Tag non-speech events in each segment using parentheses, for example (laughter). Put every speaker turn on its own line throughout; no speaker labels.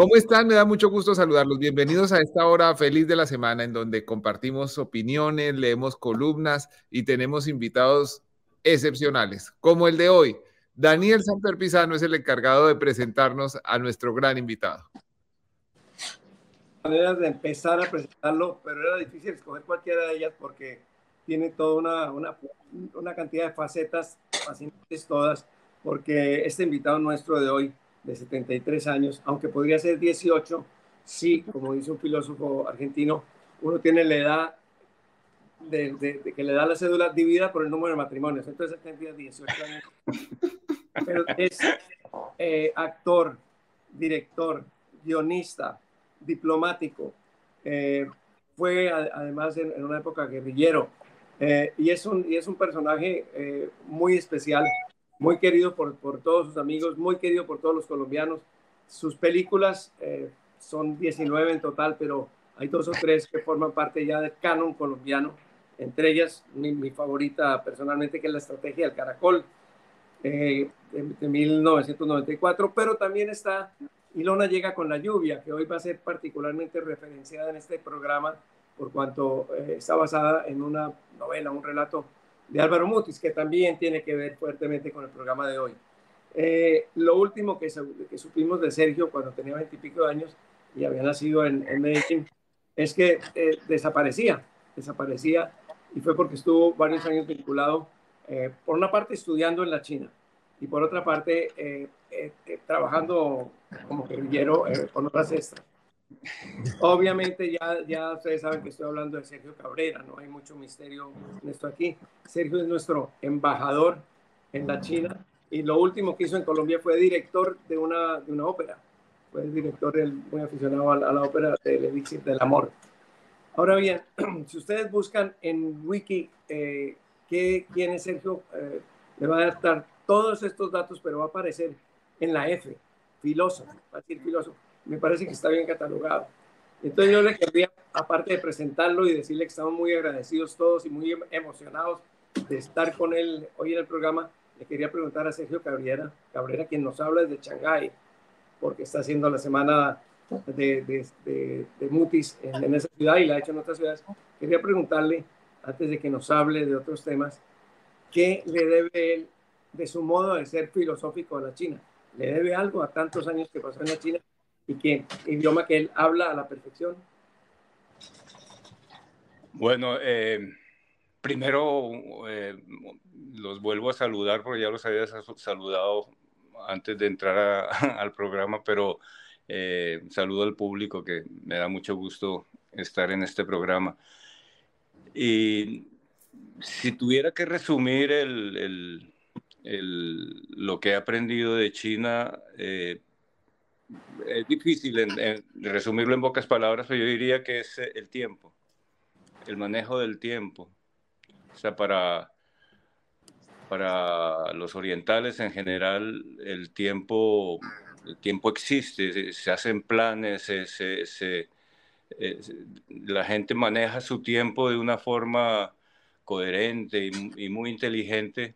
¿Cómo están? Me da mucho gusto saludarlos. Bienvenidos a esta hora feliz de la semana en donde compartimos opiniones, leemos columnas y tenemos invitados excepcionales, como el de hoy. Daniel Santer Pizano es el encargado de presentarnos a nuestro gran invitado.
Maneras de empezar a presentarlo, pero era difícil escoger cualquiera de ellas porque tiene toda una, una, una cantidad de facetas fascinantes todas, porque este invitado nuestro de hoy de 73 años, aunque podría ser 18, sí, como dice un filósofo argentino, uno tiene la edad de, que le da la cédula dividida por el número de matrimonios. Entonces tendría 18 años. Pero es eh, actor, director, guionista, diplomático. Eh, fue además en, una época guerrillero. Eh, y, es un, y es un personaje muy especial muy querido por, por, todos sus amigos, muy querido por todos los colombianos. Sus películas eh, son 19 en total, pero hay dos o tres que forman parte ya del canon colombiano, entre ellas mi, favorita personalmente, que es La Estrategia del Caracol, eh, de, 1994, pero también está Ilona llega con la lluvia, que hoy va a ser particularmente referenciada en este programa por cuanto eh, está basada en una novela, un relato de Álvaro Mutis, que también tiene que ver fuertemente con el programa de hoy. Eh, lo último que, supimos de Sergio cuando tenía veintipico años y había nacido en, Medellín es que eh, desaparecía, desaparecía y fue porque estuvo varios años vinculado, eh, por una parte estudiando en la China y por otra parte trabajando como guerrillero con otras extras. Obviamente ya, ya ustedes saben que estoy hablando de Sergio Cabrera, no hay mucho misterio en esto aquí. Sergio es nuestro embajador en la China y lo último que hizo en Colombia fue director de una, de una ópera. Fue el director muy aficionado a la, ópera del Elixir del Amor. Ahora bien, (clears throat) si ustedes buscan en Wiki eh, quién es Sergio, eh, le va a dar todos estos datos, pero va a aparecer en la F, filósofo, va a decir filósofo me parece que está bien catalogado. Entonces yo le quería, aparte de presentarlo y decirle que estamos muy agradecidos todos y muy emocionados de estar con él hoy en el programa, le quería preguntar a Sergio Cabrera, Cabrera quien nos habla desde Shanghái, porque está haciendo la semana de, de, de, Mutis en, en, esa ciudad y la ha hecho en otras ciudades. Quería preguntarle, antes de que nos hable de otros temas, ¿qué le debe él de su modo de ser filosófico a la China? ¿Le debe algo a tantos años que pasó en la China y que idioma que él habla a la perfección.
Bueno, eh, primero eh, los vuelvo a saludar porque ya los había saludado antes de entrar (laughs) al programa, pero eh, saludo al público que me da mucho gusto estar en este programa. Y si tuviera que resumir lo que he aprendido de China, es difícil en, resumirlo en pocas palabras, pero yo diría que es eh, el tiempo, el manejo del tiempo. O sea, para, para los orientales en general, el tiempo, el tiempo existe, se, hacen planes, se, eh, la gente maneja su tiempo de una forma coherente y, y muy inteligente.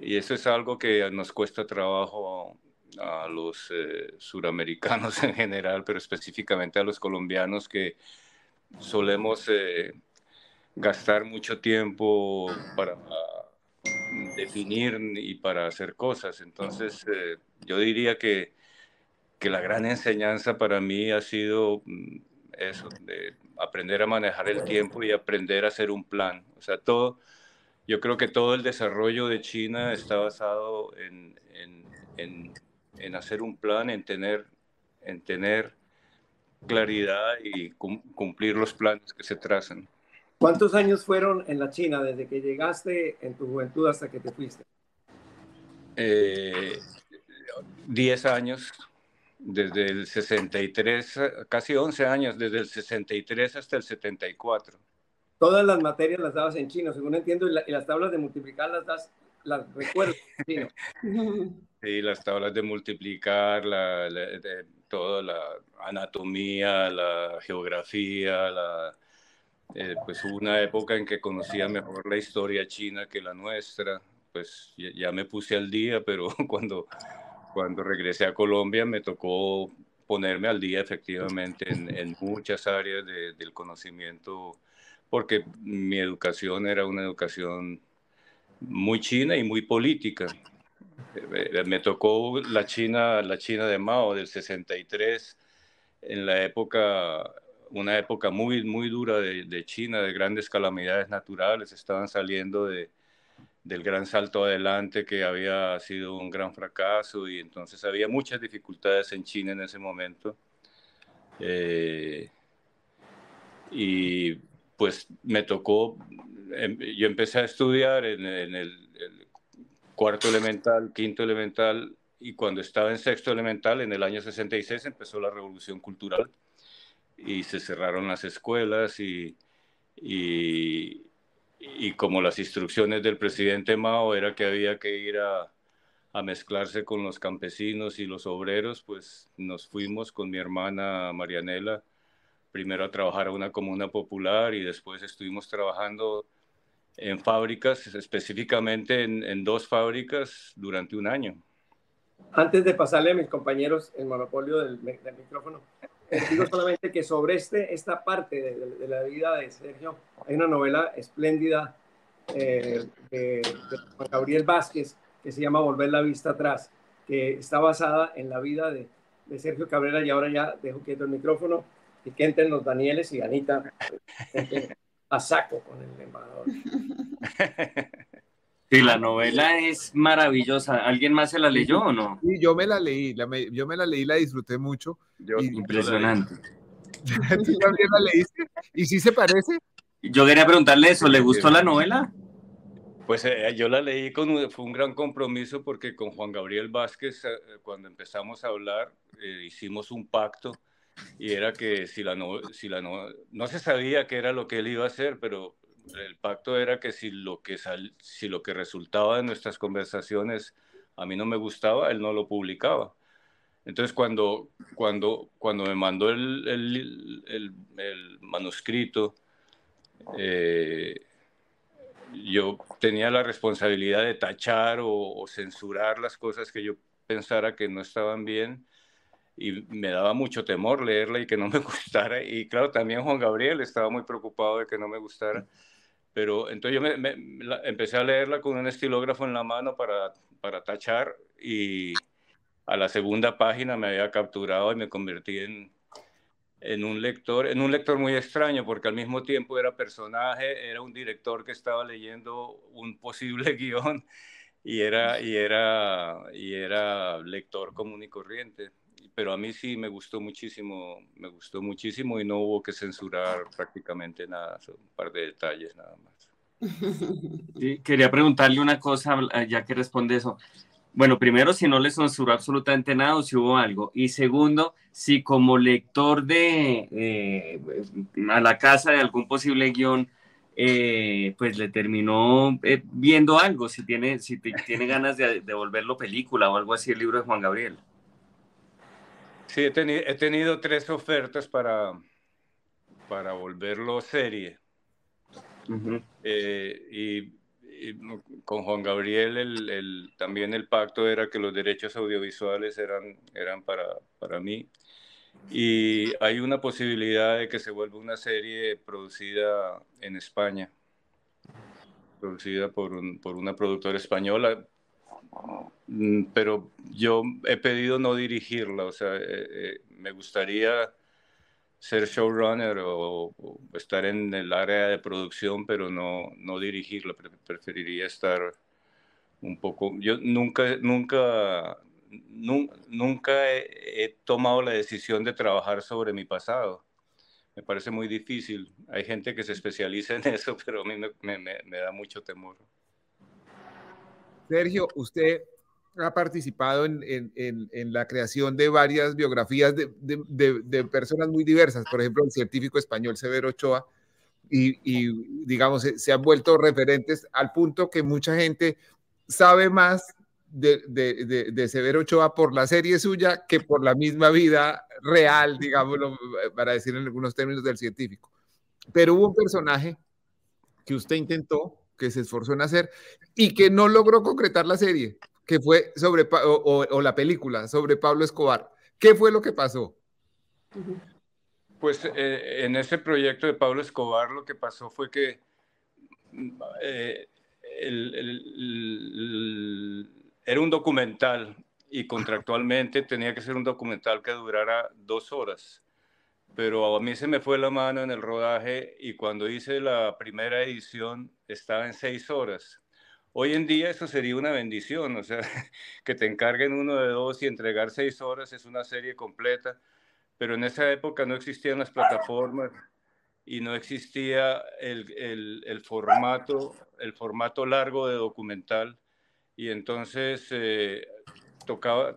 Y eso es algo que nos cuesta trabajo a los eh, suramericanos (laughs) en general, pero específicamente a los colombianos que solemos eh, gastar mucho tiempo para definir y para hacer cosas. Entonces, eh, yo diría que, que la gran enseñanza para mí ha sido mm, eso, de aprender a manejar el tiempo y aprender a hacer un plan. O sea, todo, yo creo que todo el desarrollo de China está basado en, en hacer un plan, en tener, en tener claridad y cumplir los planes que se trazan.
¿Cuántos años fueron en la China desde que llegaste en tu juventud hasta que te fuiste?
Eh, diez años, desde el 63, casi 11 años, desde el 63 hasta el 74.
Todas las materias las dabas en chino, según entiendo, y, las tablas de multiplicar las das, las recuerdo en. (laughs)
Sí, las tablas de multiplicar, la, toda la anatomía, la geografía, la, eh, pues hubo una época en que conocía mejor la historia china que la nuestra, pues ya, me puse al día, pero (laughs) cuando, cuando regresé a Colombia me tocó ponerme al día efectivamente en, muchas áreas del conocimiento, porque mi educación era una educación muy china y muy política. Eh, me tocó la China, la China de Mao del 63, en la época, una época muy, muy dura de, China, de grandes calamidades naturales, estaban saliendo de, del gran salto adelante que había sido un gran fracaso y entonces había muchas dificultades en China en ese momento. Eh, y pues me tocó, em, yo empecé a estudiar en, el cuarto elemental, quinto elemental, y cuando estaba en sexto elemental, en el año 66, empezó la revolución cultural y se cerraron las escuelas y, y, como las instrucciones del presidente Mao era que había que ir a mezclarse con los campesinos y los obreros, pues nos fuimos con mi hermana Marianela primero a trabajar a una comuna popular y después estuvimos trabajando en fábricas, específicamente en, dos fábricas durante un año.
Antes de pasarle a mis compañeros el monopolio del, micrófono, digo solamente que sobre este, esta parte de, la vida de Sergio hay una novela espléndida eh, de, Juan Gabriel Vázquez que se llama Volver la vista atrás, que está basada en la vida de, Sergio Cabrera y ahora ya dejo quieto el micrófono y que entren los Danieles y Anita a saco con el embajador. (laughs)
Sí, la novela es maravillosa. ¿Alguien más se la leyó o no?
Sí, yo me la leí, yo me la leí, la disfruté mucho.
Impresionante. (laughs)
¿Tú también la leíste? ¿Y si se parece?
Yo quería preguntarle eso, ¿le gustó la novela?
Pues eh, yo la leí con fue un gran compromiso porque con Juan Gabriel Vázquez, eh, cuando empezamos a hablar, eh, hicimos un pacto y era que si la no, si la no, no se sabía qué era lo que él iba a hacer, pero el pacto era que si lo que, sal, si lo que resultaba de nuestras conversaciones a mí no me gustaba, él no lo publicaba. Entonces cuando, cuando, cuando me mandó el, el, el, manuscrito, eh, yo tenía la responsabilidad de tachar o, o censurar las cosas que yo pensara que no estaban bien y me daba mucho temor leerla y que no me (laughs) gustara. Y claro, también Juan Gabriel estaba muy preocupado de que no me gustara. Pero entonces yo me, empecé a leerla con un estilógrafo en la mano para, para tachar y a la segunda página me había capturado y me convertí en, en un lector, en un lector muy extraño, porque al mismo tiempo era personaje, era un director que estaba leyendo un posible (laughs) guion y era, y era, y era lector común y corriente pero a mí sí me gustó muchísimo, me gustó muchísimo y no hubo que censurar prácticamente nada, son un par de detalles nada más. (laughs)
quería preguntarle una cosa, eh, ya que responde eso. Bueno, primero, si no le censuró absolutamente nada o si hubo algo. Y segundo, si como lector de eh, a la casa de algún posible guion, eh, pues le terminó viendo algo, si tiene, si tiene ganas de, de volverlo película o algo así, el libro de Juan Gabriel.
Sí, he, tenido tres ofertas para, para volverlo serie. Eh, y, con Juan Gabriel el, también el pacto era que los derechos audiovisuales eran, eran para, para mí. Y hay una posibilidad de que se vuelva una serie producida en España. producida por, un, por una productora española, pero yo he pedido no dirigirla, o sea, eh, eh, me gustaría ser showrunner o, estar en el área de producción, pero no, no dirigirla, preferiría estar un poco, yo nunca, nunca, nunca he, tomado la decisión de trabajar sobre mi pasado. Me parece muy difícil. Hay gente que se especializa en (laughs) eso, pero a mí me, me, da mucho temor.
Sergio, usted ha participado en, la creación de varias biografías de, personas muy diversas, por ejemplo, el científico español Severo Ochoa, y, digamos, se, se, han vuelto referentes al punto que mucha gente sabe más de, Severo Ochoa por la serie suya que por la misma vida real, digámoslo, para decir en algunos términos del científico. Pero hubo un personaje que usted intentó, que se esforzó en hacer y que no logró concretar la serie, que fue sobre, o, la película, sobre Pablo Escobar. ¿Qué fue lo que pasó?
Pues eh, en ese proyecto de Pablo Escobar lo que pasó fue que eh, era un documental y contractualmente tenía que ser un documental que durara dos horas. Pero a mí se me fue la mano en el rodaje y cuando hice la primera edición estaba en seis horas. Hoy en día eso sería una bendición, o sea, (laughs) que te encarguen uno de dos y entregar seis horas es una serie completa, pero en esa época no existían las plataformas, y no existía el, el, formato, el formato largo de documental y entonces eh, tocaba,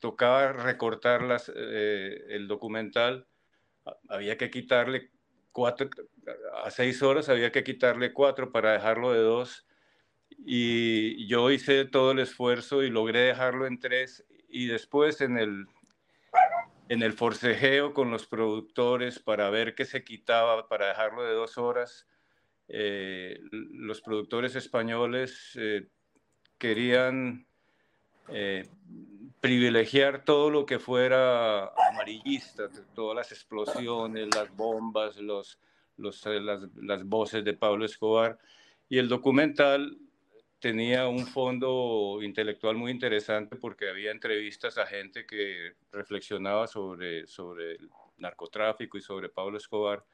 tocaba recortar las, eh, el documental, había que quitarle cuatro, a seis horas había que quitarle cuatro para dejarlo de dos. Y yo hice todo el esfuerzo y logré dejarlo en tres. Y después en el en el forcejeo con los productores para ver qué se quitaba para dejarlo de dos horas, eh, los productores españoles eh, querían eh, privilegiar todo lo que fuera amarillista, todas las explosiones, las bombas, los, los, las, las voces de Pablo Escobar. Y el documental tenía un fondo intelectual muy interesante porque había entrevistas a gente que reflexionaba sobre, sobre el narcotráfico y sobre Pablo Escobar.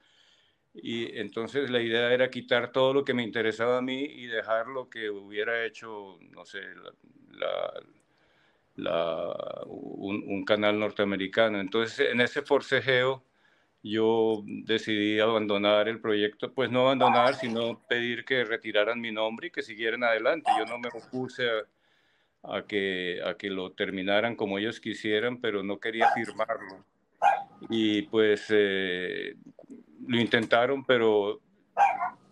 Y entonces la idea era quitar todo lo que me interesaba a mí y dejar lo que hubiera hecho, no sé, la, la, un, un, canal norteamericano. Entonces en ese forcejeo yo decidí abandonar el proyecto, pues no abandonar, sino pedir que retiraran mi nombre y que siguieran adelante. Yo no me opuse a, que, a que lo terminaran como ellos quisieran, pero no quería firmarlo. Y pues eh, lo intentaron, pero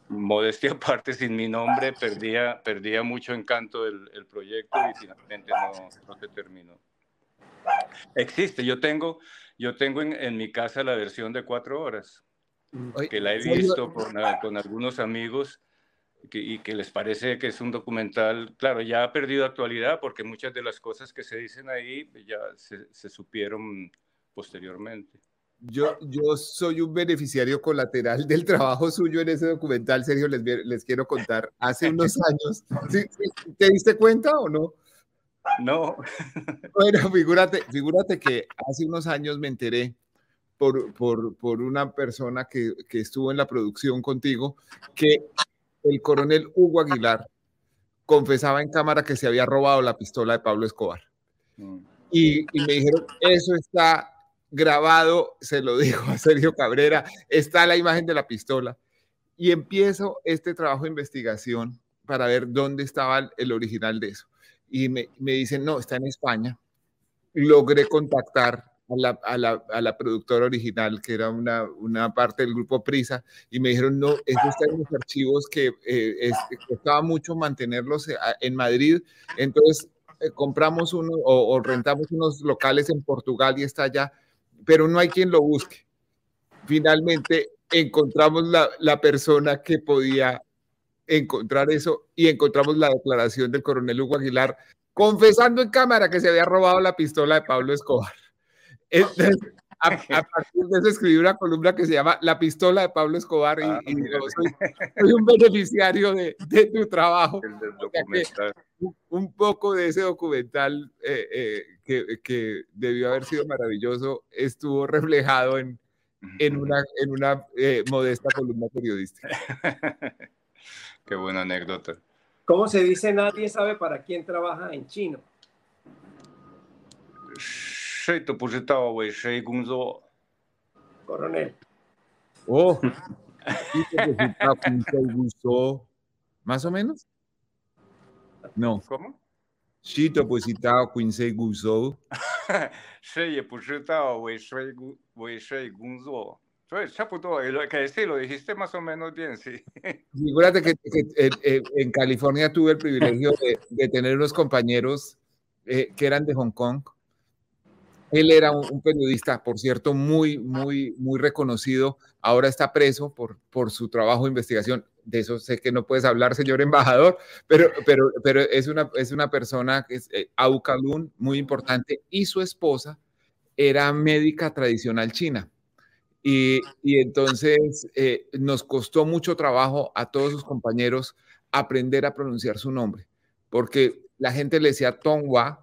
modestia (laughs) aparte, sin mi nombre, perdía, perdía mucho encanto el, el proyecto y finalmente no, no se terminó. Existe, yo tengo, yo tengo en, mi casa la versión de cuatro horas, que la he visto con, con algunos amigos y que les parece que es un documental, claro, ya ha perdido actualidad porque muchas de las cosas que se dicen ahí ya se, supieron posteriormente.
Yo, yo soy un beneficiario colateral del trabajo suyo en ese documental, Sergio, les, les quiero contar. Hace (laughs) unos años, ¿te diste cuenta o no?
No. (laughs)
Bueno, figúrate, figúrate que hace unos años me enteré por, por, por una persona que, que, estuvo en la producción contigo que el coronel Hugo Aguilar confesaba en cámara que se había robado la pistola de Pablo Escobar. Mm. Y, y me dijeron, eso está grabado, se lo dijo a Sergio Cabrera, está la imagen de la pistola. Y empiezo este trabajo de investigación para ver dónde estaba el original de eso y me, me dicen, no, está en España. Logré contactar a la, a, la, a la, productora original, que era una, una, parte del grupo Prisa, y me dijeron, no, eso está en los archivos que eh, costaba mucho mantenerlos eh, en Madrid, entonces eh, compramos uno o, o, rentamos unos locales en Portugal y está allá, pero no hay quien lo busque. Finalmente encontramos la, la persona que podía encontrar eso y encontramos la declaración del coronel Hugo Aguilar confesando en cámara que se había robado la pistola de Pablo Escobar. (laughs) a, partir de eso escribí una columna que se llama La pistola de Pablo Escobar y, ah, soy, un beneficiario de, tu trabajo. un, poco de ese documental eh, eh, que, que, debió haber sido maravilloso estuvo reflejado en, en una, en una eh, modesta columna periodística. (laughs)
Qué buena anécdota.
¿Cómo se dice nadie sabe para quién trabaja en chino? Coronel.
Oh. (laughs) ¿Más o menos? No.
¿Cómo?
是都不知道工谁工作，
谁也不知道为谁工为谁工作。所以差不多, que sí, lo dijiste más o menos bien, sí. (laughs)
Figúrate que, que eh, eh, en California tuve el privilegio de, de tener unos compañeros eh, que eran de Hong Kong él era un, periodista, por cierto, muy, muy, muy reconocido. Ahora está preso por, su trabajo de investigación. De eso sé que no puedes hablar, señor embajador, pero, pero, pero es, una, es una persona que eh, muy importante, y su esposa era médica tradicional china. Y, y entonces eh, nos costó mucho trabajo a todos sus compañeros aprender a pronunciar su nombre, porque la gente le decía Tongwa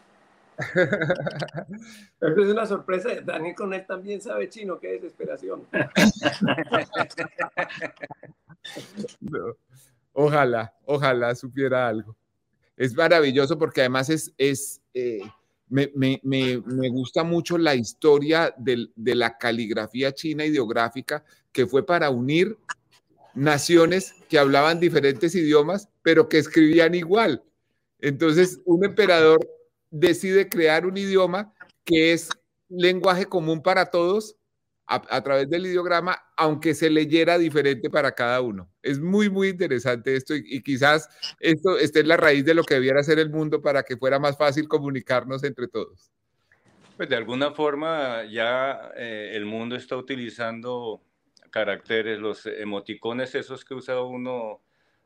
Es una sorpresa. Daniel con él también sabe chino. Qué desesperación. (laughs)
Ojalá, ojalá supiera algo. Es maravilloso porque además es, es eh, me, me, me, gusta mucho la historia de, de la caligrafía china ideográfica que fue para unir naciones que hablaban diferentes idiomas, pero que escribían igual. Entonces, un emperador decide crear un idioma que es lenguaje común para todos a, través del ideograma, aunque se leyera diferente para cada uno. Es muy, muy interesante esto y, quizás esto esté en la raíz de lo que debiera ser el mundo para que fuera más fácil comunicarnos entre todos.
Pues de alguna forma ya eh, el mundo está utilizando caracteres, los emoticones esos que usa uno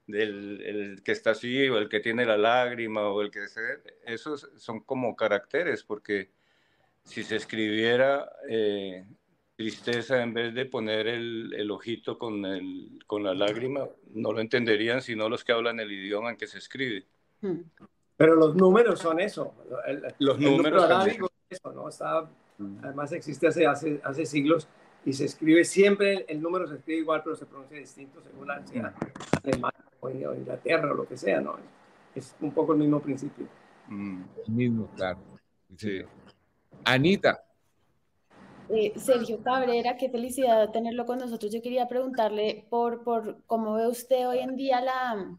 del el que está así o el que tiene la lágrima o el que se, esos son como caracteres porque si se escribiera eh, tristeza en vez de poner el, el ojito con, el, con la lágrima no lo entenderían sino los que hablan el idioma en que se escribe.
Hmm. pero los números son eso
los números
eso. no está hmm. además existe hace, hace, hace siglos y se escribe siempre, el número se escribe igual, pero se pronuncia distinto según la ansiedad O Inglaterra o lo que sea, ¿no? Es un poco el mismo principio.
Mm, el mismo, claro. Sí. Anita.
Eh, Sergio Cabrera, qué felicidad tenerlo con nosotros. Yo quería preguntarle por, por cómo ve usted hoy en día la,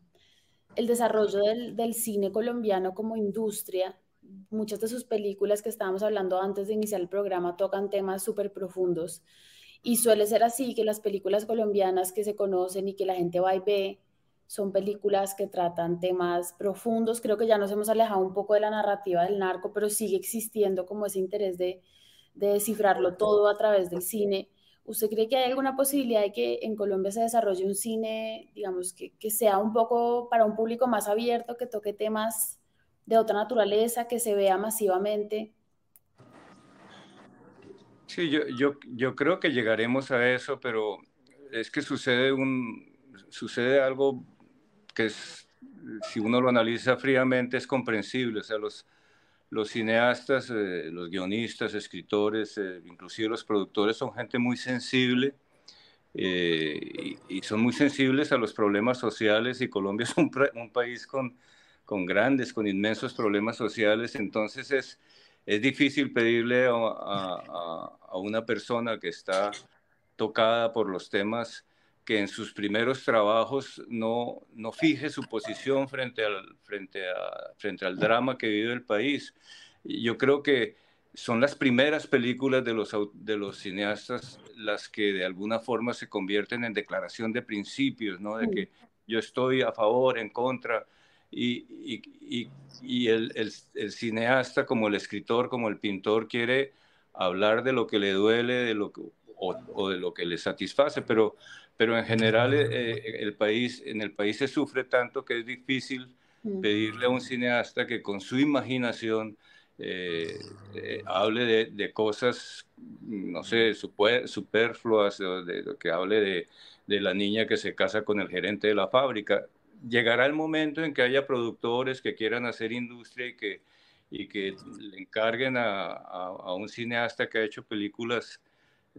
el desarrollo del, del cine colombiano como industria muchas de sus películas que estábamos hablando antes de iniciar el programa tocan temas súper profundos. Y suele ser así que las películas colombianas que se conocen y que la gente va y ve son películas que tratan temas profundos. Creo que ya nos hemos alejado un poco de la narrativa del narco, pero sigue existiendo como ese interés de, descifrarlo todo a través del cine. ¿Usted cree que hay alguna posibilidad de que en Colombia se desarrolle un cine, digamos, que, que sea un poco para un público más abierto, que toque temas de otra naturaleza, que se vea masivamente?
Sí, yo, yo, yo creo que llegaremos a eso, pero es que sucede, un, sucede algo que es, si uno lo analiza fríamente es comprensible. O sea, los, los cineastas, eh, los guionistas, escritores, eh, inclusive los productores son gente muy sensible eh, y, son muy sensibles a los problemas sociales y Colombia es un, un país con, con grandes, con inmensos problemas sociales. Entonces es es difícil pedirle a, una persona que está tocada por los temas que en sus primeros trabajos no, no fije su posición frente al, frente, a, frente al drama que vive el país. Yo creo que son las primeras películas de los, de los cineastas las que de alguna forma se convierten en declaración de principios, ¿no? De que yo estoy a favor, en contra, y, y, y el, el, el, cineasta, como el escritor, como el pintor, quiere hablar de lo que le duele de lo que, o, o, de lo que le satisface, pero, pero en general eh, eh, el país, en el país se sufre tanto que es difícil pedirle a un cineasta que con su imaginación eh, eh, hable de, de, cosas, no sé, super, superfluas, de, de, que hable de, de la niña que se casa con el gerente de la fábrica. Llegará el momento en que haya productores que quieran hacer industria y que, y que le encarguen a, a, a un cineasta que ha hecho películas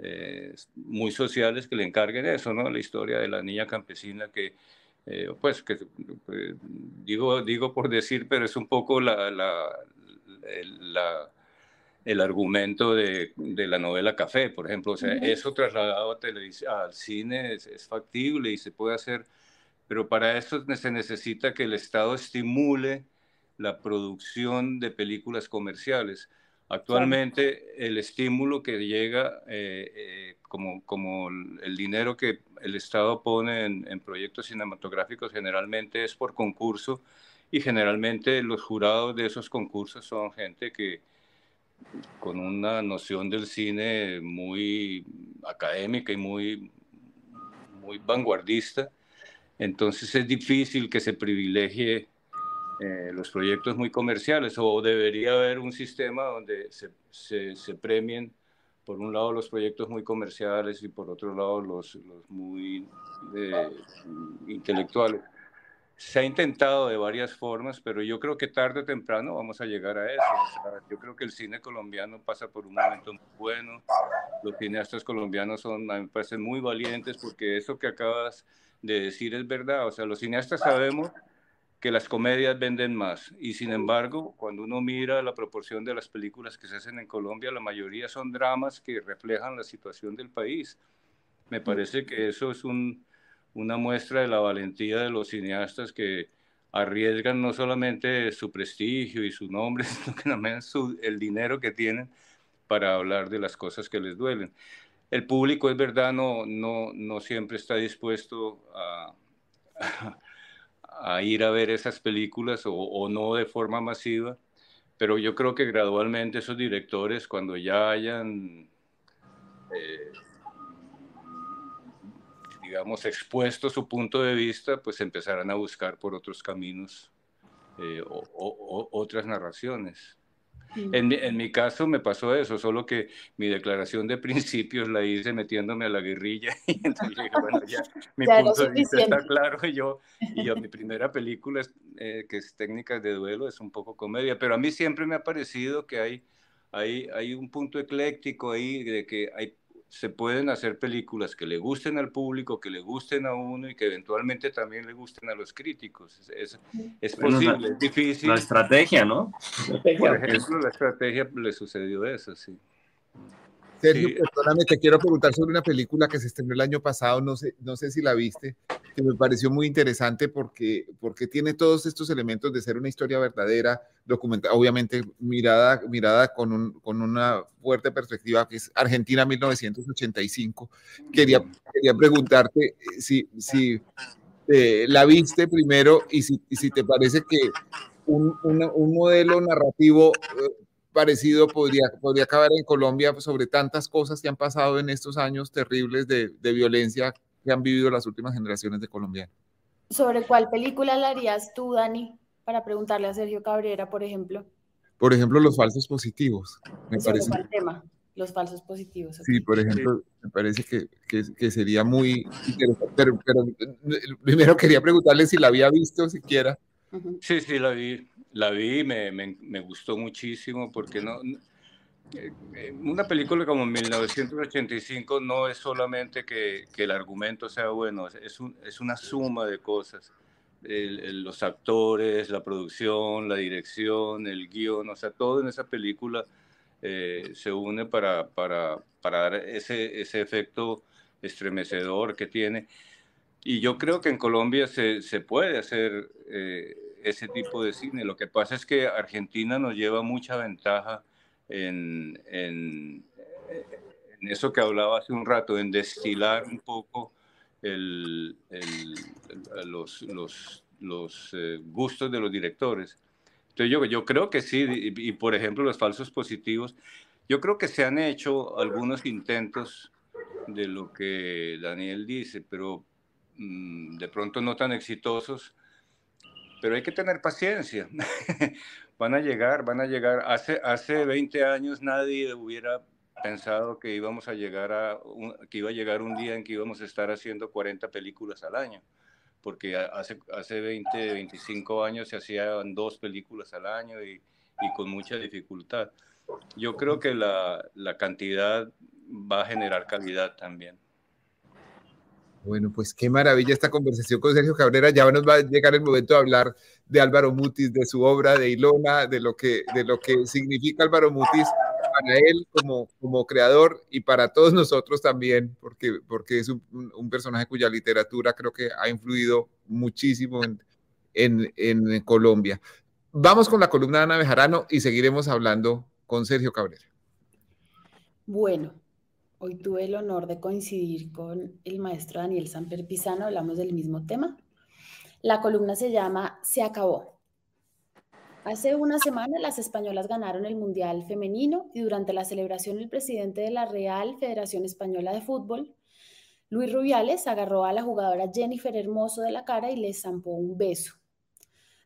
eh, muy sociales, que le encarguen eso, ¿no? La historia de la niña campesina que, eh, pues, que pues, digo, digo por decir, pero es un poco la, la, la el argumento de, de, la novela Café, por ejemplo. O sea, uh -huh. eso trasladado a al cine es, es factible y se puede hacer pero para eso se necesita que el Estado estimule la producción de películas comerciales. Actualmente el estímulo que llega eh, eh, como, como el dinero que el Estado pone en, en, proyectos cinematográficos generalmente es por concurso y generalmente los jurados de esos concursos son gente que con una noción del cine muy académica y muy, muy vanguardista. Entonces es difícil que se privilegie eh, los proyectos muy comerciales o debería haber un sistema donde se, se, se, premien por un lado los proyectos muy comerciales y por otro lado los, los muy eh, intelectuales. Se ha intentado de varias formas, pero yo creo que tarde o temprano vamos a llegar a eso. O sea, yo creo que el cine colombiano pasa por un momento muy bueno. Los cineastas colombianos son, me parecen muy valientes porque eso que acabas de decir es verdad. O sea, los cineastas sabemos que las comedias venden más. Y sin embargo, cuando uno mira la proporción de las películas que se hacen en Colombia, la mayoría son dramas que reflejan la situación del país. Me parece que eso es un, una muestra de la valentía de los cineastas que arriesgan no solamente su prestigio y su nombre, (laughs) sino que también su, el dinero que tienen para hablar de las cosas que les duelen. El público, es verdad, no, no, no siempre está dispuesto a, (laughs) a, ir a ver esas películas o, no de forma masiva, pero yo creo que gradualmente esos directores, cuando ya hayan, eh, digamos, expuesto su punto de vista, pues empezarán a buscar por otros caminos eh, o, otras narraciones. En, en, mi caso me pasó eso, solo que mi declaración de (laughs) principios la hice metiéndome a la guerrilla (laughs) y entonces dije, bueno, ya (laughs) mi ya punto de vista está claro y yo, y yo mi primera película, eh, que es Técnicas de Duelo, es un poco comedia, pero a mí siempre me ha parecido que hay, hay, hay un punto ecléctico ahí de que hay se pueden hacer películas que le gusten al público, que le gusten a uno y que eventualmente también le gusten a los críticos. Es, es, es posible, bueno, la, es difícil.
La estrategia, ¿no?
Por ejemplo, la estrategia le sucedió eso, sí.
Sergio, sí. perdóname, te quiero preguntar sobre una película que se estrenó el año pasado, no sé, no sé si la viste, me pareció muy interesante porque, porque tiene todos estos elementos de ser una historia verdadera, documentada, obviamente mirada, mirada con, un, con una fuerte perspectiva, que es Argentina 1985. Quería, quería preguntarte si, si eh, la viste primero y si, si te parece que un, un modelo narrativo eh, parecido podría, podría acabar en Colombia sobre tantas cosas que han pasado en estos años terribles de, de violencia que han vivido las últimas generaciones de colombianos.
¿Sobre cuál película la harías tú, Dani, para preguntarle a Sergio Cabrera, por ejemplo?
Por ejemplo, los falsos positivos. Me parece.
¿Cuál tema? Los falsos positivos.
Okay. Sí, por ejemplo, me parece que, que, que sería muy interesante. Pero, pero, primero quería preguntarle si la había visto siquiera.
Uh -huh. Sí, sí, la vi la vi, me, me, me, gustó muchísimo porque no, una película como 1985 no es solamente que, que el argumento sea bueno, es, un, es una suma de cosas. El, el, los actores, la producción, la dirección, el guion, o sea, todo en esa película eh, se une para, para, para dar ese, ese efecto estremecedor que tiene. y yo creo que en Colombia se, se puede hacer eh, ese tipo de cine. Lo que pasa es que Argentina nos lleva mucha ventaja en, en, en eso que hablaba hace un rato, en destilar un poco el, el, los, los, los eh, gustos de los directores. Entonces yo, yo creo que sí, y, y, por ejemplo los falsos positivos, yo creo que se han hecho algunos intentos de lo que Daniel dice, pero mmm, de pronto no tan exitosos, pero hay que tener paciencia. (laughs) van a llegar, van a llegar. Hace, hace 20 años nadie hubiera pensado que íbamos a llegar a que iba a llegar un día en que íbamos a estar haciendo 40 películas al año, porque hace, hace 20, 25 años se hacían dos películas al año y, y con mucha dificultad. Yo creo que la, la cantidad va a generar calidad también.
Bueno, pues qué maravilla esta conversación con Sergio Cabrera. Ya nos va a llegar el momento de hablar de Álvaro Mutis, de su obra, de Ilona, de lo que, de lo que significa Álvaro Mutis para él como, como creador y para todos nosotros también, porque, porque es un, personaje cuya literatura creo que ha influido muchísimo en, en, en Colombia. Vamos con la columna de Ana Bejarano y seguiremos hablando con Sergio Cabrera.
Bueno, Hoy tuve el honor de coincidir con el maestro Daniel Samper Pizano, hablamos del mismo tema. La columna se llama Se acabó. Hace una semana las españolas ganaron el Mundial Femenino y durante la celebración el presidente de la Real Federación Española de Fútbol, Luis Rubiales, agarró a la jugadora Jennifer Hermoso de la cara y le zampó un beso.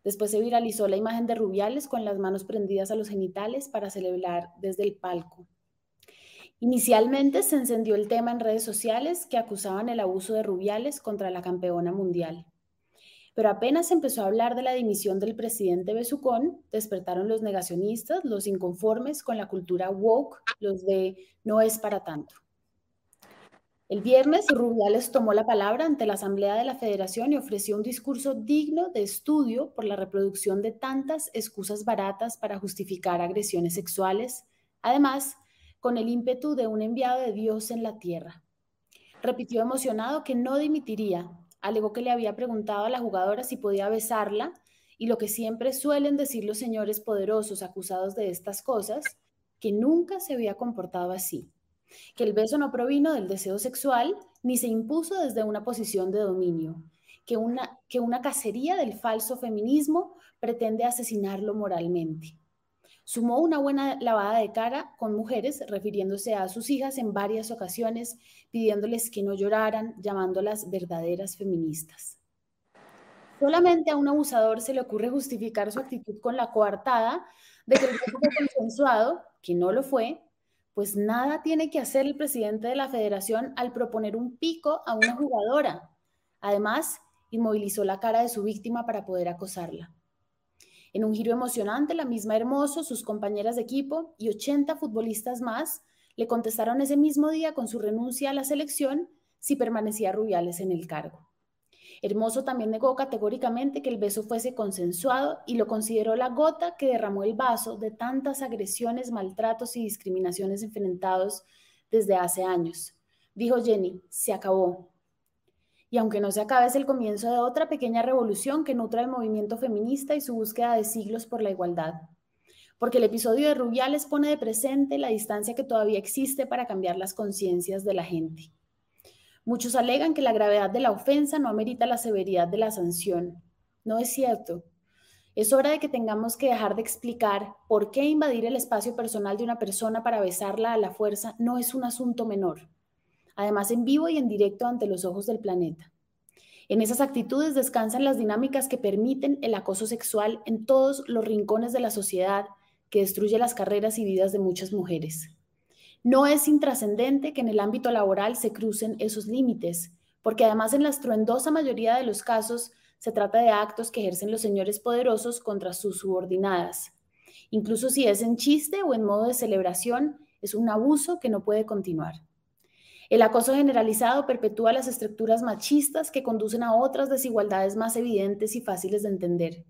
Después se viralizó la imagen de Rubiales con las manos prendidas a los genitales para celebrar desde el palco. Inicialmente se encendió el tema en redes sociales que acusaban el abuso de Rubiales contra la campeona mundial. Pero apenas empezó a hablar de la dimisión del presidente Besucón, despertaron los negacionistas, los inconformes con la cultura woke, los de no es para tanto. El viernes, Rubiales tomó la palabra ante la Asamblea de la Federación y ofreció un discurso digno de estudio por la reproducción de tantas excusas baratas para justificar agresiones sexuales. Además, con el ímpetu de un enviado de Dios en la tierra. Repitió emocionado que no dimitiría, alegó que le había preguntado a la jugadora si podía besarla y lo que siempre suelen decir los señores poderosos acusados de estas cosas, que nunca se había comportado así, que el beso no provino del deseo sexual ni se impuso desde una posición de dominio, que una, que una cacería del falso feminismo pretende asesinarlo moralmente. Sumó una buena lavada de cara con mujeres, refiriéndose a sus hijas en varias ocasiones, pidiéndoles que no lloraran, llamándolas verdaderas feministas. Solamente a un abusador se le ocurre justificar su actitud con la coartada de que el fue consensuado, que no lo fue, pues nada tiene que hacer el presidente de la federación al proponer un pico a una jugadora. Además, inmovilizó la cara de su víctima para poder acosarla. En un giro emocionante, la misma Hermoso, sus compañeras de equipo y 80 futbolistas más le contestaron ese mismo día con su renuncia a la selección si permanecía Rubiales en el cargo. Hermoso también negó categóricamente que el beso fuese consensuado y lo consideró la gota que derramó el vaso de tantas agresiones, maltratos y discriminaciones enfrentados desde hace años. Dijo Jenny, se acabó, y aunque no se acabe, es el comienzo de otra pequeña revolución que nutra el movimiento feminista y su búsqueda de siglos por la igualdad. Porque el episodio de Rubiales pone de presente la distancia que todavía existe para cambiar las conciencias de la gente. Muchos alegan que la gravedad de la ofensa no amerita la severidad de la sanción. No es cierto. Es hora de que tengamos que dejar de explicar por qué invadir el espacio personal de una persona para besarla a la fuerza no es un asunto menor además en vivo y en directo ante los ojos del planeta. En esas actitudes descansan las dinámicas que permiten el acoso sexual en todos los rincones de la sociedad que destruye las carreras y vidas de muchas mujeres. No es intrascendente que en el ámbito laboral se crucen esos límites, porque además en la estruendosa mayoría de los casos se trata de actos que ejercen los señores poderosos contra sus subordinadas. Incluso si es en chiste o en modo de celebración, es un abuso que no puede continuar. El acoso generalizado perpetúa las estructuras machistas que conducen a otras desigualdades más evidentes y fáciles de entender.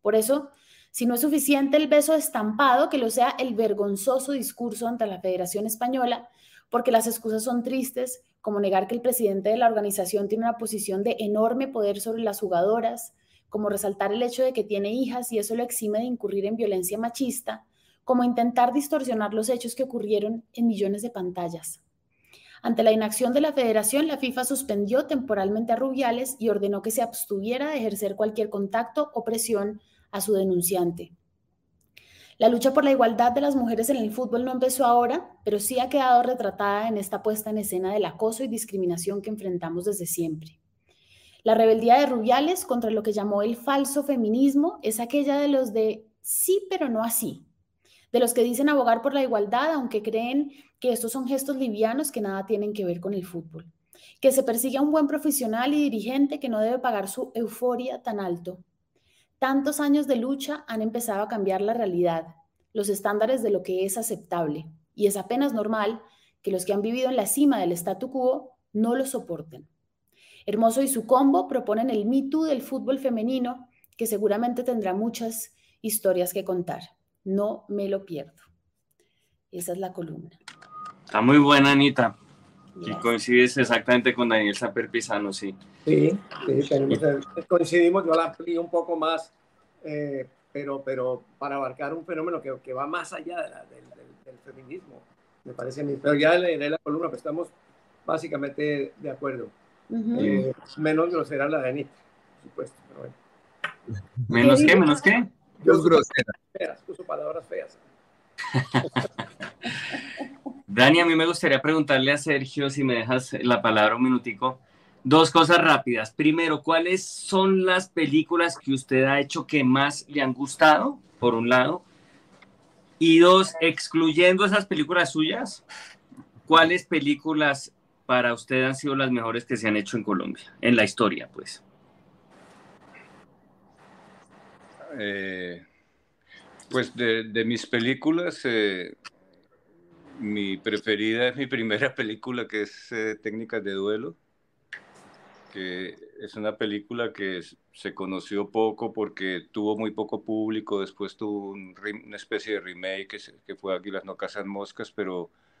Por eso, si no es suficiente el beso estampado, que lo sea el vergonzoso discurso ante la Federación Española, porque las excusas son tristes, como negar que el presidente de la organización tiene una posición de enorme poder sobre las jugadoras, como resaltar el hecho de que tiene hijas y eso lo exime de incurrir en violencia machista, como intentar distorsionar los hechos que ocurrieron en millones de pantallas. Ante la inacción de la federación, la FIFA suspendió temporalmente a Rubiales y ordenó que se abstuviera de ejercer cualquier contacto o presión a su denunciante. La lucha por la igualdad de las mujeres en el fútbol no empezó ahora, pero sí ha quedado retratada en esta puesta en escena del acoso y discriminación que enfrentamos desde siempre. La rebeldía de Rubiales contra lo que llamó el falso feminismo es aquella de los de sí, pero no así, de los que dicen abogar por la igualdad, aunque creen que estos son gestos livianos que nada tienen que ver con el fútbol, que se persigue a un buen profesional y dirigente que no debe pagar su euforia tan alto. Tantos años de lucha han empezado a cambiar la realidad, los estándares de lo que es aceptable, y es apenas normal que los que han vivido en la cima del statu quo no lo soporten. Hermoso y su combo proponen el Me del fútbol femenino, que seguramente tendrá muchas historias que contar. No me lo pierdo. Esa es la columna.
Está muy buena, Anita. Y coincides exactamente con Daniel Saper Pisano, sí.
Sí, sí coincidimos, yo la amplío un poco más, eh, pero, pero para abarcar un fenómeno que, que va más allá de del, feminismo, me parece a mí. Pero ya leeré la columna, pues estamos básicamente de acuerdo. Eh, menos grosera la de Anita, por supuesto. Pero bueno.
¿Menos qué? ¿Menos qué?
Dos groseras.
Feas, puso palabras feas. (laughs)
Dani, a mí me gustaría preguntarle a Sergio, si me dejas la palabra un minutico, dos cosas rápidas. Primero, ¿cuáles son las películas que usted ha hecho que más le han gustado, por un lado? Y dos, excluyendo esas películas suyas, ¿cuáles películas para usted han sido las mejores que se han hecho en Colombia, en la historia, pues?
Eh, pues de, mis películas, eh, mi preferida es (laughs) mi primera película, que es eh, Técnicas de Duelo, que es una película que se conoció poco porque tuvo muy poco público, después tuvo una especie de remake que, que fue Aquí las no cazan moscas, pero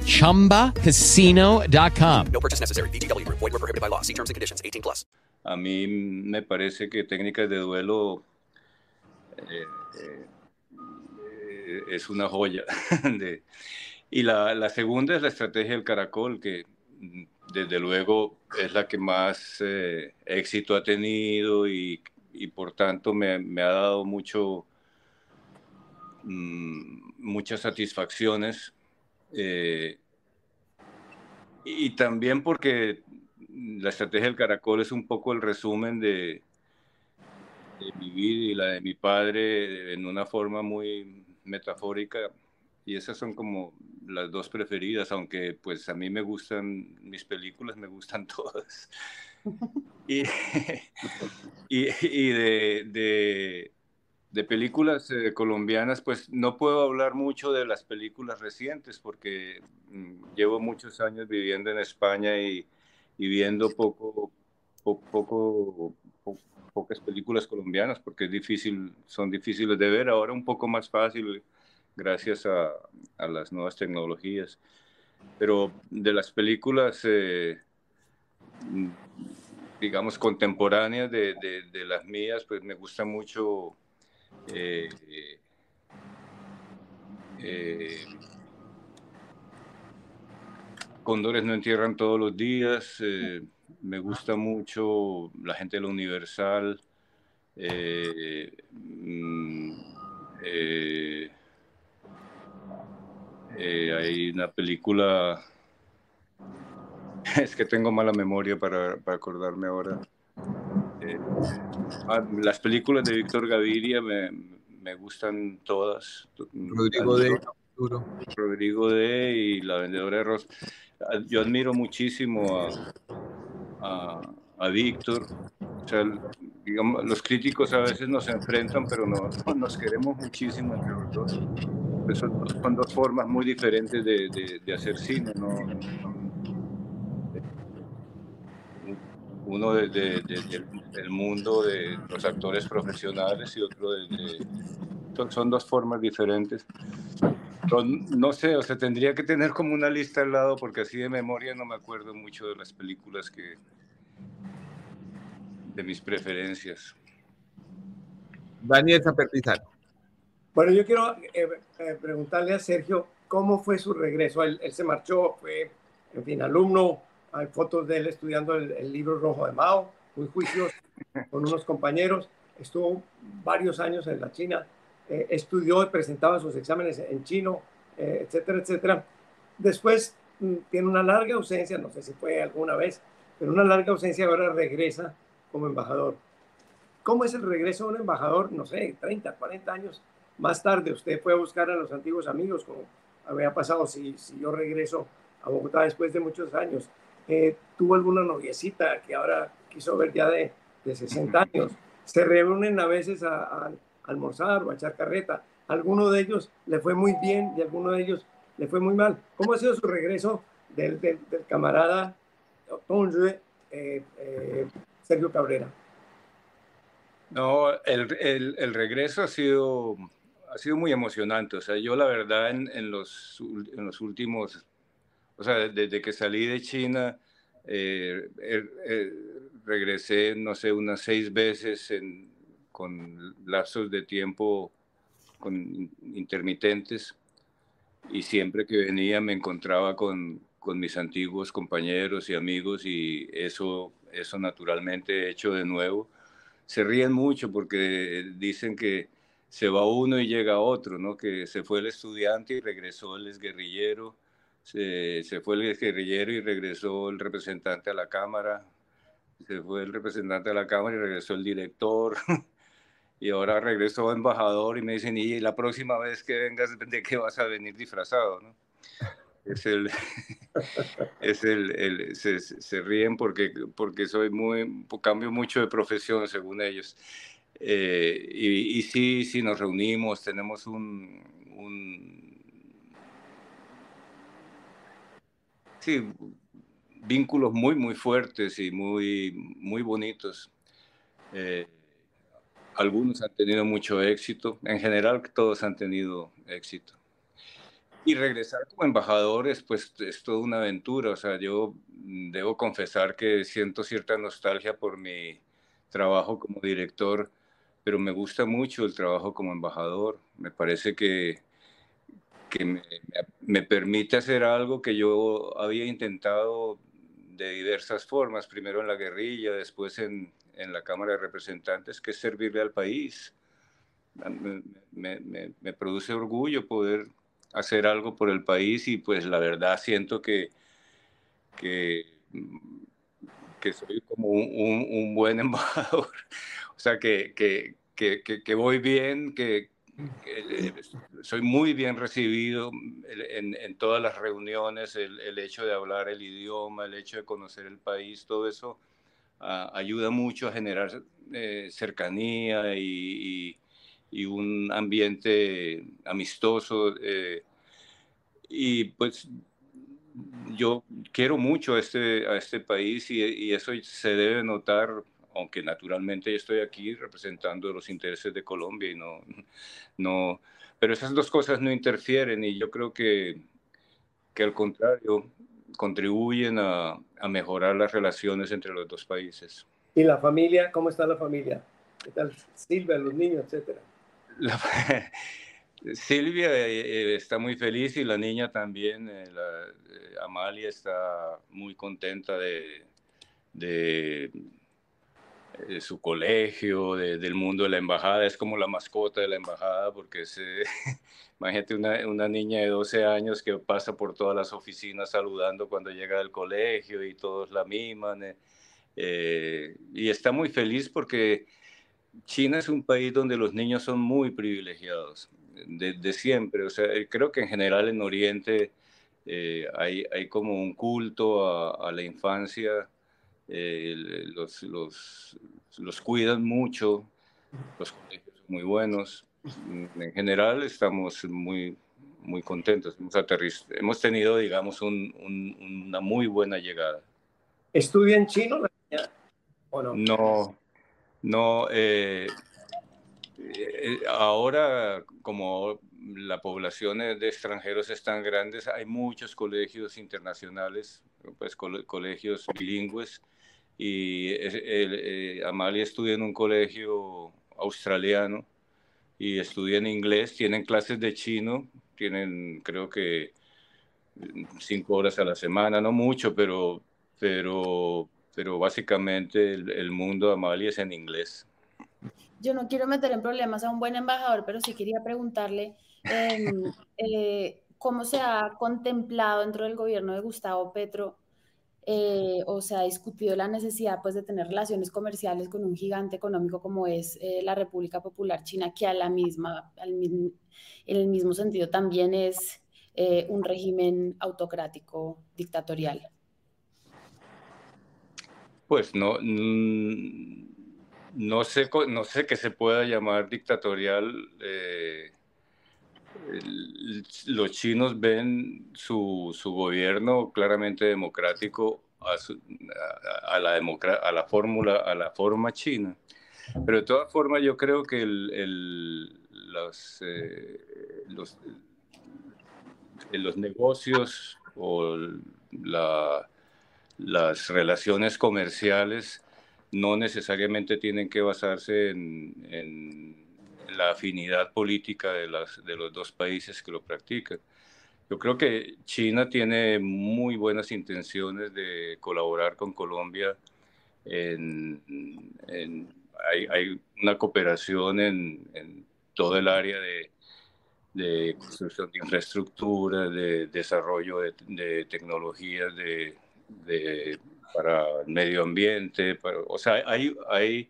ChumbaCasino.com.
No purchase necessary. BGW. Void were prohibited by law. See terms and conditions. 18 plus.
A mí me parece que técnicas de duelo eh, eh, es una joya. (laughs) de, y la, la, segunda es la estrategia del caracol, que desde luego es la que más eh, éxito ha tenido y y por tanto me, me ha dado mucho, mmm, muchas satisfacciones. Eh, y también porque la estrategia del caracol es un poco el resumen de, de mi vida y la de mi padre en una forma muy metafórica y esas son como las dos preferidas, aunque pues a mí me gustan mis películas, me gustan (laughs) todas. y, y, de, de, películas eh, colombianas, pues no puedo hablar mucho de las películas recientes porque mm, llevo muchos años viviendo en España y, y viendo poco, poco, pocas películas colombianas porque es difícil, son difíciles de ver, ahora un poco más fácil gracias a, a las nuevas tecnologías. Pero de las películas... Eh, digamos, contemporáneas de, de, las mías, pues me gusta mucho eh, eh, Condores no entierran todos los días, eh, me gusta mucho la gente de la Universal, mm, hay una película, (laughs) es que tengo mala memoria para, para acordarme ahora. Eh, ah, las películas de Víctor Gaviria me, me gustan todas.
Rodrigo de
Rodrigo D. y La Vendedora de Arroz. Yo admiro muchísimo a, a, a Víctor. O sea, digamos, los críticos a veces nos enfrentan, pero no, nos queremos muchísimo entre los dos. Pues son, son, dos formas muy diferentes de, de, de hacer cine. ¿no? Uno de, del mundo de los actores profesionales y otro de... Son, son dos formas diferentes. Pero no sé, o sea, tendría que tener como una lista al lado porque así de memoria no me acuerdo mucho de las películas que, de mis preferencias.
Daniel Zapertizal.
Bueno, yo quiero eh, eh, preguntarle a Sergio cómo fue su regreso. Él, él, se marchó, fue, en fin, alumno. Hay fotos de él estudiando el, el libro rojo de Mao, muy juicioso, (laughs) con unos compañeros. Estuvo varios años en la China. Eh, estudió y presentaba sus exámenes en chino, eh, etcétera, etcétera. Después mm, tiene una larga ausencia, no sé si fue alguna vez, pero una larga ausencia ahora regresa como embajador. ¿Cómo es el regreso de un embajador? No sé, 30, 40 años más tarde. Usted fue a buscar a los antiguos amigos, como había pasado si, si yo regreso a Bogotá después de muchos años. Eh, ¿Tuvo alguna noviecita que ahora quiso ver ya de, de 60 años? Se reúnen a veces a, a, almorzar o a echar carreta. Alguno de ellos le fue muy bien y alguno de ellos le fue muy mal. ¿Cómo ha sido su regreso del, del, del camarada eh, eh, Sergio Cabrera?
No, el, el, el, regreso ha sido, ha sido muy emocionante. O sea, yo la verdad en, en, los, en los últimos, o sea, desde que salí de China, eh, eh, regresé, no sé, unas seis veces en, con lapsos de tiempo con intermitentes y siempre que venía me encontraba con, con mis antiguos compañeros y amigos y eso, eso naturalmente he hecho de nuevo. Se ríen mucho porque dicen que se va uno y llega otro, ¿no? Que se fue el estudiante y regresó el exguerrillero, se, se fue el exguerrillero y regresó el representante a la Cámara, se fue el representante a la Cámara y regresó el director. (laughs) y ahora regreso embajador y me dicen, y la próxima vez que vengas, ¿de qué vas a venir disfrazado? ¿no? Es el, (laughs) es el, el se, se, ríen porque, porque soy muy, cambio mucho de profesión según ellos. Eh, y, y, sí, sí, nos reunimos, tenemos un, un sí, vínculos muy, muy fuertes y muy, muy bonitos. Eh, algunos han tenido mucho éxito, en general todos han tenido éxito. Y regresar como embajadores, pues es toda una aventura. O sea, yo debo confesar que siento cierta nostalgia por mi trabajo como director, pero me gusta mucho el trabajo como embajador. Me parece que, que me, me permite hacer algo que yo había intentado de diversas formas, primero en la guerrilla, después en, en la Cámara de Representantes, que es servirle al país. Me, me, me, produce orgullo poder hacer algo por el país y pues la verdad siento que, que, que soy como un, un, un, buen (laughs) embajador, o sea, que, que, que voy bien, que, soy muy bien recibido en, en todas las reuniones, el, el, hecho de hablar el idioma, el hecho de conocer el país, todo eso ayuda mucho a generar eh, cercanía y, y, y, un ambiente amistoso. Eh, y pues yo quiero mucho a este, a este país y, y, eso se debe notar, aunque naturalmente estoy aquí representando los intereses de Colombia y no, (laughs) no, pero esas dos cosas no interfieren y yo creo que, que al contrario, contribuyen a, a, mejorar las relaciones entre los dos países.
¿Y la familia? ¿Cómo está la familia? ¿Qué tal Silvia, los niños, etcétera?
La, (laughs) Silvia eh, está muy feliz y la niña también, eh, la, eh, Amalia está muy contenta de, de, eh, su colegio, del mundo de la embajada, es como la mascota de la embajada, porque es, (laughs) imagínate una, una, niña de 12 años que pasa por todas las oficinas saludando cuando llega del colegio y todos la miman, eh, eh, y está muy feliz porque China es un país donde los niños son muy privilegiados, desde siempre, o sea, creo que en general en Oriente hay, como un culto a la infancia, eh, los, los, los, cuidan mucho, los colegios son muy buenos. En general estamos muy, muy contentos, hemos, hemos tenido, digamos, un, una muy buena llegada.
¿Estudia en chino o no?
No, no. Eh, eh, ahora, como la población de extranjeros es tan grande, hay muchos colegios internacionales, pues colegios bilingües y eh, Amalia estudia en un colegio australiano y estudia en inglés, tienen clases de chino, tienen creo que cinco horas a la semana, no mucho, pero, pero, pero básicamente el, mundo de Amalia es en inglés.
Yo no quiero meter en problemas a un buen embajador, pero sí quería preguntarle em, (laughs) eh, cómo se ha contemplado dentro del gobierno de Gustavo Petro eh, o se ha discutido la necesidad pues, de tener relaciones comerciales con un gigante económico como es eh, la República Popular China, que a la misma, en el mismo sentido también es eh, un régimen autocrático, dictatorial.
Pues no, no, sé, no sé qué se pueda llamar dictatorial los chinos ven su, su, gobierno claramente democrático a, a, la, fórmula, a la forma china. Pero de todas formas yo creo que el, los, eh, los, los, negocios o la, las relaciones comerciales no necesariamente tienen que basarse en la afinidad política de, las, de los dos países que lo practican. Yo creo que China tiene muy buenas intenciones de colaborar con Colombia. En, hay, hay, una cooperación en, en, todo el área de, de, construcción de infraestructura, de desarrollo de, de tecnologías de, para el medio ambiente. Para, o sea, hay, hay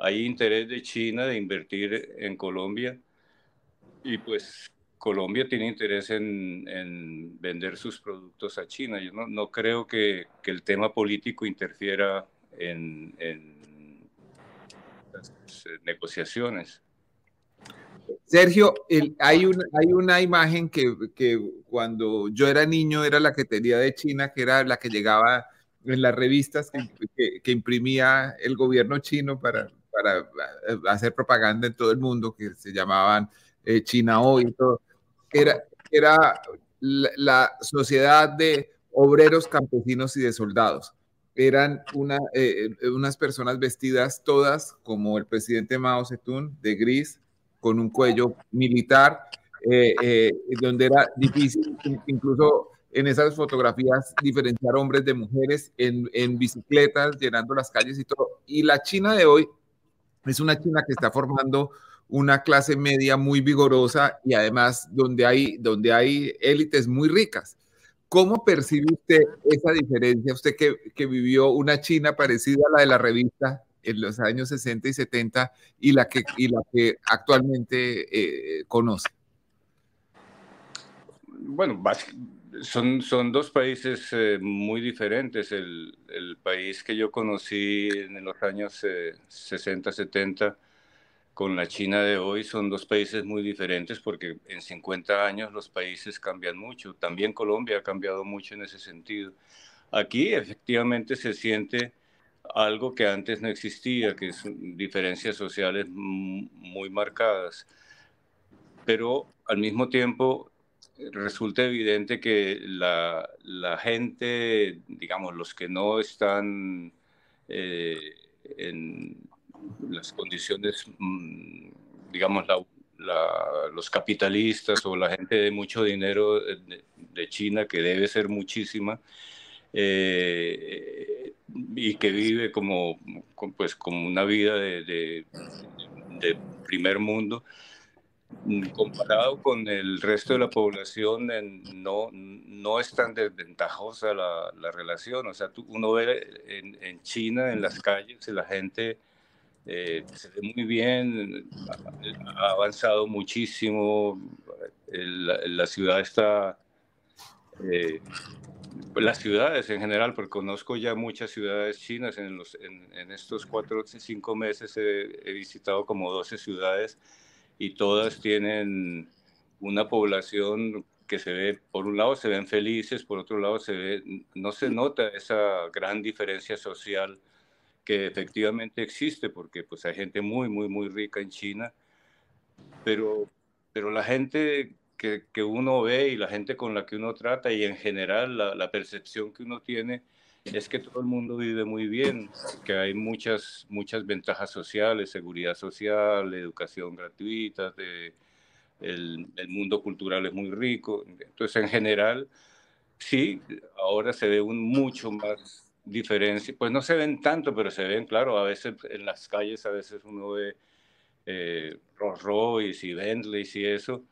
hay interés de China de invertir en Colombia y pues Colombia tiene interés en, vender sus productos a China. Yo no, creo que, el tema político interfiera en, las negociaciones.
Sergio, hay, una, hay una imagen que, cuando yo era niño era la que tenía de China, que era la que llegaba en las revistas que imprimía el gobierno chino para, para eh, hacer propaganda en todo el mundo, que se llamaban eh, China Hoy era, era la, sociedad de obreros, campesinos y de soldados. Eran una, eh, unas personas vestidas todas como el presidente Mao Zedong, de gris, con un cuello militar, donde era difícil incluso en esas fotografías diferenciar hombres de mujeres en, en, bicicletas, llenando las calles y todo. Y la China de hoy es una China que está formando una clase media muy vigorosa y además donde hay, donde hay élites muy ricas. ¿Cómo percibe usted esa diferencia? Usted que, vivió una China parecida a la de la revista en los años 60 y 70 y la que, y la que actualmente eh, conoce.
Bueno, son, son dos países eh, muy diferentes. El, el, país que yo conocí en los años 60, eh, 70 con la China de hoy son dos países muy diferentes porque en 50 años los países cambian mucho. También Colombia ha cambiado mucho en ese sentido. Aquí efectivamente se siente algo que antes no existía, que son diferencias sociales muy marcadas. Pero al mismo tiempo resulta evidente que la, la, gente, digamos, los que no están eh, en las condiciones, mm, digamos, los capitalistas o la gente de mucho dinero de, China, que debe ser muchísima, eh, y que vive como, pues como una vida de, primer mundo comparado con el resto de la población, en- no, no es tan desventajosa la, la relación. O sea, uno ve en, China, en las calles, la gente eh, se ve muy bien, ha avanzado muchísimo, la, ciudad está... eh, las ciudades en general, porque conozco ya muchas ciudades chinas, en, los, en, estos cuatro o cinco meses he, he visitado como 12 ciudades y todas tienen una población que se ve, por un lado se ven felices, por otro lado se ve, no se nota esa gran diferencia social que efectivamente existe, porque pues hay gente muy, muy, muy rica en China, pero, pero la gente que, que uno ve y la gente con la que uno trata y en general la, la percepción que uno tiene es que todo el mundo vive muy bien, que hay muchas, muchas ventajas sociales, seguridad social, educación gratuita, el, mundo cultural es muy rico. Entonces, en general, sí, ahora se ve un mucho más diferencia. Pues no se ven tanto, pero se ven, claro, a veces en las calles, a veces uno ve eh, Rolls Royce y Bentleys y eso,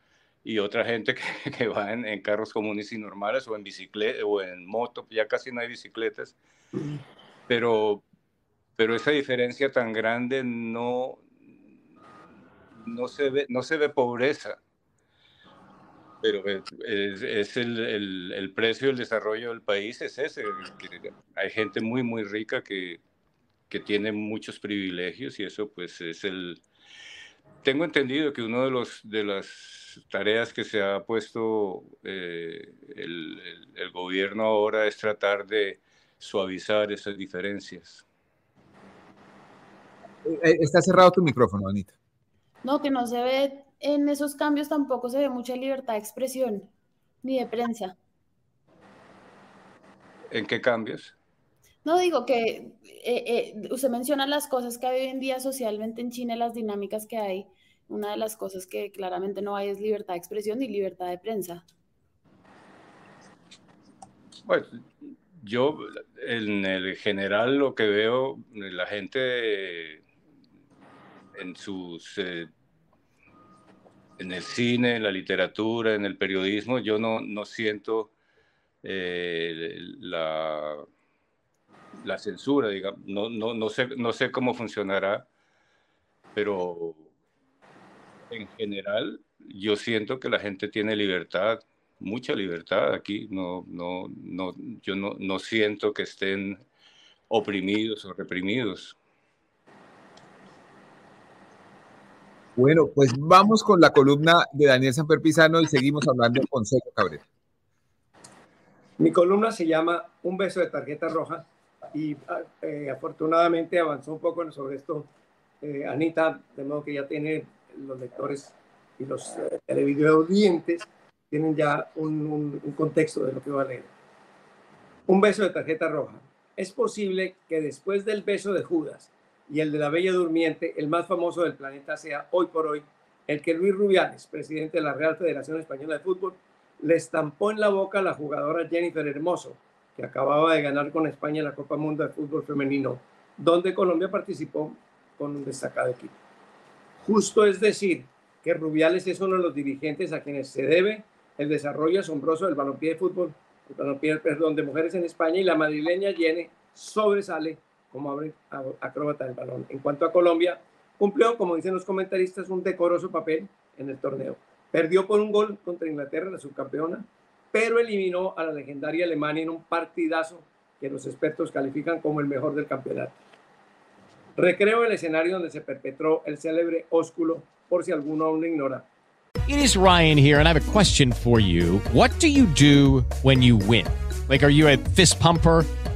y otra gente que, (laughs) que va en, en carros comunes y normales o en bicicleta o en moto, ya casi no hay bicicletas, pero, pero esa diferencia tan grande no, no, se, ve, no se ve pobreza, pero es, es- el, el- el precio del desarrollo del país, es ese, que hay gente muy, muy rica que, que tiene muchos privilegios y eso pues es el... Tengo entendido que uno de los de las tareas que se ha puesto eh, el, el- el gobierno ahora es tratar de suavizar esas diferencias.
Eh, Está cerrado tu micrófono, Anita.
No, que no se ve en esos cambios tampoco se ve mucha libertad de expresión ni de prensa.
¿En qué cambios?
No digo que eh, eh, usted menciona las cosas que hay hoy en día socialmente en China, y las dinámicas que hay. Una de las cosas que claramente no hay es libertad de expresión ni libertad de prensa.
Pues yo en el general lo que veo, la gente en sus eh, en el cine, en la literatura, en el periodismo, yo no, no siento eh, la, la censura, digamos, no, no, no, sé, no sé cómo funcionará, pero en general yo siento que la gente tiene libertad, mucha libertad aquí, no, no, no, yo no, no siento que estén oprimidos o reprimidos.
Bueno, pues vamos con la columna de Daniel Sanfer Pizano y seguimos hablando con Sergio Cabrera.
Mi columna se llama Un beso de tarjeta roja y eh, afortunadamente avanzó un poco sobre esto eh, Anita, de modo que ya tiene los lectores y los eh, televideo-audientes tienen ya un- un contexto de lo que va a leer. Un beso de tarjeta roja. Es posible que después del beso de Judas y el de la Bella Durmiente, el más famoso del planeta sea hoy por hoy el que Luis Rubiales, presidente de la Real Federación Española de Fútbol, le estampó en la boca a la jugadora Jennifer Hermoso, que acababa de ganar con España la Copa Mundo de Fútbol Femenino, donde Colombia participó con un destacado equipo. Justo es decir que Rubiales es uno de los dirigentes a quienes se debe el desarrollo asombroso del balompié de fútbol, el balompié, perdón, de mujeres en España y la madrileña Yene sobresale como abre- acróbata del balón. En cuanto a Colombia, cumplió, como dicen los comentaristas, un decoroso papel en el torneo. Perdió por un gol contra Inglaterra, la subcampeona, pero eliminó a la legendaria Alemania en un partidazo que los expertos califican como el mejor del campeonato. Recreo el escenario donde se perpetró el célebre ósculo, por si alguno aún lo ignora.
It is Ryan here, and I have a question for you. What do you do when you win? Like, are you a fist pumper?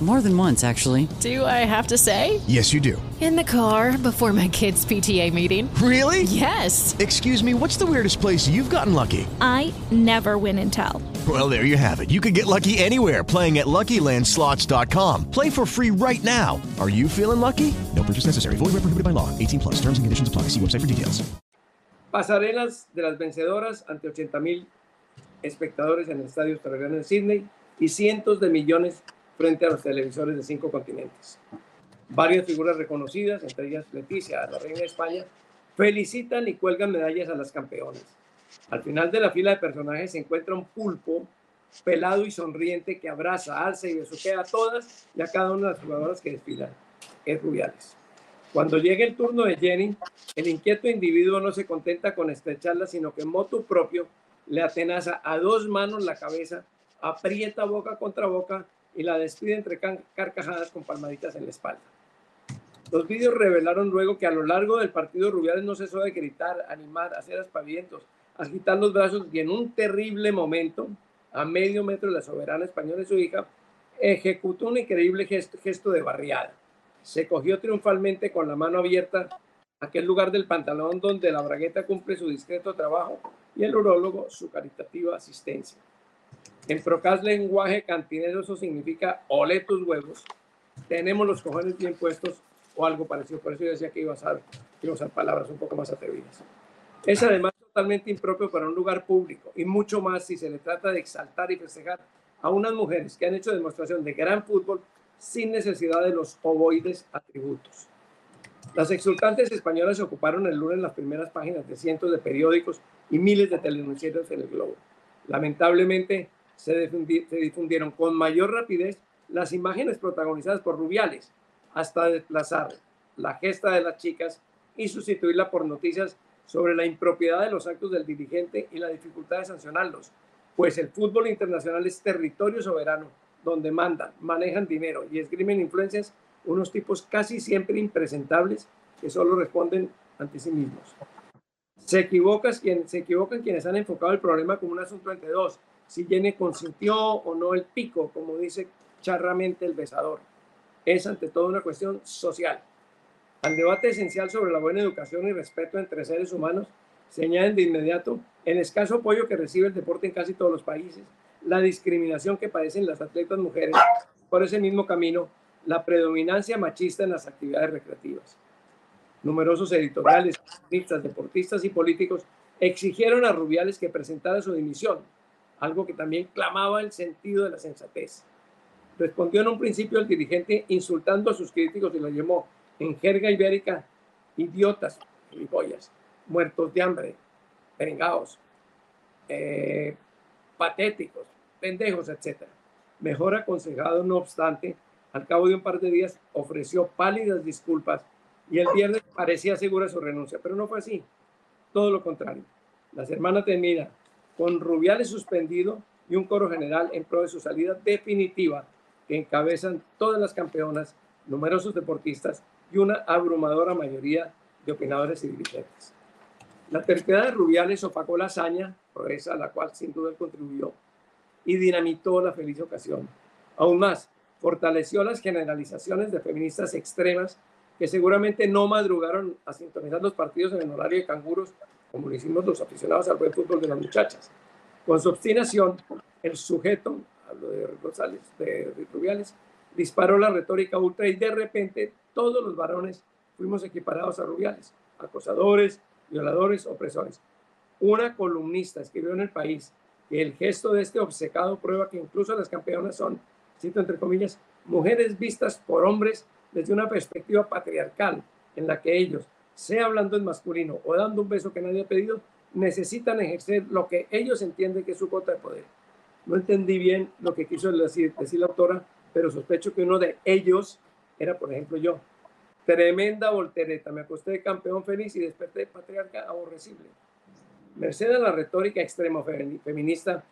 More than once, actually.
Do I have to say?
Yes, you do.
In the car before my kids' PTA meeting.
Really?
Yes.
Excuse me, what's the weirdest place you've gotten lucky?
I never win and tell.
Well, there you have it. You can get lucky anywhere playing at LuckyLandSlots.com. Play for free right now. Are you feeling lucky? No purchase necessary. Void where prohibited by law. 18 plus. Terms and conditions apply. See website for details.
Pasarelas de las vencedoras ante 80 mil espectadores en el Estadio Australiano de Sydney y cientos de millones frente a los televisores de cinco continentes. Varias figuras reconocidas, entre ellas Leticia, la reina de España, felicitan y cuelgan medallas a las campeonas. Al final de la fila de personajes se encuentra un pulpo pelado y sonriente que abraza, alza y besuquea a todas y a cada una de las jugadoras que desfilan. Es Rubiales. Cuando llega el turno de Jenny, el inquieto individuo no se contenta con estrecharla, sino que en moto propio le atenaza a dos manos la cabeza, aprieta boca contra boca y la despide entre carcajadas con palmaditas en la espalda. Los vídeos revelaron luego que a lo largo del partido Rubiales no cesó de gritar, animar, hacer aspavientos, agitar los brazos y en un terrible momento, a medio metro de la soberana española y su hija, ejecutó un increíble gesto, de barriada. Se cogió triunfalmente con la mano abierta aquel lugar del pantalón donde la bragueta cumple su discreto trabajo y el urólogo su caritativa asistencia. En procas lenguaje cantinero eso significa ole tus huevos, tenemos los cojones bien puestos o algo parecido. Por eso yo decía que iba a usar, iba a usar palabras un poco más atrevidas. Es además totalmente impropio para un lugar público y mucho más si se le trata de exaltar y festejar a unas mujeres que han hecho demostración de gran fútbol sin necesidad de los ovoides atributos. Las exultantes españolas ocuparon el lunes las primeras páginas de cientos de periódicos y miles de telenoticieros en el globo. Lamentablemente, se, difundieron con mayor rapidez las imágenes protagonizadas por Rubiales, hasta desplazar la gesta de las chicas y sustituirla por noticias sobre la impropiedad de los actos del dirigente y la dificultad de sancionarlos, pues el fútbol internacional es territorio soberano donde mandan, manejan dinero y esgrimen influencias unos tipos casi siempre impresentables que solo responden ante sí mismos. Se, equivocas, se equivocan quienes han enfocado el problema como un asunto entre dos, si Jenny consintió o no el pico, como dice charramente el besador. Es ante todo una cuestión social. Al debate esencial sobre la buena educación y respeto entre seres humanos se añaden de inmediato el escaso apoyo que recibe el deporte en casi todos los países, la discriminación que padecen las atletas mujeres por ese mismo camino, la predominancia machista en las actividades recreativas. Numerosos editoriales, deportistas y políticos exigieron a Rubiales que presentara su dimisión, algo que también clamaba el sentido de la sensatez. Respondió en un principio el dirigente insultando a sus críticos y lo llamó en jerga ibérica idiotas, gilipollas, muertos de hambre, perengaos, eh, patéticos, pendejos, etc. Mejor aconsejado, no obstante, al cabo de un par de días ofreció pálidas disculpas y el viernes parecía segura su renuncia, pero no fue así. Todo lo contrario. Las hermanas de Mira, con Rubiales suspendido y un coro general en pro de su salida definitiva que encabezan todas las campeonas, numerosos deportistas y una abrumadora mayoría de opinadores y dirigentes. La terquedad de Rubiales opacó la hazaña, proeza a la cual sin duda él contribuyó, y dinamitó la feliz ocasión. Aún más, fortaleció las generalizaciones de feministas extremas que seguramente no madrugaron a sintonizar los partidos en el horario de canguros como lo hicimos los aficionados al fútbol de las muchachas. Con su obstinación, el sujeto, hablo de Rosales, de Rubiales, disparó la retórica ultra y de repente todos los varones fuimos equiparados a Rubiales, acosadores, violadores, opresores. Una columnista escribió en el país que el gesto de este obcecado prueba que incluso las campeonas son, cito entre comillas, mujeres vistas por hombres desde una perspectiva patriarcal en la que ellos, sea hablando en masculino o dando un beso que nadie ha pedido, necesitan ejercer lo que ellos entienden que es su cuota de poder. No entendí bien lo que quiso decir, decir la autora, pero sospecho que uno de ellos era, por ejemplo, yo. Tremenda voltereta, me acosté de campeón feliz y desperté de patriarca aborrecible. Merced a la retórica extremo feminista,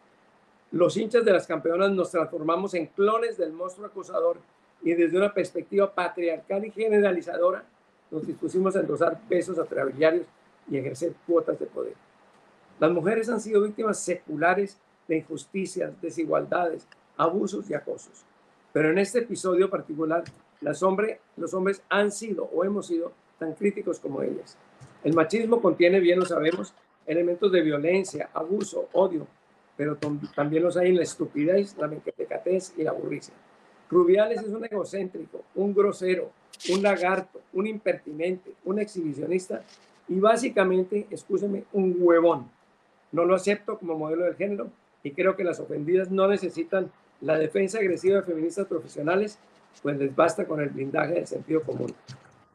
los hinchas de las campeonas nos transformamos en clones del monstruo acusador y desde una perspectiva patriarcal y generalizadora, nos dispusimos a endosar pesos atrabiliarios y ejercer cuotas de poder. Las mujeres han sido víctimas seculares de injusticias, desigualdades, abusos y acosos. Pero en este episodio particular, los hombres han sido o hemos sido tan críticos como ellas. El machismo contiene, bien lo sabemos, elementos de violencia, abuso, odio, pero también los hay en la estupidez, la mequetecatez y la burricia. Rubiales es un egocéntrico, un grosero, un lagarto, un impertinente, un exhibicionista y básicamente, escúcheme, un huevón. No lo acepto como modelo del género y creo que las ofendidas no necesitan la defensa agresiva de feministas profesionales, pues les basta con el blindaje del sentido común.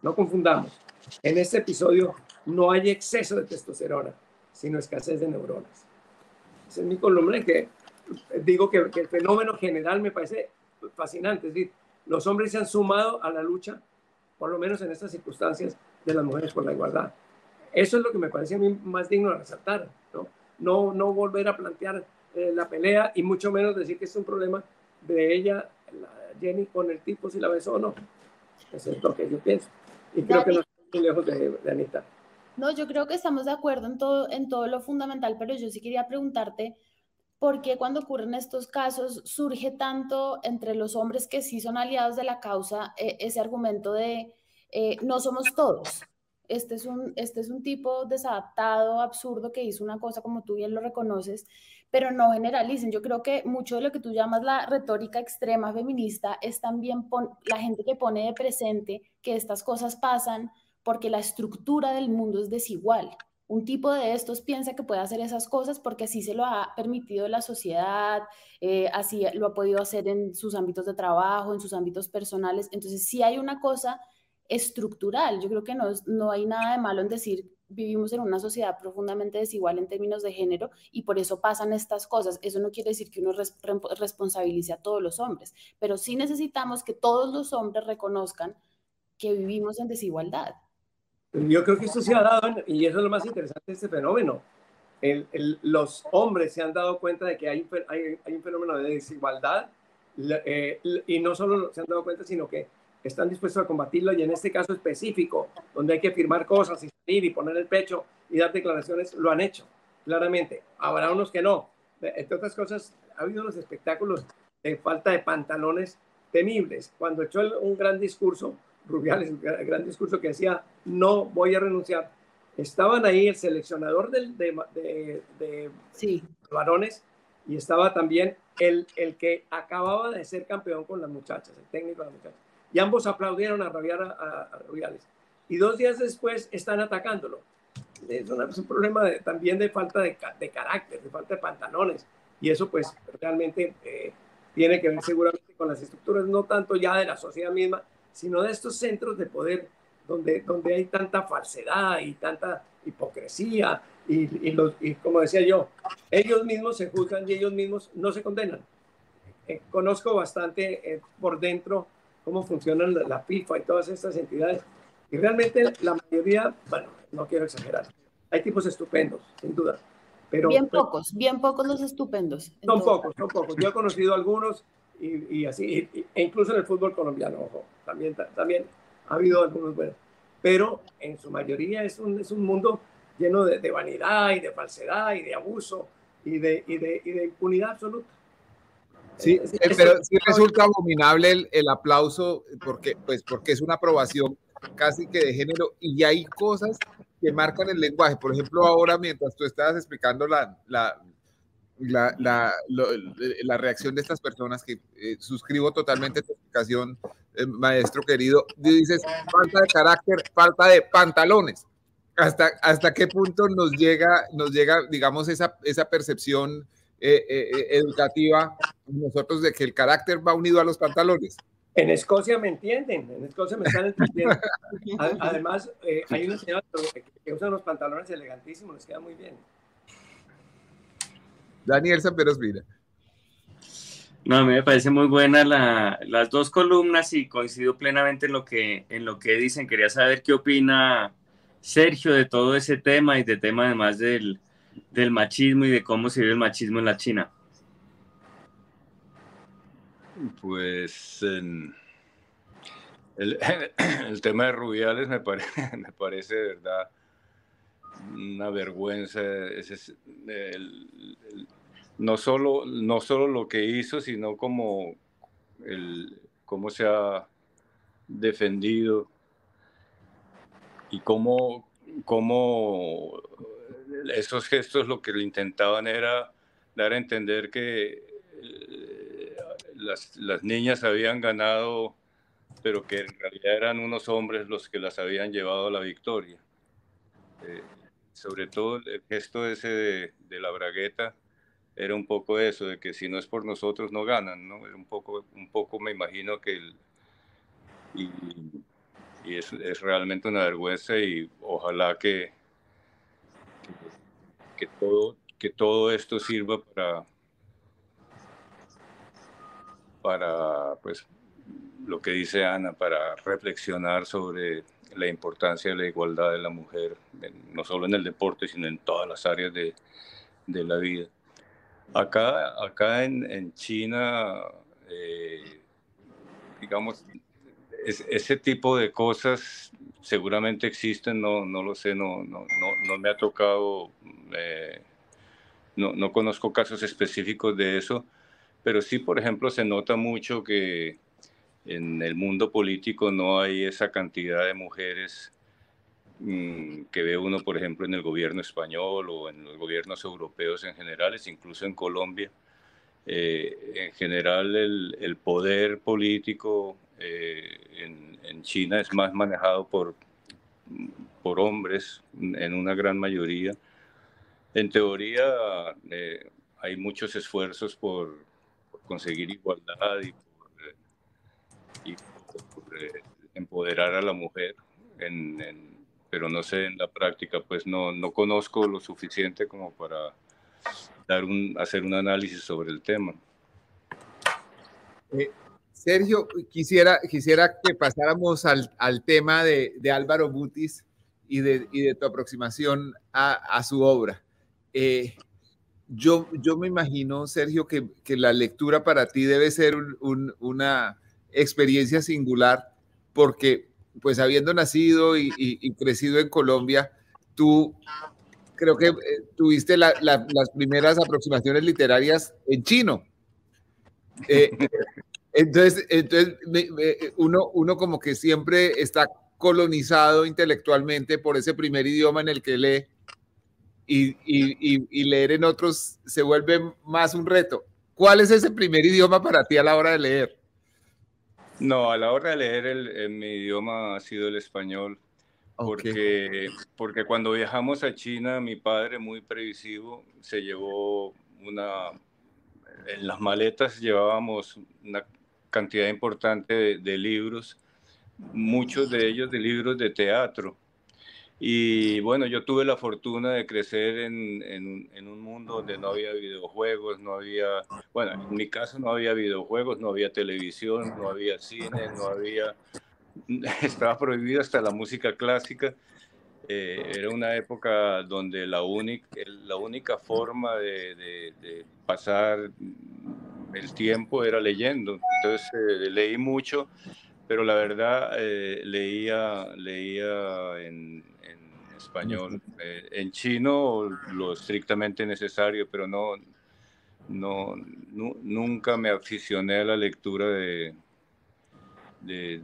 No confundamos, en este episodio no hay exceso de testosterona, sino escasez de neuronas. Ese es mi columna que digo que, el fenómeno general me parece fascinante. Es decir, los hombres se han sumado a la lucha, por lo menos en estas circunstancias, de las mujeres por la igualdad. Eso es lo que me parece a mí más digno de resaltar, ¿no? No, no volver a plantear eh, la pelea y mucho menos decir que es un problema de ella, Jenny, con el tipo si la besó o no. Eso es lo que yo pienso. Y creo que no estoy lejos de, de Anita.
No, yo creo que estamos de acuerdo en todo, en todo lo fundamental, pero yo sí quería preguntarte por qué cuando ocurren estos casos surge tanto entre los hombres que sí son aliados de la causa eh, ese argumento de eh, no somos todos. Este es, un, este es un tipo desadaptado, absurdo, que hizo una cosa como tú bien lo reconoces, pero no generalicen. Yo creo que mucho de lo que tú llamas la retórica extrema feminista es también la gente que pone de presente que estas cosas pasan porque la estructura del mundo es desigual. Un tipo de estos piensa que puede hacer esas cosas porque así se lo ha permitido la sociedad, eh, así lo ha podido hacer en sus ámbitos de trabajo, en sus ámbitos personales. Entonces, si hay una cosa estructural. Yo creo que no, no hay nada de malo en decir vivimos en una sociedad profundamente desigual en términos de género y por eso pasan estas cosas. Eso no quiere decir que uno responsabilice a todos los hombres, pero sí necesitamos que todos los hombres reconozcan que vivimos en desigualdad.
Yo creo que esto se ha dado, y eso es lo más interesante de este fenómeno. los hombres se han dado cuenta de que hay, hay, un fenómeno de desigualdad eh, y no solo se han dado cuenta, sino que están dispuestos a combatirlo y en este caso específico, donde hay que firmar cosas y salir y poner el pecho y dar declaraciones, lo han hecho, claramente. Habrá unos que no. Entre otras cosas, ha habido unos espectáculos de falta de pantalones temibles. Cuando echó un gran discurso, Rubiales, un gran discurso que decía, no voy a renunciar, estaban ahí el seleccionador de, de, de,
sí.
varones y estaba también el, el que acababa de ser campeón con las muchachas, el técnico de las muchachas y ambos aplaudieron a Rubiales. A, Rubiales. Y dos días después están atacándolo. Es, un problema también de falta de, de, carácter, de falta de pantalones. Y eso pues realmente eh, tiene que ver seguramente con las estructuras, no tanto ya de la sociedad misma, sino de estos centros de poder donde, donde hay tanta falsedad y tanta hipocresía. Y, y, los, y como decía yo, ellos mismos se juzgan y ellos mismos no se condenan. Eh, conozco bastante eh, por dentro cómo funcionan la, FIFA y todas estas entidades. Y realmente la mayoría, bueno, no quiero exagerar, hay tipos estupendos, sin duda. Pero,
bien pocos, bien pocos los estupendos.
Son pocos, son pocos. Yo he conocido algunos y, así, e incluso en el fútbol colombiano, ojo, también, también ha habido algunos buenos. Pero en su mayoría es un, es un mundo lleno de, de vanidad y de falsedad y de abuso y de, y de, y de impunidad absoluta.
Sí, eh, pero sí resulta abominable el, aplauso porque, pues, porque es una aprobación casi que de género y hay cosas que marcan el lenguaje. Por ejemplo, ahora mientras tú estabas explicando la, la, la, la, reacción de estas personas, que eh, suscribo totalmente tu explicación, eh, maestro querido, dices, falta de carácter, falta de pantalones. ¿Hasta, hasta qué punto nos llega, nos llega digamos, esa, esa percepción eh, eh, eh, educativa nosotros de que el carácter va unido a los pantalones.
En Escocia me entienden, en Escocia me están entendiendo. (laughs) Además, hay una señora que usa unos pantalones elegantísimos, les queda muy bien.
Daniel Samperos mira.
No, a mí me parece muy buena la, las dos columnas y coincido plenamente en lo, que, en lo que dicen. Quería saber qué opina Sergio de todo ese tema y de tema además del, del machismo y de cómo se vive el machismo en la China?
Pues el, (coughs) el, tema de Rubiales me, (laughs) me parece de verdad una vergüenza. no, solo, no solo lo que hizo, sino como, el, cómo se ha defendido y cómo, cómo esos gestos lo que le intentaban era dar a entender que eh, las, las, niñas habían ganado, pero que en realidad eran unos hombres los que las habían llevado a la victoria. Eh, sobre todo el gesto ese de, la bragueta era un poco eso, de que si no es por nosotros no ganan, ¿no? Un poco, un poco me imagino que el, y, es, es, realmente una vergüenza y ojalá que, que, que, todo, que todo esto sirva para, para pues, lo que dice Ana, para reflexionar sobre la importancia de la igualdad de la mujer, no solo en el deporte, sino en todas las áreas de, de la vida. Acá, acá en, en China, eh, digamos, es, ese tipo de cosas seguramente existen, no, no lo sé, no, no, no, no me ha tocado, eh, no, no conozco casos específicos de eso, pero sí, por ejemplo, se nota mucho que en el mundo político no hay esa cantidad de mujeres mmm, que ve uno, por ejemplo, en el gobierno español o en los gobiernos europeos en general, incluso en Colombia. Eh, en general, el, el, poder político eh, en, en, China es más manejado por, por hombres en una gran mayoría. En teoría, eh, hay muchos esfuerzos por, por conseguir igualdad y y eh, empoderar a la mujer, en, en, pero no sé, en la práctica pues no, no conozco lo suficiente como para dar un, hacer un análisis sobre el tema.
Eh, Sergio, quisiera, quisiera que pasáramos al, al tema de, de, Álvaro Butis y de, y de tu aproximación a, a su obra. Eh, yo, yo me imagino, Sergio, que, que, la lectura para ti debe ser un, un, una, experiencia singular porque pues habiendo nacido y, crecido en Colombia, tú creo que eh, tuviste la, la, las primeras aproximaciones literarias en chino. Eh, (laughs) entonces, entonces uno, uno como que siempre está colonizado intelectualmente por ese primer idioma en el que lee y, leer en otros se vuelve más un reto. ¿Cuál es ese primer idioma para ti a la hora de leer?
No, a la hora de leer el, en mi idioma ha sido el español, porque, okay. porque cuando viajamos a China, mi padre, muy previsivo, se llevó una... En las maletas llevábamos una cantidad importante de, de libros, muchos de ellos de libros de teatro. Y bueno, yo tuve la fortuna de crecer en, en, un mundo donde no había videojuegos, no había, bueno, en mi caso no había videojuegos, no había televisión, no había cine, no había, (laughs) estaba prohibido hasta la música clásica. Eh, era una época donde la, única, la única forma de, pasar el tiempo era leyendo. Entonces eh, leí mucho, pero la verdad eh, leía, leía en, español. Eh, en chino lo estrictamente necesario, pero no, no, no, nunca me aficioné a la lectura de, de,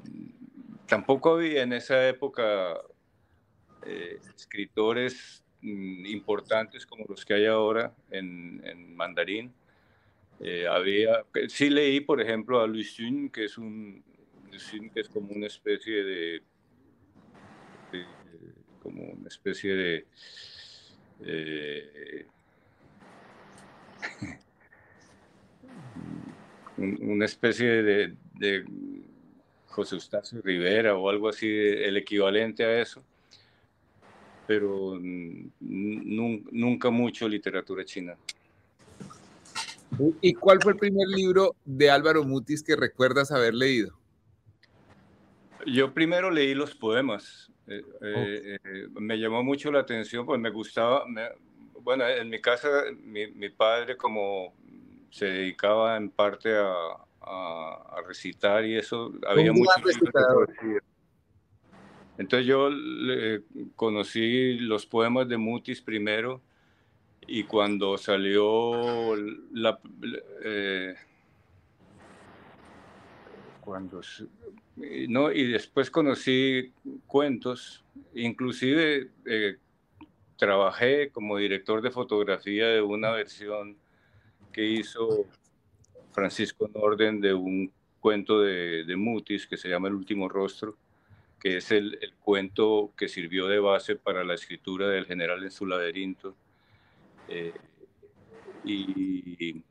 Tampoco había en esa época eh, escritores mm, importantes como los que hay ahora en, en mandarín. Eh, había, sí leí, por ejemplo, a Luis Xun, que es un que es como una especie de, como una especie de... Eh, (laughs) una especie de, de, José Eustacio Rivera o algo así, el equivalente a eso, pero nunca mucho literatura china.
¿Y cuál fue el primer libro de Álvaro Mutis que recuerdas haber leído?
Yo primero leí los poemas. Eh, eh, eh, me llamó mucho la atención, pues me gustaba. Me, bueno, en mi casa, mi, mi, padre, como se dedicaba en parte a, a, a recitar y eso, había muchos Entonces yo conocí los poemas de Mutis primero y cuando salió la, eh, cuando no y después conocí cuentos inclusive eh, trabajé como director de fotografía de una versión que hizo Francisco Norden de un cuento de, Mutis que se llama El último rostro que es el, el, cuento que sirvió de base para la escritura del general en su laberinto. Eh, y,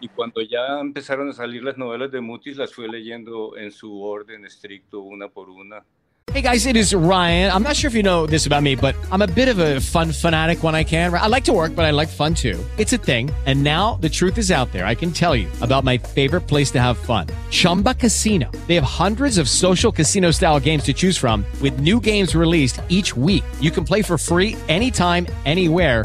y cuando ya empezaron a salir las novelas de Mutis, las leyendo en su orden estricto, una por una.
Hey guys, it is Ryan. I'm not sure if you know this about me, but I'm a bit of a fun fanatic when I can. I like to work, but I like fun too. It's a thing. And now the truth is out there. I can tell you about my favorite place to have fun Chumba Casino. They have hundreds of social casino style games to choose from, with new games released each week. You can play for free anytime, anywhere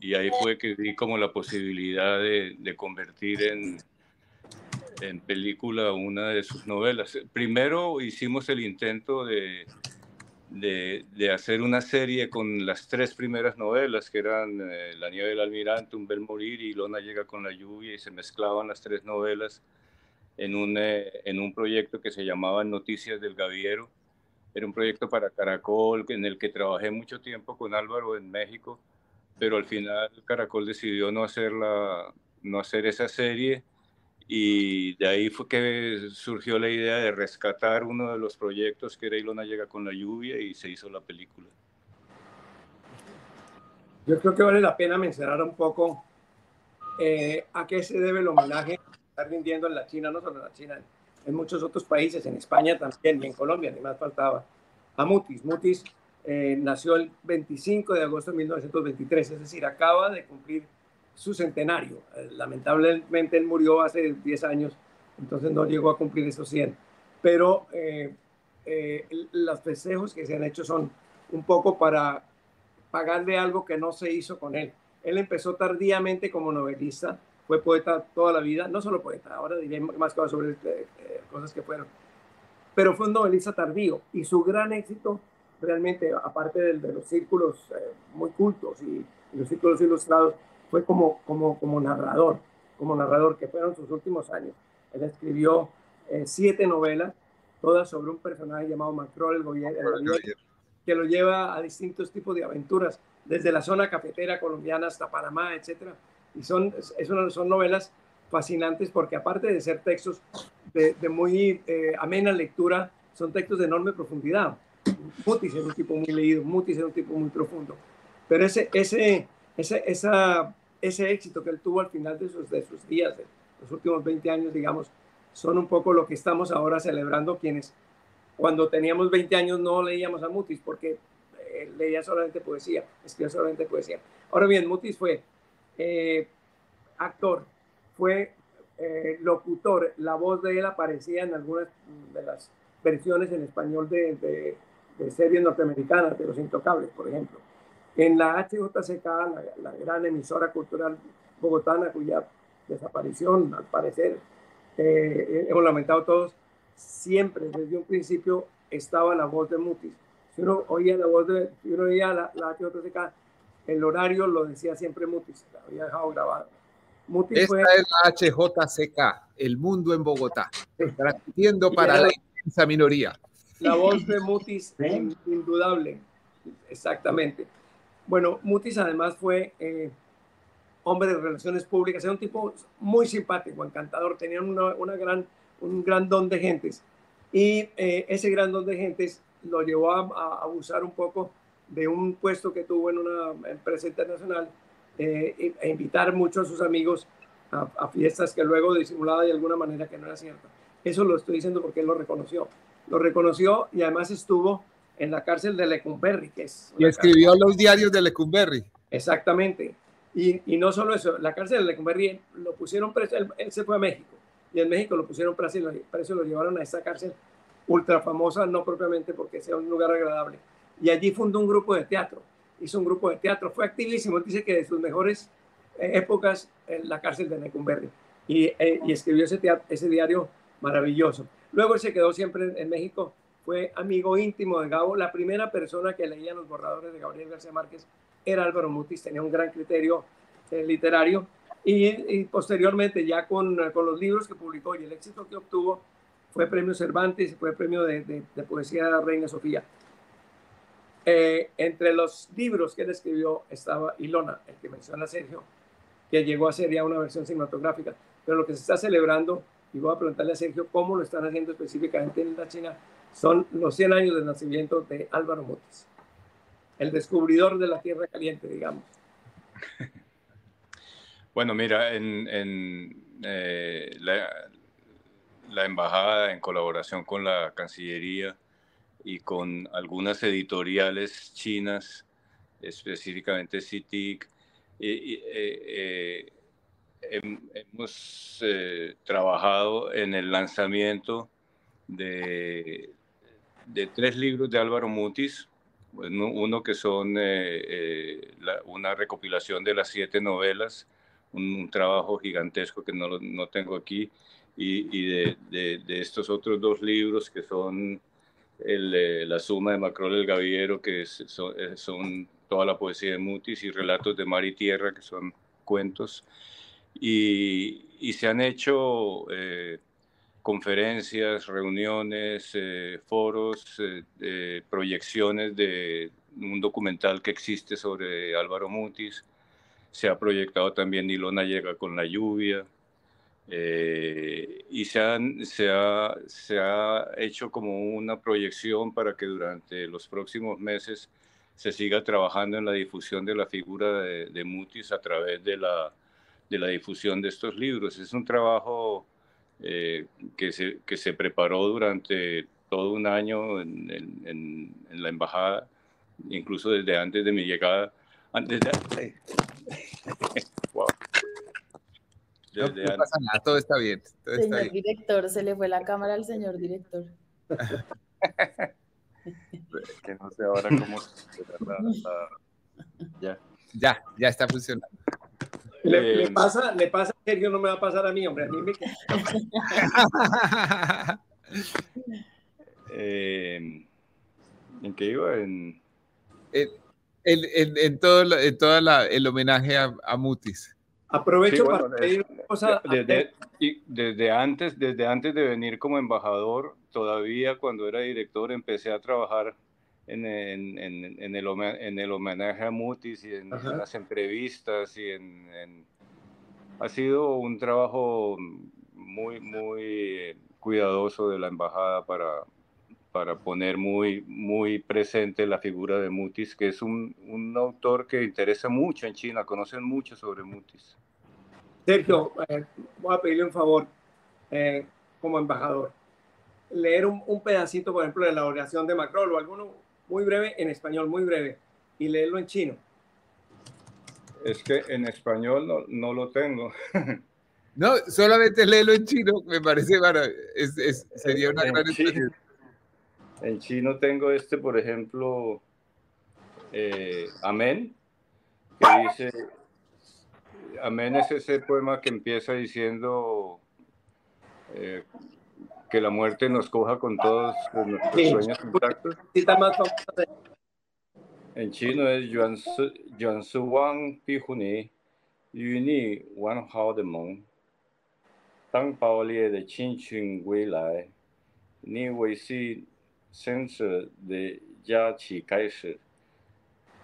y, ahí fue que vi como la posibilidad de, convertir en, en película una de sus novelas. Primero hicimos el intento de de, de, hacer una serie con las tres primeras novelas, que eran eh, La nieve del almirante, Un bel morir y Lona llega con la lluvia, y se mezclaban las tres novelas en un, eh, en un proyecto que se llamaba Noticias del Gaviero. Era un proyecto para Caracol en el que trabajé mucho tiempo con Álvaro en México, pero al final Caracol decidió no hacer, la, no hacer esa serie y de ahí fue que surgió la idea de rescatar uno de los proyectos que era Ilona llega con la lluvia y se hizo la película.
Yo creo que vale la pena mencionar un poco eh, a qué se debe el homenaje que está rindiendo en la China, no solo en la China, en muchos otros países, en España también y en Colombia, ni más faltaba, a Mutis. Mutis eh, nació el 25 de agosto de 1923, es decir, acaba de cumplir su centenario. Eh, lamentablemente él murió hace 10 años, entonces no llegó a cumplir esos 100. Pero eh, eh, los festejos que se han hecho son un poco para pagarle algo que no se hizo con él. Él empezó tardíamente como novelista, fue poeta toda la vida, no solo poeta, ahora diré más cosas sobre eh, cosas que fueron, pero fue un novelista tardío y su gran éxito realmente, aparte de, de los círculos eh, muy cultos y, y los círculos ilustrados, fue como, como, como narrador, como narrador, que fueron sus últimos años. Él escribió eh, siete novelas, todas sobre un personaje llamado Macron, el gobierno, que lo lleva a distintos tipos de aventuras, desde la zona cafetera colombiana hasta Panamá, etc. Y son, es una, son novelas fascinantes porque aparte de ser textos de, de muy eh, amena lectura, son textos de enorme profundidad. Mutis es un tipo muy leído, Mutis es un tipo muy profundo. Pero ese, ese, ese, esa ese éxito que él tuvo al final de sus, de sus días, de los últimos 20 años, digamos, son un poco lo que estamos ahora celebrando quienes cuando teníamos 20 años no leíamos a Mutis porque eh, leía solamente poesía, escribía solamente poesía. Ahora bien, Mutis fue eh, actor, fue eh, locutor, la voz de él aparecía en algunas de las versiones en español de, de series norteamericanas, de Los Intocables, por ejemplo en la HJCK, la, la gran emisora cultural bogotana, cuya desaparición, al parecer, eh, hemos lamentado todos, siempre desde un principio estaba la voz de Mutis. Si uno oía la voz de, si uno oía la, la HJCK, el horario lo decía siempre Mutis, lo había dejado grabado.
Mutis Esta fue, es la HJCK, El Mundo en Bogotá, transmitiendo para la inmensa minoría.
La voz de (laughs) Mutis, indudable, exactamente. Bueno, Mutis además fue eh, hombre de relaciones públicas, era un tipo muy simpático, encantador, tenía una, una gran, un gran don de gentes. Y eh, ese gran don de gentes lo llevó a, a, abusar un poco de un puesto que tuvo en una empresa internacional eh, e invitar mucho a sus amigos a, a, fiestas que luego disimulaba de alguna manera que no era cierta. Eso lo estoy diciendo porque él lo reconoció. Lo reconoció y además estuvo en la cárcel de Lecumberri, que es...
Y escribió los diarios de Lecumberri.
Exactamente. Y, y, no solo eso, la cárcel de Lecumberri lo pusieron preso, él, él, se fue a México, y en México lo pusieron preso y lo, preso lo llevaron a esa cárcel ultra famosa, no propiamente porque sea un lugar agradable. Y allí fundó un grupo de teatro, hizo un grupo de teatro, fue activísimo, dice que de sus mejores eh, épocas en la cárcel de Lecumberri. Y, eh, y escribió ese, teatro, ese diario maravilloso. Luego se quedó siempre en, México, fue amigo íntimo de Gabo. La primera persona que leía los borradores de Gabriel García Márquez era Álvaro Mutis, tenía un gran criterio eh, literario. Y, posteriormente, ya con, con, los libros que publicó y el éxito que obtuvo, fue premio Cervantes, fue premio de, de, de poesía Reina Sofía. Eh, entre los libros que él escribió estaba Ilona, el que menciona Sergio, que llegó a ser ya una versión cinematográfica. Pero lo que se está celebrando, y voy a preguntarle a Sergio cómo lo están haciendo específicamente en la China, son los 100 años del nacimiento de Álvaro Mutis, el descubridor de la Tierra Caliente, digamos. (laughs)
Bueno, mira, en, eh, la, embajada, en colaboración con la Cancillería y con algunas editoriales chinas, específicamente CITIC, eh, eh, hemos trabajado en el lanzamiento de de tres libros de Álvaro Mutis, uno, uno que son eh, eh, la, una recopilación de las siete novelas, un, un trabajo gigantesco que no, no tengo aquí, y, y de, de, de, estos otros dos libros que son el, eh, La suma de Macrol el Gaviero, que es, son, son, toda la poesía de Mutis, y Relatos de Mar y Tierra, que son cuentos. Y, y se han hecho conferencias, reuniones, eh, foros, eh, eh, proyecciones de un documental que existe sobre Álvaro Mutis. Se ha proyectado también Ilona llega con la lluvia. y se, han, se, ha, se ha hecho como una proyección para que durante los próximos meses se siga trabajando en la difusión de la figura de, de Mutis a través de la, de la difusión de estos libros. Es un trabajo eh, que, se, que se preparó durante todo un año en, en, en, la embajada, incluso desde antes de mi llegada. Antes de,
wow. Desde no, no pasa nada, todo está bien. Todo
señor
está bien.
director, se le fue la cámara al señor director. (laughs)
que no sé ahora cómo... La, la, (laughs)
ya. ya, ya está funcionando.
Le, le, pasa, le pasa a Sergio, no me va a pasar a mí, hombre. A mí me... (laughs)
eh, ¿En qué iba? En,
en, en, en todo, la, en toda la, el homenaje a, a Mutis.
Aprovecho sí, bueno, para pedir
una cosa. Desde, desde, antes, desde antes de venir como embajador, todavía cuando era director, empecé a trabajar en, en, en, en, el, en el homenaje a Mutis y en, las entrevistas y en, ha sido un trabajo muy, muy cuidadoso de la embajada para, para poner muy, muy presente la figura de Mutis, que es un, un autor que interesa mucho en China, conocen mucho sobre Mutis.
Sergio, eh, voy a pedirle un favor eh, como embajador. Leer un, un, pedacito, por ejemplo, de la oración de Macron o alguno muy breve en español, muy breve, y leerlo en chino.
Es que en español no, no lo tengo. (laughs)
No, solamente léelo en chino, me parece, es, sería una
en
gran
chino, en chino tengo este, por ejemplo, eh, Amén, que dice, Amén es ese poema que empieza diciendo eh, que la muerte nos coja con todos nuestros sí. sueños intactos. En chino es Yuan Su, Yuan Su Wang Pi Huni, Yu Ni Wan Hao de Meng, Tang Bao Lie de Qin Qun Wei Lai, Ni Wei Si Sen Zhe de Ya Qi Kai Shi,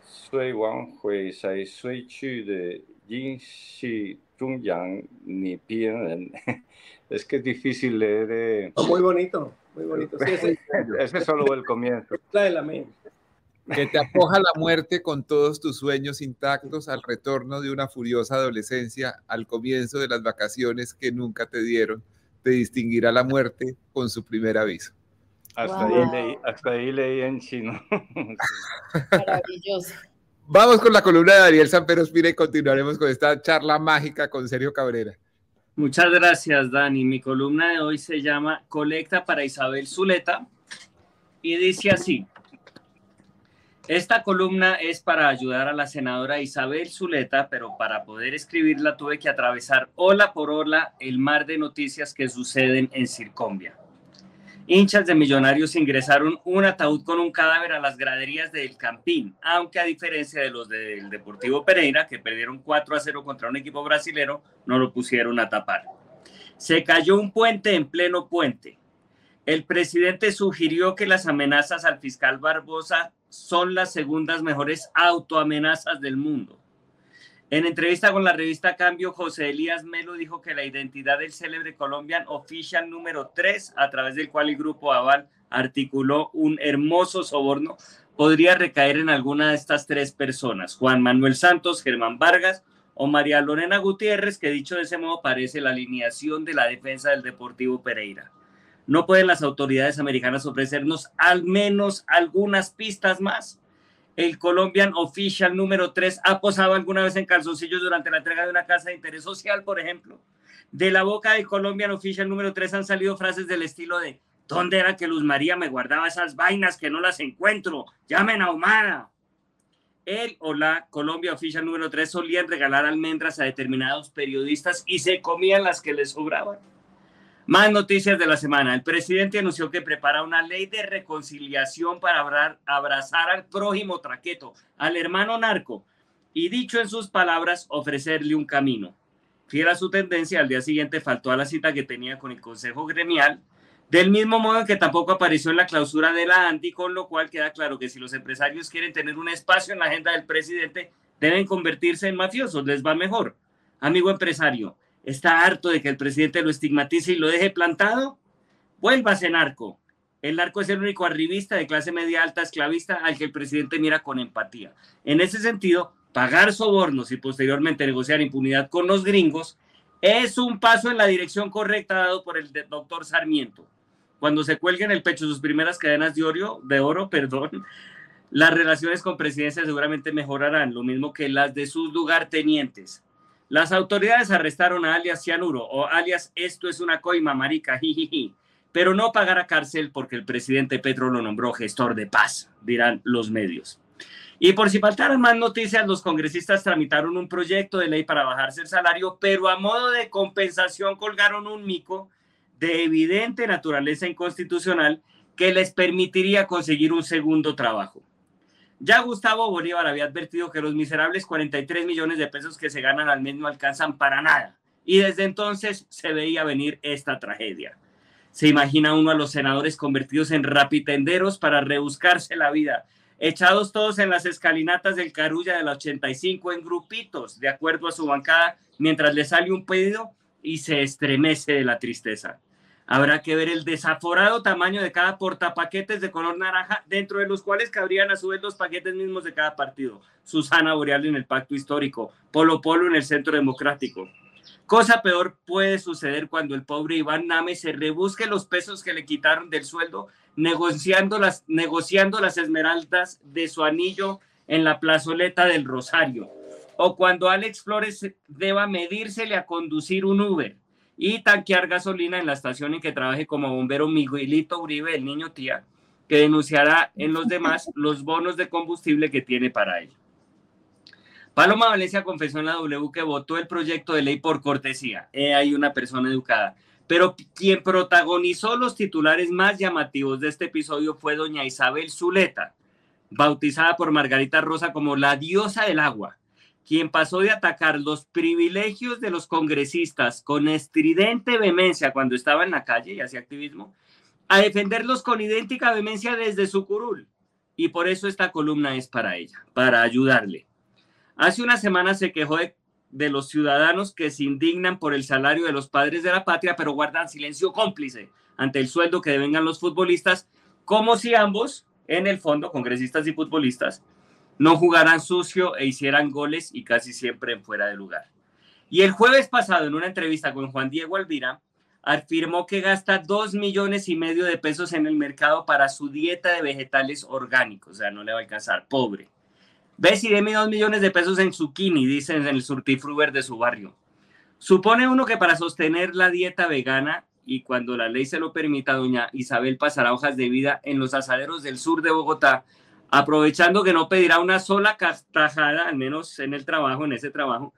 Sui Wang Hui Sai Sui Qu de Yin Xi Zhong Yang Ni Bien Ren. Es que es difícil leer. Eh...
Oh, muy bonito, muy bonito. Sí,
ese, (laughs) ese es solo el comienzo. (laughs)
La de la mente.
Que te acoja la muerte con todos tus sueños intactos al retorno de una furiosa adolescencia, al comienzo de las vacaciones que nunca te dieron, te distinguirá la muerte con su primer aviso.
Hasta, ahí, leí, hasta ahí leí en chino. (laughs)
Maravilloso.
Vamos con la columna de Daniel Sampero Espina y continuaremos con esta charla mágica con Sergio Cabrera.
Muchas gracias, Dani. Mi columna de hoy se llama Colecta para Isabel Zuleta y dice así. Esta columna es para ayudar a la senadora Isabel Zuleta, pero para poder escribirla tuve que atravesar ola por ola el mar de noticias que suceden en Circombia. Hinchas de Millonarios ingresaron un ataúd con un cadáver a las graderías del Campín, aunque a diferencia de los del Deportivo Pereira, que perdieron 4 a 0 contra un equipo brasilero, no lo pusieron a tapar. Se cayó un puente en pleno puente. El presidente sugirió que las amenazas al fiscal Barbosa son las segundas mejores autoamenazas del mundo. En entrevista con la revista Cambio, José Elías Melo dijo que la identidad del célebre Colombian Official número 3, a través del cual el grupo Aval articuló un hermoso soborno, podría recaer en alguna de estas tres personas, Juan Manuel Santos, Germán Vargas o María Lorena Gutiérrez, que dicho de ese modo parece la alineación de la defensa del Deportivo Pereira. ¿No pueden las autoridades americanas ofrecernos al menos algunas pistas más? El Colombian Official número 3 ha posado alguna vez en calzoncillos durante la entrega de una casa de interés social, por ejemplo. De la boca del Colombian Official número 3 han salido frases del estilo de ¿Dónde era que Luz María me guardaba esas vainas que no las encuentro? Llamen a Humana. Él o la Colombia Official número 3 solían regalar almendras a determinados periodistas y se comían las que les sobraban. Más noticias de la semana. El presidente anunció que prepara una ley de reconciliación para abrazar al prójimo traqueto, al hermano narco, y dicho en sus palabras, ofrecerle un camino. Fiel a su tendencia, al día siguiente faltó a la cita que tenía con el Consejo Gremial, del mismo modo que tampoco apareció en la clausura de la ANDI, con lo cual queda claro que si los empresarios quieren tener un espacio en la agenda del presidente, deben convertirse en mafiosos, les va mejor. Amigo empresario, está harto de que el presidente lo estigmatice y lo deje plantado, vuélvase narco. El narco es el único arribista de clase media alta esclavista al que el presidente mira con empatía. En ese sentido, pagar sobornos y posteriormente negociar impunidad con los gringos es un paso en la dirección correcta dado por el doctor Sarmiento. Cuando se cuelguen el pecho sus primeras cadenas de oro, de oro, (laughs) perdón, las relaciones con presidencia seguramente mejorarán, lo mismo que las de sus lugartenientes. Las autoridades arrestaron a alias Cianuro o alias Esto es una coima marica, jijiji, pero no pagará cárcel porque el presidente Petro lo nombró gestor de paz, dirán los medios. Y por si faltaran más noticias, los congresistas tramitaron un proyecto de ley para bajarse el salario, pero a modo de compensación colgaron un mico de evidente naturaleza inconstitucional que les permitiría conseguir un segundo trabajo. Ya Gustavo Bolívar había advertido que los miserables 43 millones de pesos que se ganan al mes no alcanzan para nada. Y desde entonces se veía venir esta tragedia. Se imagina uno a los senadores convertidos en rapitenderos para rebuscarse la vida, echados todos en las escalinatas del Carulla de la 85 en grupitos, de acuerdo a su bancada, mientras le sale un pedido y se estremece de la tristeza. Habrá que ver el desaforado tamaño de cada portapaquetes de color naranja, dentro de los cuales cabrían a su vez los paquetes mismos de cada partido. Susana Boreal en el Pacto Histórico, Polo Polo en el Centro Democrático. Cosa peor puede suceder cuando el pobre Iván Name se rebusque los pesos que le quitaron del sueldo negociando las, negociando las esmeraldas de su anillo en la plazoleta del Rosario. O cuando Alex Flores deba medírsele a conducir un Uber y tanquear gasolina en la estación en que trabaje como bombero Miguelito Uribe, el niño tía, que denunciará en los demás los bonos de combustible que tiene para ello. Paloma Valencia confesó en la W que votó el proyecto de ley por cortesía. hay una persona educada. Pero quien protagonizó los titulares más llamativos de este episodio fue doña Isabel Zuleta, bautizada por Margarita Rosa como la diosa del agua quien pasó de atacar los privilegios de los congresistas con estridente vehemencia cuando estaba en la calle y hacía activismo, a defenderlos con idéntica vehemencia desde su curul. Y por eso esta columna es para ella, para ayudarle. Hace una semana se quejó de, de los ciudadanos que se indignan por el salario de los padres de la patria, pero guardan silencio cómplice ante el sueldo que devengan los futbolistas, como si ambos, en el fondo, congresistas y futbolistas, no jugaran sucio e hicieran goles y casi siempre en fuera de lugar. Y el jueves pasado, en una entrevista con Juan Diego Alvira, afirmó que gasta dos millones y medio de pesos en el mercado para su dieta de vegetales orgánicos, o sea, no le va a alcanzar, pobre. Bessie, deme dos millones de pesos en zucchini, dicen en el surtifruber de su barrio. Supone uno que para sostener la dieta vegana y cuando la ley se lo permita, doña Isabel pasará hojas de vida en los asaderos del sur de Bogotá, aprovechando que no pedirá una sola castajada, al menos en el trabajo, en ese trabajo,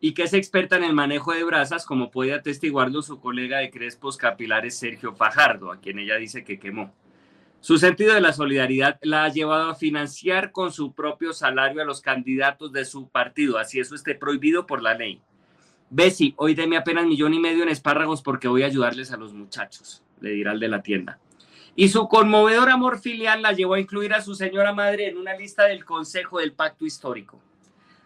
y que es experta en el manejo de brasas, como puede atestiguarlo su colega de Crespos Capilares, Sergio Fajardo, a quien ella dice que quemó. Su sentido de la solidaridad la ha llevado a financiar con su propio salario a los candidatos de su partido, así eso esté prohibido por la ley. Bessie, hoy deme apenas millón y medio en espárragos porque voy a ayudarles a los muchachos, le dirá el de la tienda. Y su conmovedor amor filial la llevó a incluir a su señora madre en una lista del Consejo del Pacto Histórico.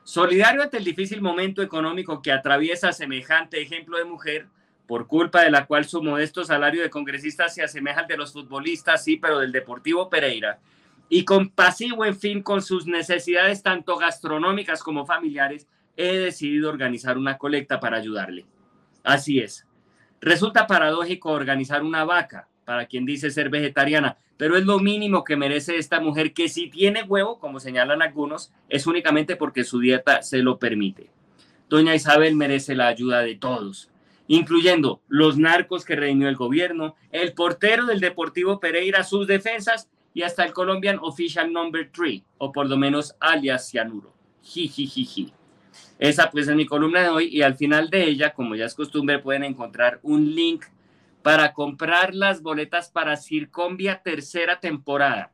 Solidario ante el difícil momento económico que atraviesa semejante ejemplo de mujer, por culpa de la cual su modesto salario de congresista se asemeja al de los futbolistas, sí, pero del Deportivo Pereira, y compasivo, en fin, con sus necesidades tanto gastronómicas como familiares, he decidido organizar una colecta para ayudarle. Así es. Resulta paradójico organizar una vaca para quien dice ser vegetariana, pero es lo mínimo que merece esta mujer que si tiene huevo, como señalan algunos, es únicamente porque su dieta se lo permite. Doña Isabel merece la ayuda de todos, incluyendo los narcos que redimió el gobierno, el portero del Deportivo Pereira, sus defensas y hasta el Colombian Official Number 3, o por lo menos alias Cianuro. Jijijiji. Esa pues es mi columna de hoy y al final de ella, como ya es costumbre, pueden encontrar un link para comprar las boletas para Circombia tercera temporada.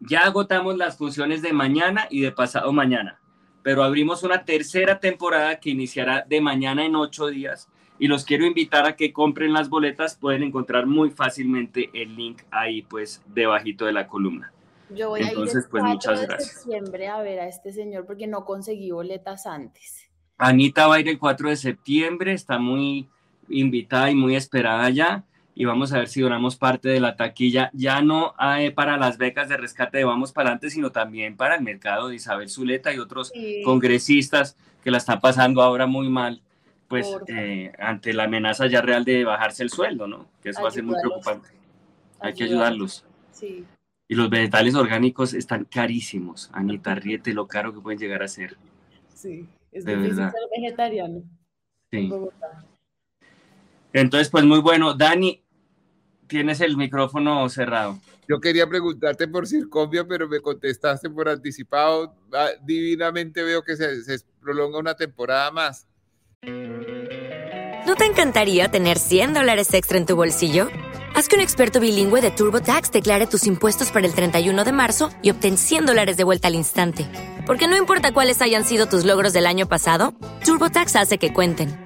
Ya agotamos las funciones de mañana y de pasado mañana, pero abrimos una tercera temporada que iniciará de mañana en ocho días y los quiero invitar a que compren las boletas. Pueden encontrar muy fácilmente el link ahí, pues, debajito de la columna.
Yo voy
Entonces,
a ir el
pues
4
muchas
de
gracias.
septiembre a ver a este señor porque no conseguí boletas antes.
Anita va a ir el 4 de septiembre, está muy invitada y muy esperada ya. Y vamos a ver si donamos parte de la taquilla, ya no eh, para las becas de rescate de Vamos para adelante, sino también para el mercado de Isabel Zuleta y otros
Sí.
congresistas que la están pasando ahora muy mal, pues eh, ante la amenaza ya real de bajarse el sueldo, ¿no? Que eso va a ser muy preocupante. Hay que ayudarlos.
Sí.
Y los vegetales orgánicos están carísimos. Anita, ríete lo caro que pueden llegar a ser.
Sí, es
De
difícil
verdad.
ser vegetariano en
Sí.
Bogotá.
Entonces, pues muy bueno. Dani, tienes el micrófono cerrado.
Yo quería preguntarte por Circombia, pero me contestaste por anticipado. Ah, Divinamente veo que se, se prolonga una temporada más.
¿No te encantaría tener 100 dólares extra en tu bolsillo? Haz que un experto bilingüe de TurboTax declare tus impuestos para el 31 de marzo y obtén 100 dólares de vuelta al instante. Porque no importa cuáles hayan sido tus logros del año pasado, TurboTax hace que cuenten.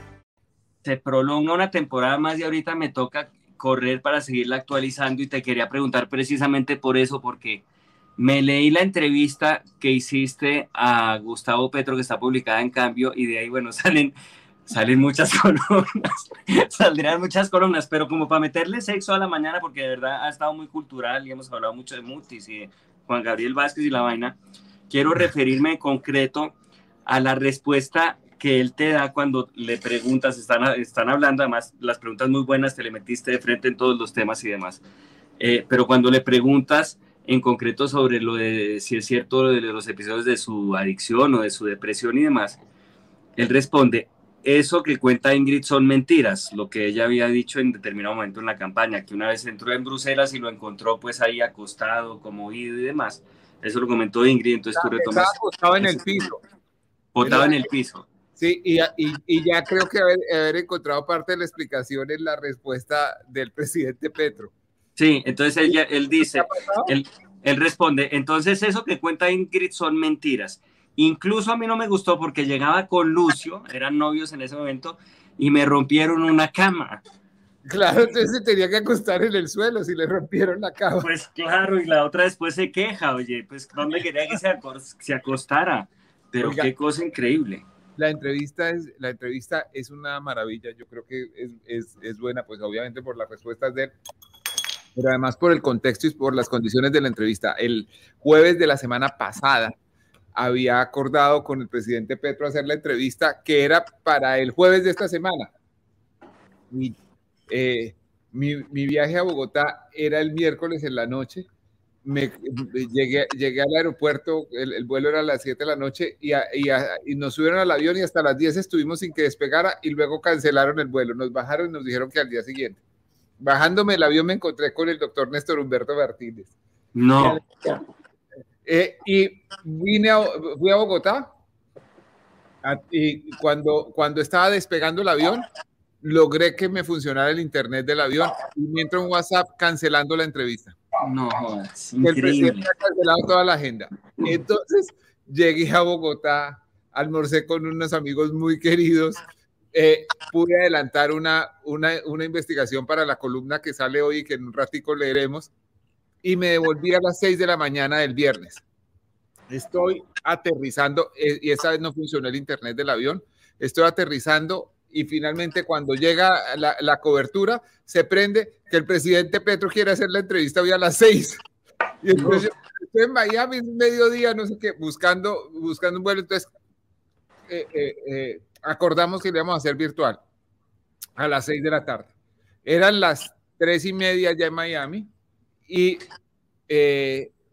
Se prolonga una temporada más y ahorita me toca correr para seguirla actualizando y te quería preguntar precisamente por eso, porque me leí la entrevista que hiciste a Gustavo Petro que está publicada en cambio y de ahí, bueno, (laughs) salen, salen muchas (laughs) columnas, saldrán muchas columnas, pero como para meterle sexo a la mañana, porque de verdad ha estado muy cultural y hemos hablado mucho de Mutis y de Juan Gabriel Vázquez y la vaina, quiero referirme en concreto a la respuesta que él te da cuando le preguntas, están, están hablando, además las preguntas muy buenas, te le metiste de frente en todos los temas y demás, Eh, pero cuando le preguntas en concreto sobre lo de si es cierto lo de los episodios de su adicción o de su depresión y demás, él responde, eso que cuenta Ingrid son mentiras, lo que ella había dicho en determinado momento en la campaña, que una vez entró en Bruselas y lo encontró pues ahí acostado, como ido y demás, eso lo comentó Ingrid, entonces tú retomas...
Estaba acostado en el piso.
Botado en el piso.
Sí, y, y, y ya creo que haber, haber, encontrado parte de la explicación en la respuesta del presidente Petro.
Sí, entonces él, él dice, él, él responde, entonces eso que cuenta Ingrid son mentiras. Incluso a mí no me gustó porque llegaba con Lucio, eran novios en ese momento, y me rompieron una cama.
Claro, entonces se tenía que acostar en el suelo si le rompieron la cama.
Pues claro, y la otra después se queja, oye, pues ¿dónde quería que se, se acostara? Pero Oiga, qué cosa increíble.
La entrevista, es, la entrevista es una maravilla, yo creo que es, es, buena, pues obviamente por las respuestas de él, pero además por el contexto y por las condiciones de la entrevista. El jueves de la semana pasada había acordado con el presidente Petro hacer la entrevista que era para el jueves de esta semana. Y eh, mi, mi, viaje a Bogotá era el miércoles en la noche. Me, llegué, llegué al aeropuerto, el, el, vuelo era a las 7 de la noche y, a, y, a, y, nos subieron al avión y hasta las 10 estuvimos sin que despegara y luego cancelaron el vuelo. Nos bajaron y nos dijeron que al día siguiente. Bajándome el avión me encontré con el doctor Néstor Humberto Martínez.
No.
Eh, y vine a, fui a Bogotá y cuando, cuando estaba despegando el avión, logré que me funcionara el internet del avión y me entró un WhatsApp cancelando la entrevista.
No, es
El presidente ha cancelado toda la agenda. Entonces llegué a Bogotá, almorcé con unos amigos muy queridos, eh, pude adelantar una, una, una, investigación para la columna que sale hoy y que en un ratico leeremos y me devolví a las 6 de la mañana del viernes. Estoy aterrizando eh, y esa vez no funcionó el internet del avión. Estoy aterrizando y finalmente cuando llega la, la, cobertura se prende que el presidente Petro quiere hacer la entrevista hoy a las seis. Y entonces estoy en Miami, mediodía, no sé qué, buscando, buscando un vuelo. Entonces eh, eh, eh, acordamos que le íbamos a hacer virtual a las seis de la tarde. Eran las tres y media ya en Miami y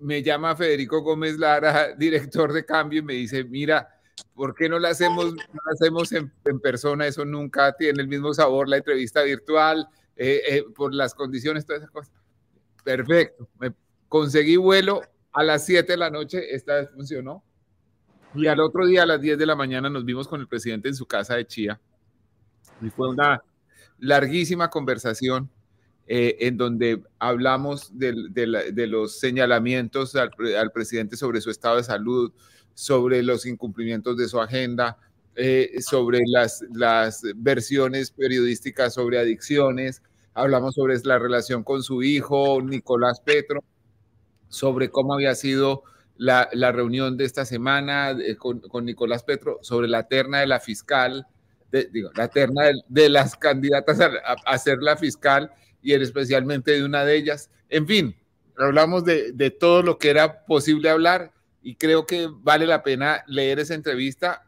me llama Federico Gómez Lara, (laughs) director de cambio, y me dice, mira, ¿Por qué no la hacemos, no hacemos en, persona? Eso nunca tiene el mismo sabor, la entrevista virtual, eh, eh, por las condiciones, todas esas cosas. Perfecto. Me conseguí vuelo a las 7 de la noche, esta vez funcionó. Y al otro día, a las 10 de la mañana, nos vimos con el presidente en su casa de Chía. Y fue una larguísima conversación eh, en donde hablamos de, los señalamientos al, al presidente sobre su estado de salud, sobre los incumplimientos de su agenda, eh, sobre las, las versiones periodísticas sobre adicciones, hablamos sobre la relación con su hijo, Nicolás Petro, sobre cómo había sido la, la reunión de esta semana de, con, Nicolás Petro, sobre la terna de la fiscal, digo, la terna de, las candidatas a, a, a, ser la fiscal y especialmente de una de ellas. En fin, hablamos de, de todo lo que era posible hablar y creo que vale la pena leer esa entrevista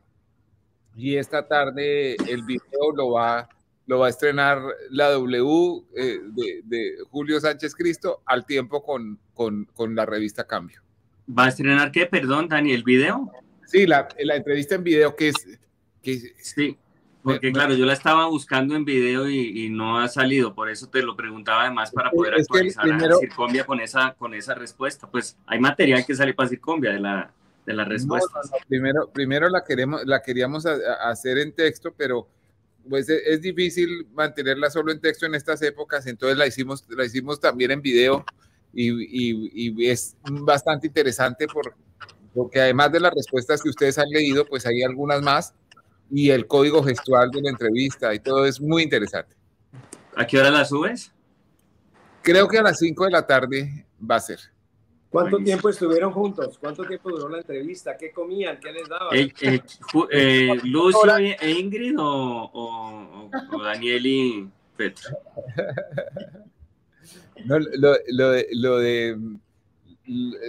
y esta tarde el video lo va, lo va a estrenar la W eh, de, de, Julio Sánchez Cristo al tiempo con, con, con, la revista Cambio.
¿Va a estrenar qué, perdón, Dani, el video?
Sí, la, la entrevista en video que es... Que,
sí, porque me, claro, yo la estaba buscando en video y, y, no ha salido, por eso te lo preguntaba además para poder actualizar primero, a Circombia con esa, con esa respuesta. Pues hay material que sale para Circombia de la, de la respuesta.
No, no, no. Primero, primero la, queremos, la queríamos a, a hacer en texto, pero pues es, es, difícil mantenerla solo en texto en estas épocas, entonces la hicimos, la hicimos también en video y, y, y es bastante interesante por, porque además de las respuestas que ustedes han leído, pues hay algunas más y el código gestual de la entrevista y todo es muy interesante.
¿A qué hora la subes?
Creo que a las 5 de la tarde va a ser.
¿Cuánto Buenísimo. tiempo estuvieron juntos? ¿Cuánto tiempo duró la entrevista? ¿Qué comían? ¿Qué les daban?
Eh, eh, eh, (laughs) ¿Lucio e Ingrid o, o, o, Daniel y Petro? (laughs)
No, lo, lo, de, lo de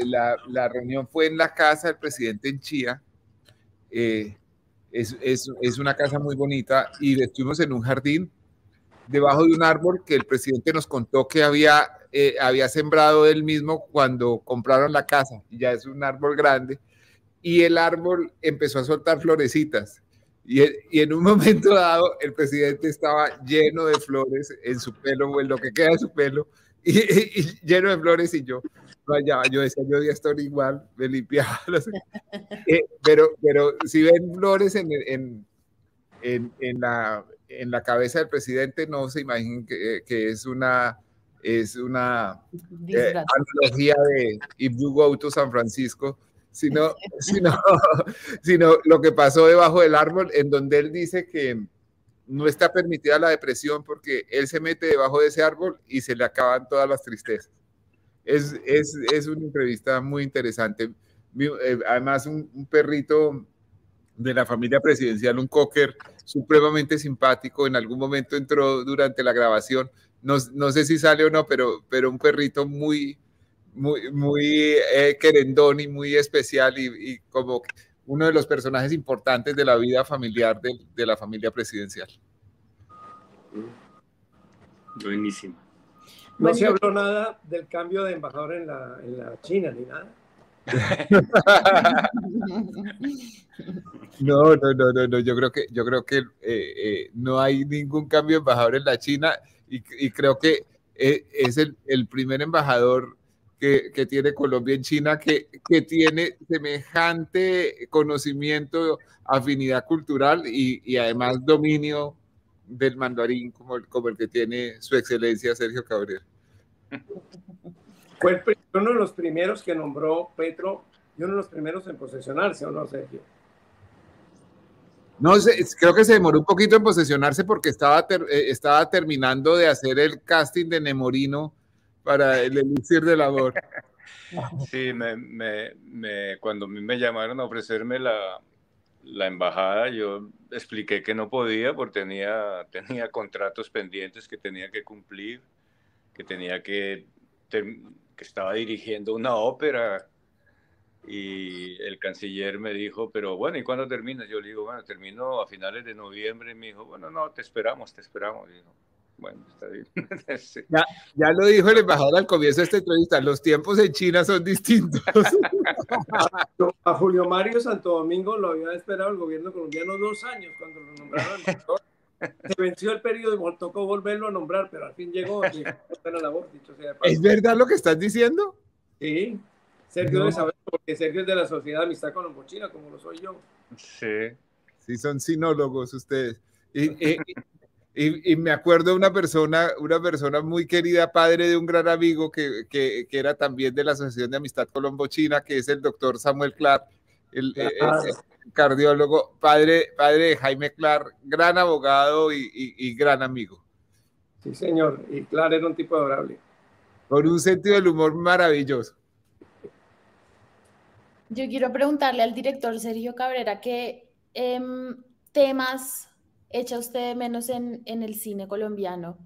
la, la, reunión fue en la casa del presidente en Chía. Eh, es, es, es, una casa muy bonita y estuvimos en un jardín debajo de un árbol que el presidente nos contó que había, eh, había sembrado él mismo cuando compraron la casa. Y ya es un árbol grande. Y el árbol empezó a soltar florecitas. Y, en un (laughs) momento dado, el presidente estaba lleno de flores en su pelo, o en lo que queda de su pelo, y, y, y lleno de flores. Y yo, vaya, yo decía, yo ya estoy igual, me limpiaba. (laughs) Eh, pero, pero si ven flores en, en, en, en, la, en la cabeza del presidente no se imaginen que, que es una, es una eh, analogía de If You Go to San Francisco, sino, (laughs) sino, sino lo que pasó debajo del árbol, en donde él dice que no está permitida la depresión porque él se mete debajo de ese árbol y se le acaban todas las tristezas. Es, es, es una entrevista muy interesante. Eh, además, un, un, perrito de la familia presidencial, un cocker supremamente simpático, en algún momento entró durante la grabación, no, no sé si sale o no, pero, pero un perrito muy, muy, muy eh, querendón y muy especial y, y, como uno de los personajes importantes de la vida familiar de, de la familia presidencial.
Buenísimo.
No bueno, se habló nada del cambio de embajador en la, en la China ni nada. (laughs)
No, no, no, no, no, yo creo que, yo creo que eh, eh, no hay ningún cambio de embajador en la China y, y creo que eh, es el, el, primer embajador que, que, tiene Colombia en China que, que tiene semejante conocimiento, afinidad cultural y, y además dominio del mandarín como el, como el que tiene su excelencia Sergio Cabrera.
Fue uno de los primeros que nombró Petro y uno de los primeros en posesionarse, ¿o no, Sergio?
No, creo que se demoró un poquito en posesionarse porque estaba, ter, eh, estaba terminando de hacer el casting de Nemorino para el elixir del amor. (laughs)
Sí, me, me, me, cuando me llamaron a ofrecerme la, la embajada, yo expliqué que no podía porque tenía, tenía contratos pendientes que tenía que cumplir, que tenía que, que estaba dirigiendo una ópera y el canciller me dijo, pero bueno, ¿y cuándo terminas? Yo le digo, bueno, termino a finales de noviembre. Y me dijo, bueno, no, te esperamos, te esperamos. Y dijo, bueno, está bien. (laughs)
sí. ya, ya, lo dijo el embajador al comienzo de esta entrevista, los tiempos en China son distintos. (laughs)
a Julio Mario Santo Domingo lo había esperado el gobierno colombiano dos años cuando lo nombraron embajador. Se venció el periodo y tocó volverlo a nombrar, pero al fin llegó. llegó (laughs) a la voz, dicho sea
¿Es verdad lo que estás diciendo?
Sí. Sergio no. debe saber porque Sergio es de la Sociedad de Amistad Colombo-China, como lo soy yo.
Sí.
Sí, son sinólogos ustedes. Y, (laughs) y, y, y, me acuerdo de una persona, una persona muy querida, padre de un gran amigo que, que, que era también de la Asociación de Amistad Colombo-China, que es el doctor Samuel Clark, el, ah. el, el, cardiólogo, padre, padre de Jaime Clark, gran abogado y, gran amigo.
Sí, señor. Y Clark era un tipo adorable.
Con un sentido del humor maravilloso.
Yo quiero preguntarle al director Sergio Cabrera qué eh, temas echa usted de menos en, en el cine colombiano.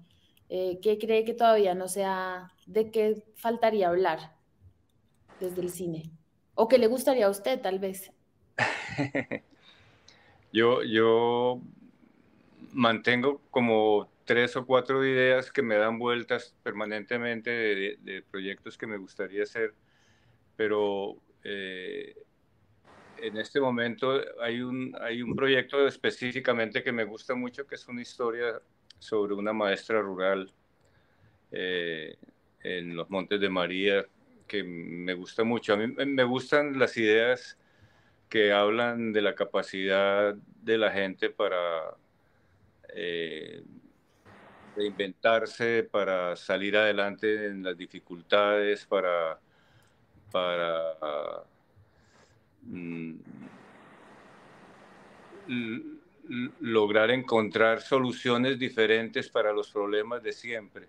Eh, ¿Qué cree que todavía no sea, de qué faltaría hablar desde el cine? ¿O qué le gustaría a usted, tal vez? (laughs)
yo, yo mantengo como tres o cuatro ideas que me dan vueltas permanentemente de, proyectos que me gustaría hacer, pero eh, en este momento hay un, hay un proyecto específicamente que me gusta mucho, que es una historia sobre una maestra rural eh, en los Montes de María, que me gusta mucho. A mí me gustan las ideas que hablan de la capacidad de la gente para eh, reinventarse, para salir adelante en las dificultades, para para mm, lograr encontrar soluciones diferentes para los problemas de siempre.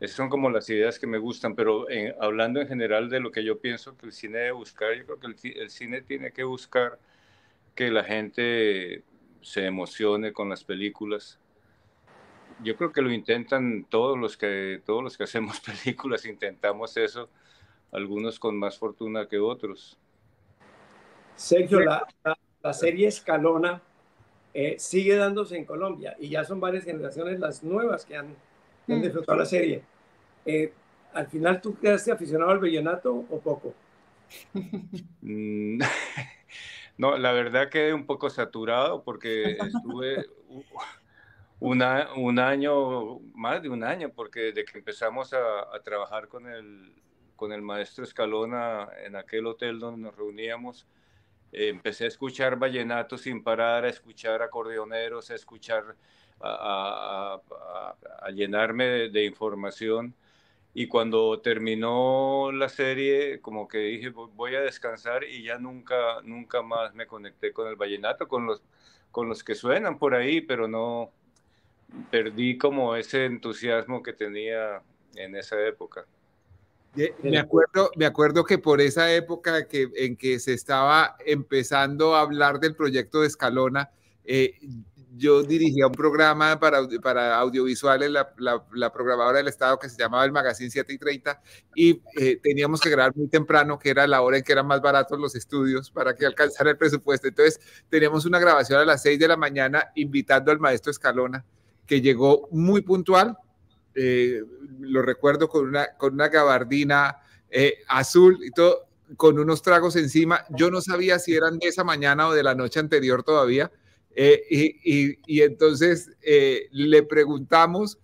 Esas son como las ideas que me gustan, pero en, hablando en general de lo que yo pienso que el cine debe buscar, yo creo que el, cine tiene que buscar que la gente se emocione con las películas. Yo creo que lo intentan todos los que todos los que hacemos (laughs) películas intentamos eso algunos con más fortuna que otros.
Sergio, la, la, la serie Escalona eh, sigue dándose en Colombia y ya son varias generaciones las nuevas que han, que han disfrutado la serie. Eh, ¿Al final tú quedaste aficionado al vallenato o poco?
Mm, (laughs) no, la verdad quedé un poco saturado porque estuve una, un año, más de un año, porque desde que empezamos a, a trabajar con el, con el maestro Escalona en aquel hotel donde nos reuníamos, eh, empecé a escuchar vallenato sin parar, a escuchar acordeoneros, a escuchar, a, llenarme de, información. Y cuando terminó la serie, como que dije, voy a descansar y ya nunca, nunca más me conecté con el vallenato, con los, con los que suenan por ahí, pero no, perdí como ese entusiasmo que tenía en esa época.
Me acuerdo, me acuerdo que por esa época que, en que se estaba empezando a hablar del proyecto de Escalona, eh, yo dirigía un programa para, para audiovisuales, la, la, programadora del Estado que se llamaba el Magazine 7 y 30, y eh, teníamos que grabar muy temprano, que era la hora en que eran más baratos los estudios para que alcanzara el presupuesto. Entonces, teníamos una grabación a las 6 de la mañana invitando al maestro Escalona, que llegó muy puntual, eh, lo recuerdo con una, con una gabardina eh, azul y todo, con unos tragos encima. Yo no sabía si eran de esa mañana o de la noche anterior todavía. Eh, y, y, entonces le preguntamos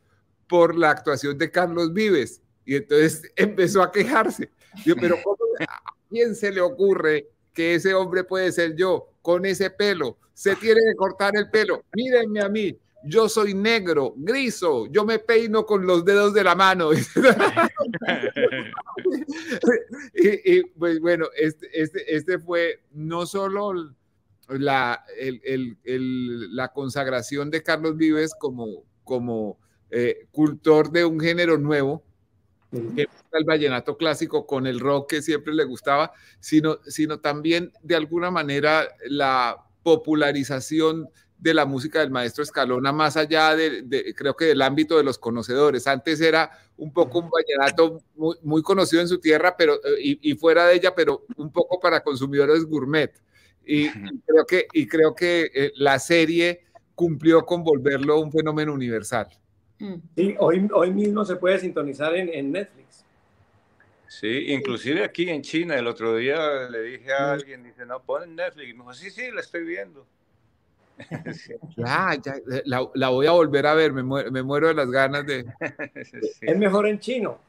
por la actuación de Carlos Vives. Y entonces (laughs) empezó a quejarse. Yo, pero ¿a quién se le ocurre que ese hombre puede ser yo con ese pelo? Se tiene que cortar el pelo. Mírenme a mí yo soy negro, griso, yo me peino con los dedos de la mano. (laughs) y, pues bueno, este, este, este fue no solo la, la consagración de Carlos Vives como, como eh, cultor de un género nuevo, que el vallenato clásico con el rock que siempre le gustaba, sino, sino también de alguna manera la popularización de la música del maestro Escalona, más allá de, creo que del ámbito de los conocedores. Antes era un poco un vallenato muy, conocido en su tierra pero, eh, y, fuera de ella, pero un poco para consumidores gourmet. Y, creo que, y creo que eh, la serie cumplió con volverlo un fenómeno universal.
Mm. Sí, hoy, hoy mismo se puede sintonizar en, en Netflix.
Sí, inclusive aquí en China, el otro día le dije a alguien, dice, no, pon Netflix. Y me dijo, sí, sí, la estoy viendo. (laughs)
ya, ya la, voy a volver a ver, me muero, de las ganas de... (laughs)
Es mejor en chino.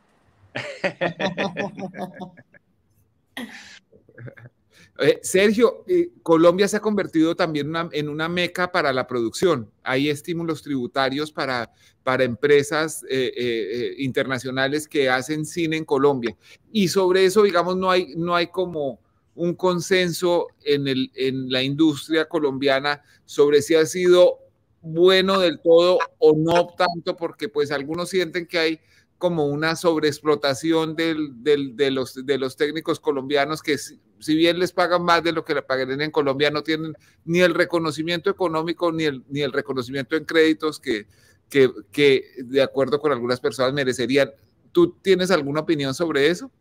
(laughs)
Eh, Sergio, eh, Colombia se ha convertido también en una meca para la producción. Hay estímulos tributarios para, para empresas eh, internacionales que hacen cine en Colombia. Y sobre eso, digamos, no hay, no hay como un consenso en, el, en la industria colombiana sobre si ha sido bueno del todo o no tanto, porque pues algunos sienten que hay como una sobreexplotación del, de, los, técnicos colombianos que si, bien les pagan más de lo que le pagarían en Colombia, no tienen ni el reconocimiento económico ni el, ni el reconocimiento en créditos que de acuerdo con algunas personas merecerían. ¿Tú tienes alguna opinión sobre eso?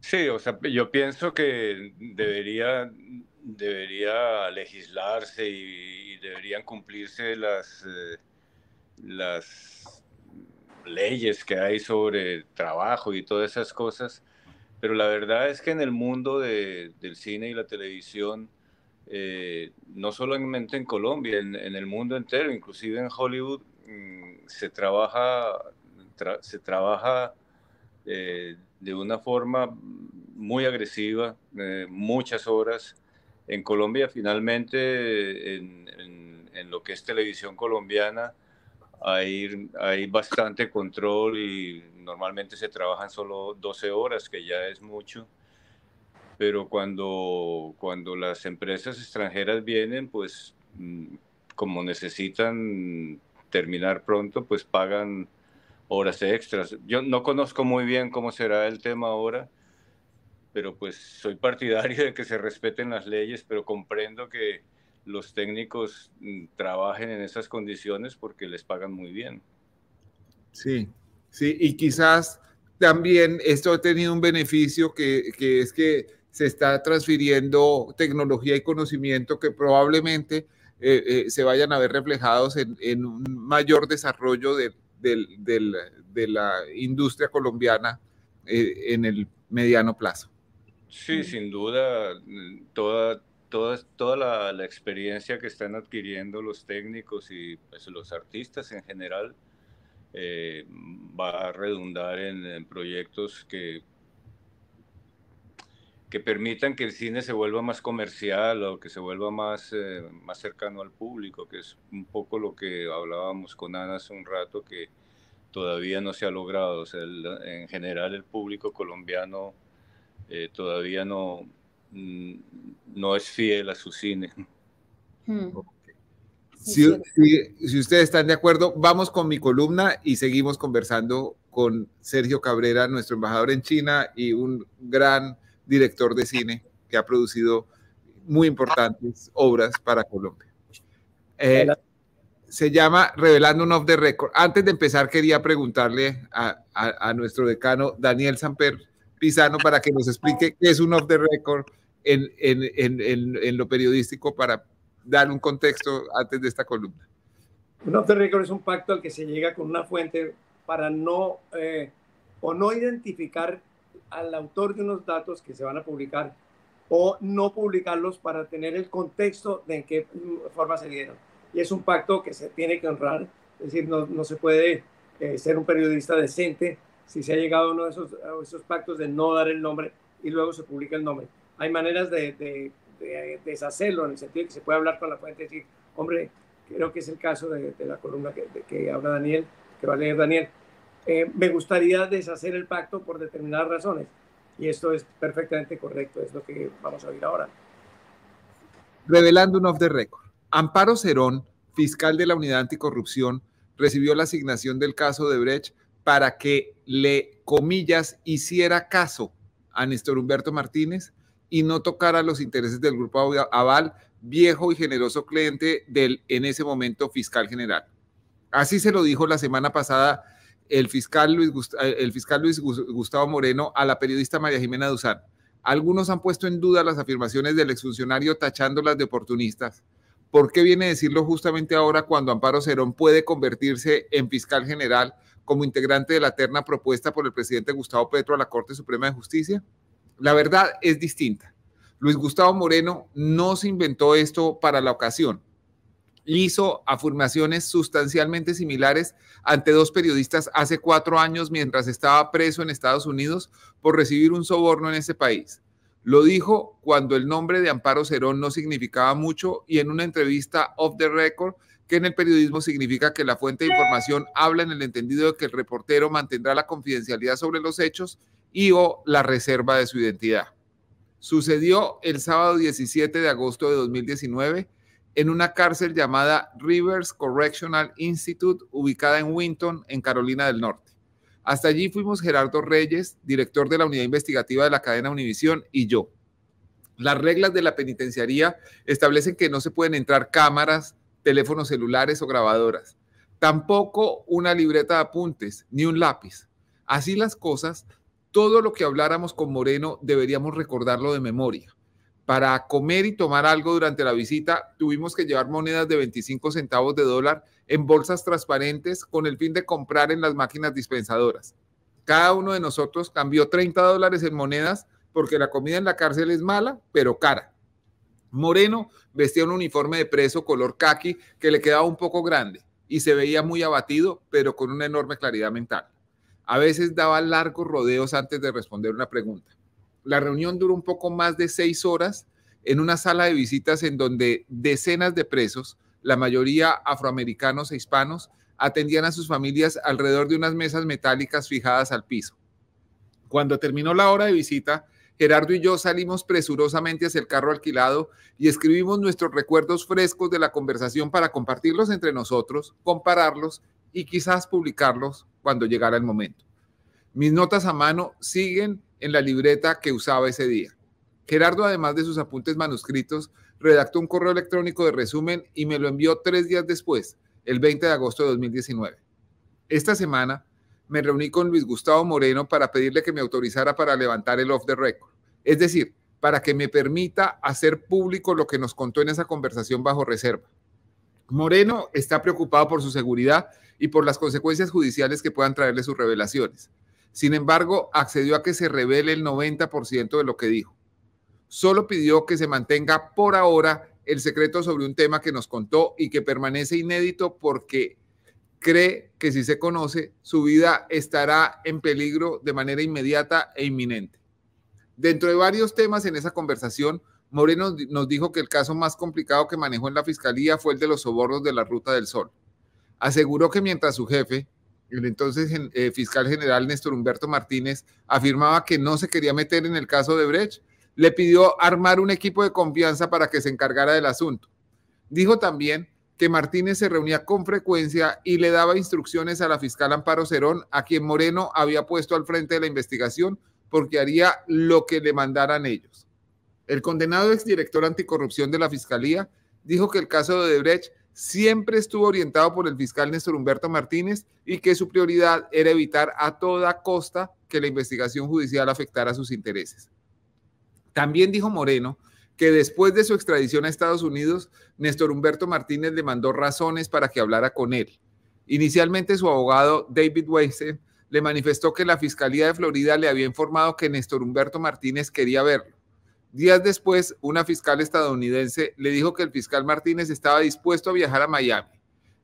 Sí, o sea, yo pienso que debería, debería legislarse y, deberían cumplirse las, eh, las leyes que hay sobre trabajo y todas esas cosas, pero la verdad es que en el mundo del cine y la televisión, eh, no solamente en Colombia, en, el mundo entero, inclusive en Hollywood, mm, se trabaja, se trabaja eh, de una forma muy agresiva, eh, muchas horas. En Colombia, finalmente, en, lo que es televisión colombiana, hay, hay bastante control y normalmente se trabajan solo 12 horas, que ya es mucho. Pero cuando, cuando las empresas extranjeras vienen, pues mm, como necesitan terminar pronto, pues pagan horas extras. Yo no conozco muy bien cómo será el tema ahora, pero pues soy partidario de que se respeten las leyes, pero comprendo que los técnicos mm, trabajen en esas condiciones porque les pagan muy bien.
Sí, sí, y quizás también esto ha tenido un beneficio que, que es que se está transfiriendo tecnología y conocimiento que probablemente eh, eh, se vayan a ver reflejados en, en un mayor desarrollo de, de la industria colombiana eh, en el mediano plazo.
Sí, sin duda, toda, toda, toda la, experiencia que están adquiriendo los técnicos y pues, los artistas en general eh, va a redundar en, proyectos que que permitan que el cine se vuelva más comercial o que se vuelva más, eh, más cercano al público, que es un poco lo que hablábamos con Ana hace un rato, que todavía no se ha logrado. O sea, en general el público colombiano eh, todavía no, no es fiel a su cine.
Hmm.
Si, si, si, ustedes están de acuerdo, vamos con mi columna y seguimos conversando con Sergio Cabrera, nuestro embajador en China y un gran director de cine que ha producido muy importantes obras para Colombia. Eh, se llama Revelando un Off the Record. Antes de empezar, quería preguntarle a, a, nuestro decano Daniel Samper Pisano para que nos explique qué es un Off the Record en, en, en, en, lo periodístico para dar un contexto antes de esta columna.
Un Off the Record es un pacto al que se llega con una fuente para no eh, o no identificar al autor de unos datos que se van a publicar o no publicarlos para tener el contexto de en qué forma se dieron. Y es un pacto que se tiene que honrar, es decir, no, no se puede eh, ser un periodista decente si se ha llegado a uno de esos, esos, pactos de no dar el nombre y luego se publica el nombre. Hay maneras de, de, de, deshacerlo en el sentido de que se puede hablar con la fuente y decir, hombre, creo que es el caso de, la columna que, que habla Daniel, que va a leer Daniel eh, me gustaría deshacer el pacto por determinadas razones. Y esto es perfectamente correcto, es lo que vamos a ver ahora.
Revelando un off the record. Amparo Cerón, fiscal de la Unidad Anticorrupción, recibió la asignación del caso de Brecht para que le, comillas, hiciera caso a Néstor Humberto Martínez y no tocara los intereses del grupo Aval, viejo y generoso cliente del en ese momento fiscal general. Así se lo dijo la semana pasada el fiscal Luis, eh, el fiscal Luis Gustavo Moreno a la periodista María Jimena Duzán. Algunos han puesto en duda las afirmaciones del exfuncionario tachándolas de oportunistas. ¿Por qué viene a decirlo justamente ahora cuando Amparo Cerón puede convertirse en fiscal general como integrante de la terna propuesta por el presidente Gustavo Petro a la Corte Suprema de Justicia? La verdad es distinta. Luis Gustavo Moreno no se inventó esto para la ocasión hizo afirmaciones sustancialmente similares ante dos periodistas hace cuatro años mientras estaba preso en Estados Unidos por recibir un soborno en ese país. Lo dijo cuando el nombre de Amparo Cerón no significaba mucho y en una entrevista off the record que en el periodismo significa que la fuente de información habla en el entendido de que el reportero mantendrá la confidencialidad sobre los hechos y o la reserva de su identidad. Sucedió el sábado 17 de agosto de 2019 en una cárcel llamada Rivers Correctional Institute, ubicada en Winton, en Carolina del Norte. Hasta allí fuimos Gerardo Reyes, director de la unidad investigativa de la cadena Univisión, y yo. Las reglas de la penitenciaría establecen que no se pueden entrar cámaras, teléfonos celulares o grabadoras. Tampoco una libreta de apuntes, ni un lápiz. Así las cosas, todo lo que habláramos con Moreno deberíamos recordarlo de memoria. Para comer y tomar algo durante la visita, tuvimos que llevar monedas de 25 centavos de dólar en bolsas transparentes con el fin de comprar en las máquinas dispensadoras. Cada uno de nosotros cambió 30 dólares en monedas porque la comida en la cárcel es mala, pero cara. Moreno vestía un uniforme de preso color khaki que le quedaba un poco grande y se veía muy abatido, pero con una enorme claridad mental. A veces daba largos rodeos antes de responder una pregunta. La reunión duró un poco más de seis horas en una sala de visitas en donde decenas de presos, la mayoría afroamericanos e hispanos, atendían a sus familias alrededor de unas mesas metálicas fijadas al piso. Cuando terminó la hora de visita, Gerardo y yo salimos presurosamente hacia el carro alquilado y escribimos nuestros recuerdos frescos de la conversación para compartirlos entre nosotros, compararlos y quizás publicarlos cuando llegara el momento. Mis notas a mano siguen en la libreta que usaba ese día. Gerardo, además de sus apuntes manuscritos, redactó un correo electrónico de resumen y me lo envió tres días después, el 20 de agosto de 2019. Esta semana me reuní con Luis Gustavo Moreno para pedirle que me autorizara para levantar el off the record, es decir, para que me permita hacer público lo que nos contó en esa conversación bajo reserva. Moreno está preocupado por su seguridad y por las consecuencias judiciales que puedan traerle sus revelaciones. Sin embargo, accedió a que se revele el 90% de lo que dijo. Solo pidió que se mantenga por ahora el secreto sobre un tema que nos contó y que permanece inédito porque cree que si se conoce, su vida estará en peligro de manera inmediata e inminente. Dentro de varios temas en esa conversación, Moreno nos dijo que el caso más complicado que manejó en la fiscalía fue el de los sobornos de la Ruta del Sol. Aseguró que mientras su jefe, el entonces eh, fiscal general Néstor Humberto Martínez, afirmaba que no se quería meter en el caso de Brecht, le pidió armar un equipo de confianza para que se encargara del asunto. Dijo también que Martínez se reunía con frecuencia y le daba instrucciones a la fiscal Amparo Cerón, a quien Moreno había puesto al frente de la investigación porque haría lo que le mandaran ellos. El condenado exdirector anticorrupción de la Fiscalía dijo que el caso de Odebrecht siempre estuvo orientado por el fiscal Néstor Humberto Martínez y que su prioridad era evitar a toda costa que la investigación judicial afectara sus intereses. También dijo Moreno que después de su extradición a Estados Unidos, Néstor Humberto Martínez le mandó razones para que hablara con él. Inicialmente su abogado David Weinstein le manifestó que la Fiscalía de Florida le había informado que Néstor Humberto Martínez quería verlo. Días después, una fiscal estadounidense le dijo que el fiscal Martínez estaba dispuesto a viajar a Miami,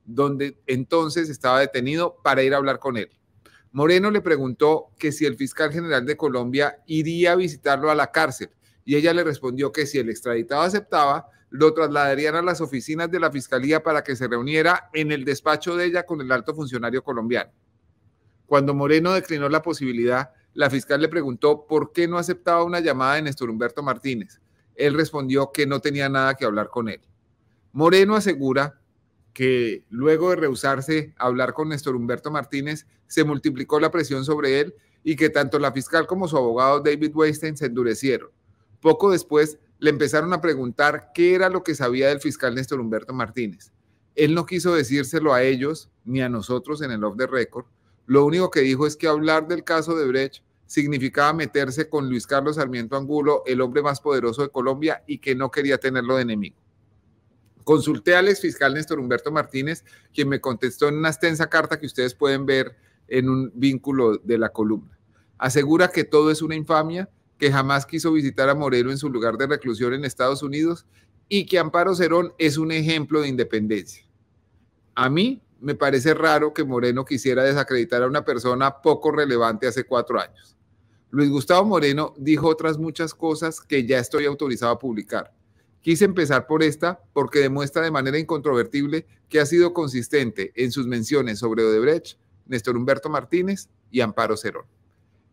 donde entonces estaba detenido para ir a hablar con él. Moreno le preguntó que si el fiscal general de Colombia iría a visitarlo a la cárcel y ella le respondió que si el extraditado aceptaba, lo trasladarían a las oficinas de la fiscalía para que se reuniera en el despacho de ella con el alto funcionario colombiano. Cuando Moreno declinó la posibilidad, la fiscal le preguntó por qué no aceptaba una llamada de Néstor Humberto Martínez. Él respondió que no tenía nada que hablar con él. Moreno asegura que luego de rehusarse a hablar con Néstor Humberto Martínez, se multiplicó la presión sobre él y que tanto la fiscal como su abogado David Weinstein se endurecieron. Poco después le empezaron a preguntar qué era lo que sabía del fiscal Néstor Humberto Martínez. Él no quiso decírselo a ellos ni a nosotros en el off the record, lo único que dijo es que hablar del caso de Brecht significaba meterse con Luis Carlos Sarmiento Angulo, el hombre más poderoso de Colombia, y que no quería tenerlo de enemigo. Consulté al fiscal Néstor Humberto Martínez, quien me contestó en una extensa carta que ustedes pueden ver en un vínculo de la columna. Asegura que todo es una infamia, que jamás quiso visitar a Moreno en su lugar de reclusión en Estados Unidos y que Amparo Cerón es un ejemplo de independencia. A mí me parece raro que Moreno quisiera desacreditar a una persona poco relevante hace cuatro años. Luis Gustavo Moreno dijo otras muchas cosas que ya estoy autorizado a publicar. Quise empezar por esta porque demuestra de manera incontrovertible que ha sido consistente en sus menciones sobre Odebrecht, Néstor Humberto Martínez y Amparo Cerón.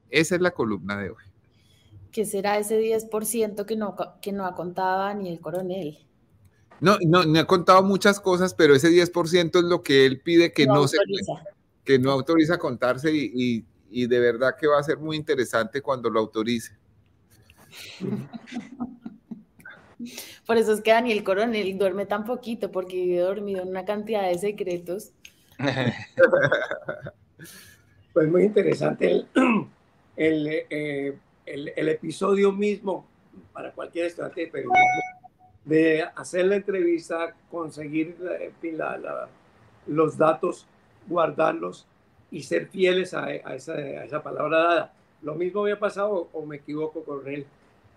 Esa es la columna de hoy.
¿Qué será ese 10% que no, que no ha contado ni el coronel?
No, no, me ha contado muchas cosas, pero ese 10% es lo que él pide que no, se que no autoriza contarse y, y, de verdad que va a ser muy interesante cuando lo autorice. (laughs)
Por eso es que Daniel Coronel duerme tan poquito, porque vive dormido en una cantidad de secretos. (laughs)
Pues muy interesante el, (clears throat) el, eh, el, el episodio mismo para cualquier estudiante de hacer la entrevista, conseguir los datos, guardarlos y ser fieles a, esa, palabra dada. Lo mismo había pasado, o me equivoco con él,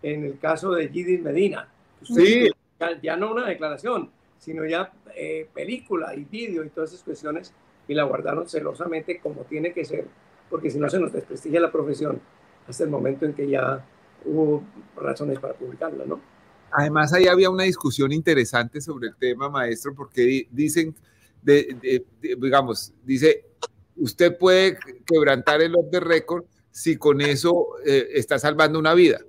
en el caso de Gidin Medina.
Sí.
Ya, no una declaración, sino ya eh, película y vídeo y todas esas cuestiones, y la guardaron celosamente como tiene que ser, porque si no se nos desprestigia la profesión hasta el momento en que ya hubo razones para publicarla, ¿no?
Además, ahí había una discusión interesante sobre el tema, maestro, porque dicen, digamos, dice, usted puede quebrantar el off the record si con eso eh, está salvando una vida,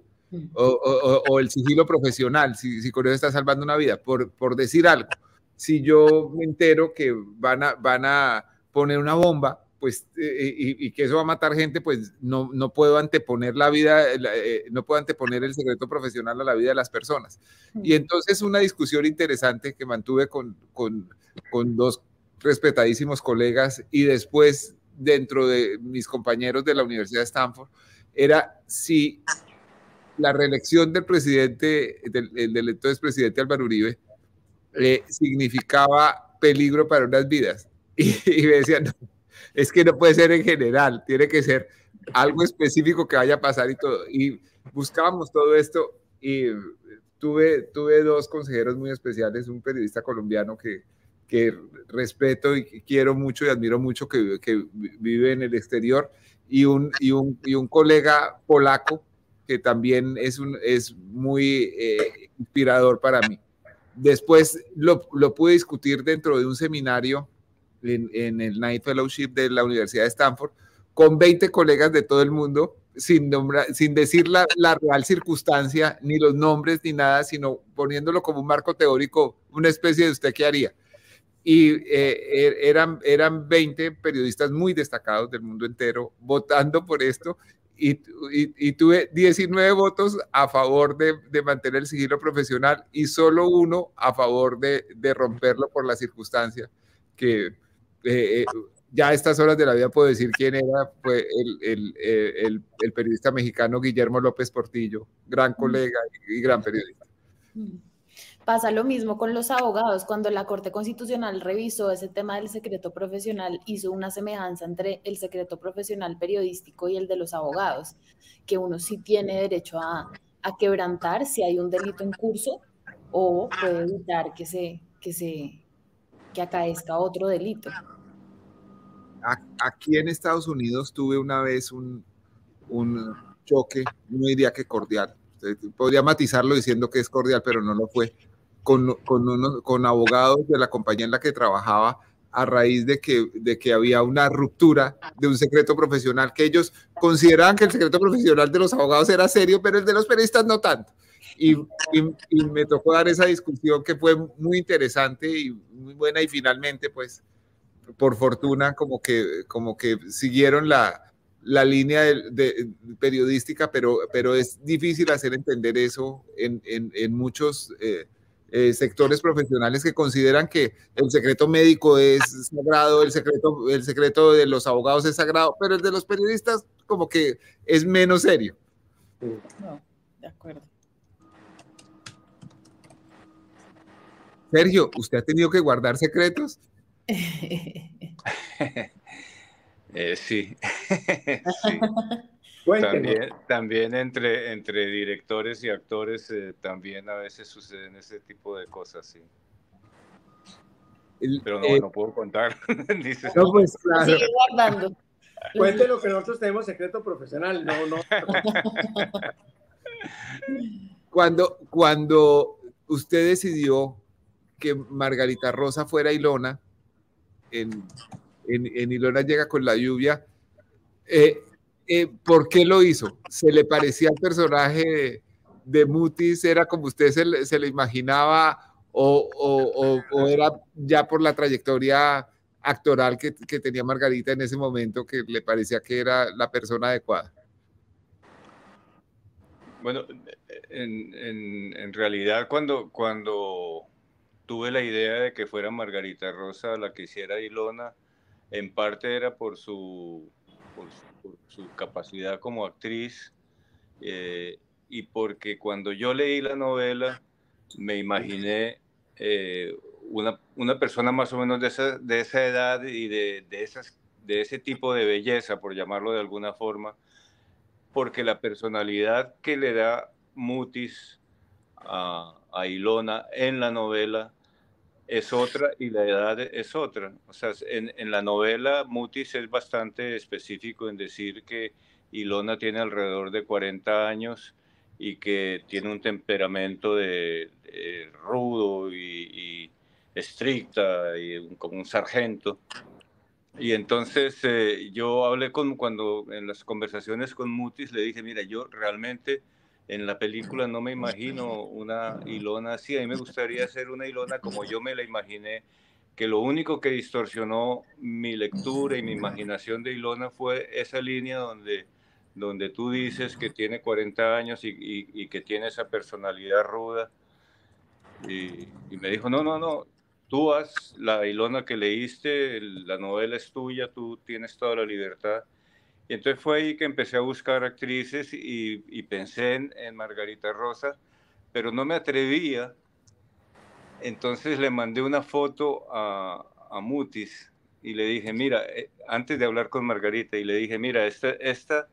o, el sigilo profesional, si, si, con eso está salvando una vida, por, por decir algo. Si yo me entero que van a, van a poner una bomba, pues, eh, y, que eso va a matar gente, pues no, no puedo anteponer la vida, eh, no puedo anteponer el secreto profesional a la vida de las personas. Y entonces una discusión interesante que mantuve con, con, con dos respetadísimos colegas y después dentro de mis compañeros de la Universidad de Stanford, era si la reelección del presidente, del, del entonces presidente Álvaro Uribe, eh, significaba peligro para unas vidas. (laughs) Y, y me decían, es que no puede ser en general, tiene que ser algo específico que vaya a pasar y todo. Y buscábamos todo esto y tuve, tuve dos consejeros muy especiales, un periodista colombiano que, que respeto y quiero mucho y admiro mucho que, que vive en el exterior y un, y un, y un colega polaco que también es, un, es muy eh, inspirador para mí. Después lo, lo, pude discutir dentro de un seminario en, en, el Night Fellowship de la Universidad de Stanford con 20 colegas de todo el mundo, sin, sin decir la, la, real circunstancia, ni los nombres, ni nada, sino poniéndolo como un marco teórico, una especie de usted qué haría. Y eh, er, eran, eran 20 periodistas muy destacados del mundo entero votando por esto y, y, tuve 19 votos a favor de, de, mantener el sigilo profesional y solo uno a favor de, de romperlo por la circunstancia que eh, eh, ya a estas horas de la vida puedo decir quién era, fue el, el, el, el periodista mexicano Guillermo López Portillo, gran colega y, y gran periodista.
Pasa lo mismo con los abogados. Cuando la Corte Constitucional revisó ese tema del secreto profesional, hizo una semejanza entre el secreto profesional periodístico y el de los abogados, que uno sí tiene derecho a, a quebrantar si hay un delito en curso o puede evitar que se, que se que acaezca otro delito.
Aquí en Estados Unidos tuve una vez un, un choque, no diría que cordial, podría matizarlo diciendo que es cordial, pero no lo fue, con, con, con abogados de la compañía en la que trabajaba a raíz de que, de que había una ruptura de un secreto profesional, que ellos consideraban que el secreto profesional de los abogados era serio, pero el de los periodistas no tanto. Y, y, y, me tocó dar esa discusión que fue muy interesante y muy buena y finalmente, pues, por fortuna, como que, como que siguieron la, la línea de, de, periodística, pero, pero es difícil hacer entender eso en, en, en muchos... Eh, eh, sectores profesionales que consideran que el secreto médico es sagrado, el secreto, el secreto de los abogados es sagrado, pero el de los periodistas como que es menos serio.
No, de acuerdo.
Sergio, ¿usted ha tenido que guardar secretos? (laughs)
eh, sí. (laughs) sí. También, también entre, entre directores y actores eh, también a veces suceden ese tipo de cosas, sí. Pero no, eh, no puedo contar. (laughs) Dices,
no, pues claro.
Sigue guardando.
Cuéntelo que nosotros tenemos secreto profesional, no, no.
cuando, cuando usted decidió que Margarita Rosa fuera Ilona, en, en, Ilona llega con la lluvia, eh, eh, ¿por qué lo hizo? ¿Se le parecía al personaje de, Mutis? ¿Era como usted se le, imaginaba o, era ya por la trayectoria actoral que, tenía Margarita en ese momento que le parecía que era la persona adecuada?
Bueno, en, en, en realidad cuando, cuando tuve la idea de que fuera Margarita Rosa la que hiciera Ilona, en parte era por su, por su capacidad como actriz eh, y porque cuando yo leí la novela me imaginé eh, una, una, persona más o menos de esa, de esa edad y de, de, esas, de ese tipo de belleza, por llamarlo de alguna forma, porque la personalidad que le da Mutis a, a Ilona en la novela es otra y la edad es otra. O sea, en, en, la novela Mutis es bastante específico en decir que Ilona tiene alrededor de 40 años y que tiene un temperamento de, de rudo y, y, estricta y un, como un sargento. Y entonces eh, yo hablé con cuando en las conversaciones con Mutis le dije, mira, yo realmente en la película no me imagino una Ilona así. A mí me gustaría hacer una Ilona como yo me la imaginé, que lo único que distorsionó mi lectura y mi imaginación de Ilona fue esa línea donde, donde tú dices que tiene 40 años y, y, y que tiene esa personalidad ruda. Y, y, me dijo, no, no, no, tú haz la Ilona que leíste, la novela es tuya, tú tienes toda la libertad y entonces fue ahí que empecé a buscar actrices y, y pensé en, en, Margarita Rosa, pero no me atrevía. Entonces le mandé una foto a, a Mutis y le dije, mira, eh, antes de hablar con Margarita, y le dije, mira, esta, esta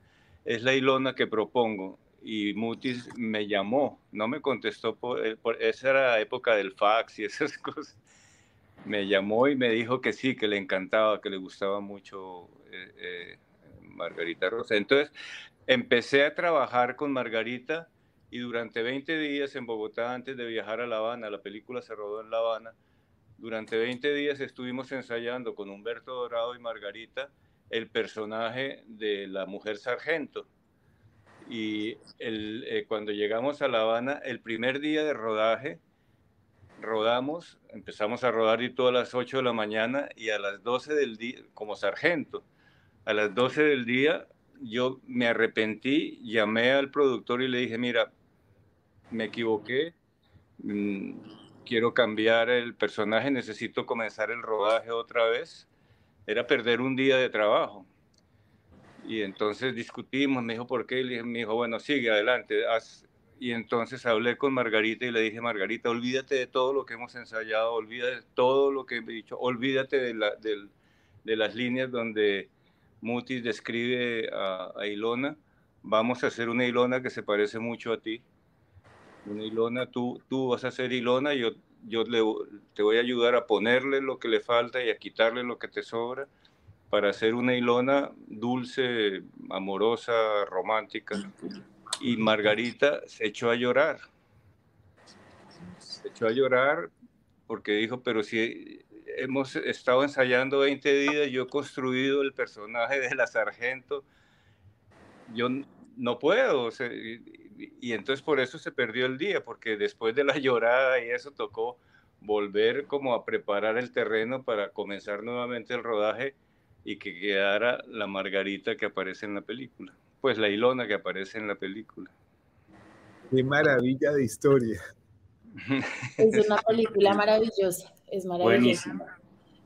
es la Ilona que propongo. Y Mutis me llamó, no me contestó, por, eh, por, esa era la época del fax y esas (laughs) cosas. Me llamó y me dijo que sí, que le encantaba, que le gustaba mucho. Eh, eh, Margarita Rosa. Entonces, empecé a trabajar con Margarita y durante 20 días en Bogotá, antes de viajar a La Habana, la película se rodó en La Habana, durante 20 días estuvimos ensayando con Humberto Dorado y Margarita el personaje de la mujer sargento. Y eh, cuando llegamos a La Habana, el primer día de rodaje, rodamos, empezamos a rodar y todas las 8 de la mañana y a las 12 del día, como sargento, a las 12 del día yo me arrepentí, llamé al productor y le dije, mira, me equivoqué, mm, quiero cambiar el personaje, necesito comenzar el rodaje otra vez. Era perder un día de trabajo. Y entonces discutimos, me dijo, ¿por qué? Y me dijo, bueno, sigue adelante. Y entonces hablé con Margarita y le dije, Margarita, olvídate de todo lo que hemos ensayado, olvídate de todo lo que he dicho, olvídate de, las líneas donde Mutis describe a, a Ilona. Vamos a hacer una Ilona que se parece mucho a ti una Ilona, tú, tú vas a ser Ilona, yo, yo te voy a ayudar a ponerle lo que le falta y a quitarle lo que te sobra para hacer una Ilona dulce, amorosa, romántica. Y Margarita se echó a llorar. Se echó a llorar porque dijo, pero si hemos estado ensayando 20 días, yo he construido el personaje de la sargento, yo no puedo. O sea, y entonces por eso se perdió el día, porque después de la llorada y eso tocó volver como a preparar el terreno para comenzar nuevamente el rodaje y que quedara la Margarita que aparece en la película, pues la Ilona que aparece en la película.
Qué maravilla de historia.
Es una película maravillosa, es maravillosa.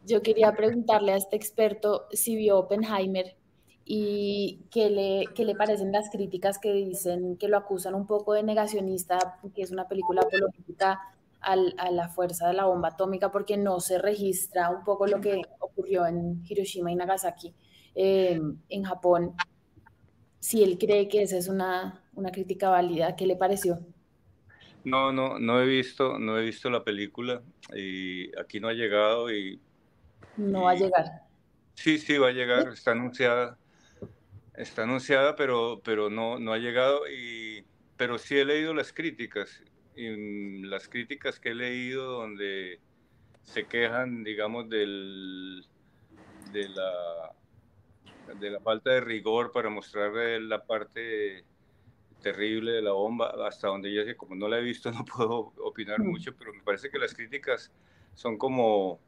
Yo quería preguntarle a este experto si vio Oppenheimer y qué le, qué le parecen las críticas que dicen que lo acusan un poco de negacionista, que es una película apologética a la fuerza de la bomba atómica porque no se registra un poco lo que ocurrió en Hiroshima y Nagasaki eh, en Japón. Si él cree que esa es una, una crítica válida, ¿qué le pareció?
No, no, no he visto, no he visto la película y aquí no ha llegado y
no va a llegar.
Sí, sí, va a llegar, está anunciada. Está anunciada, pero, pero no, no ha llegado. Y, pero sí he leído las críticas. Y las críticas que he leído donde se quejan, digamos, del, de, la, de la falta de rigor para mostrar la parte terrible de la bomba, hasta donde yo sé, como no la he visto, (laughs) no puedo opinar mm. mucho, pero me parece que las críticas son como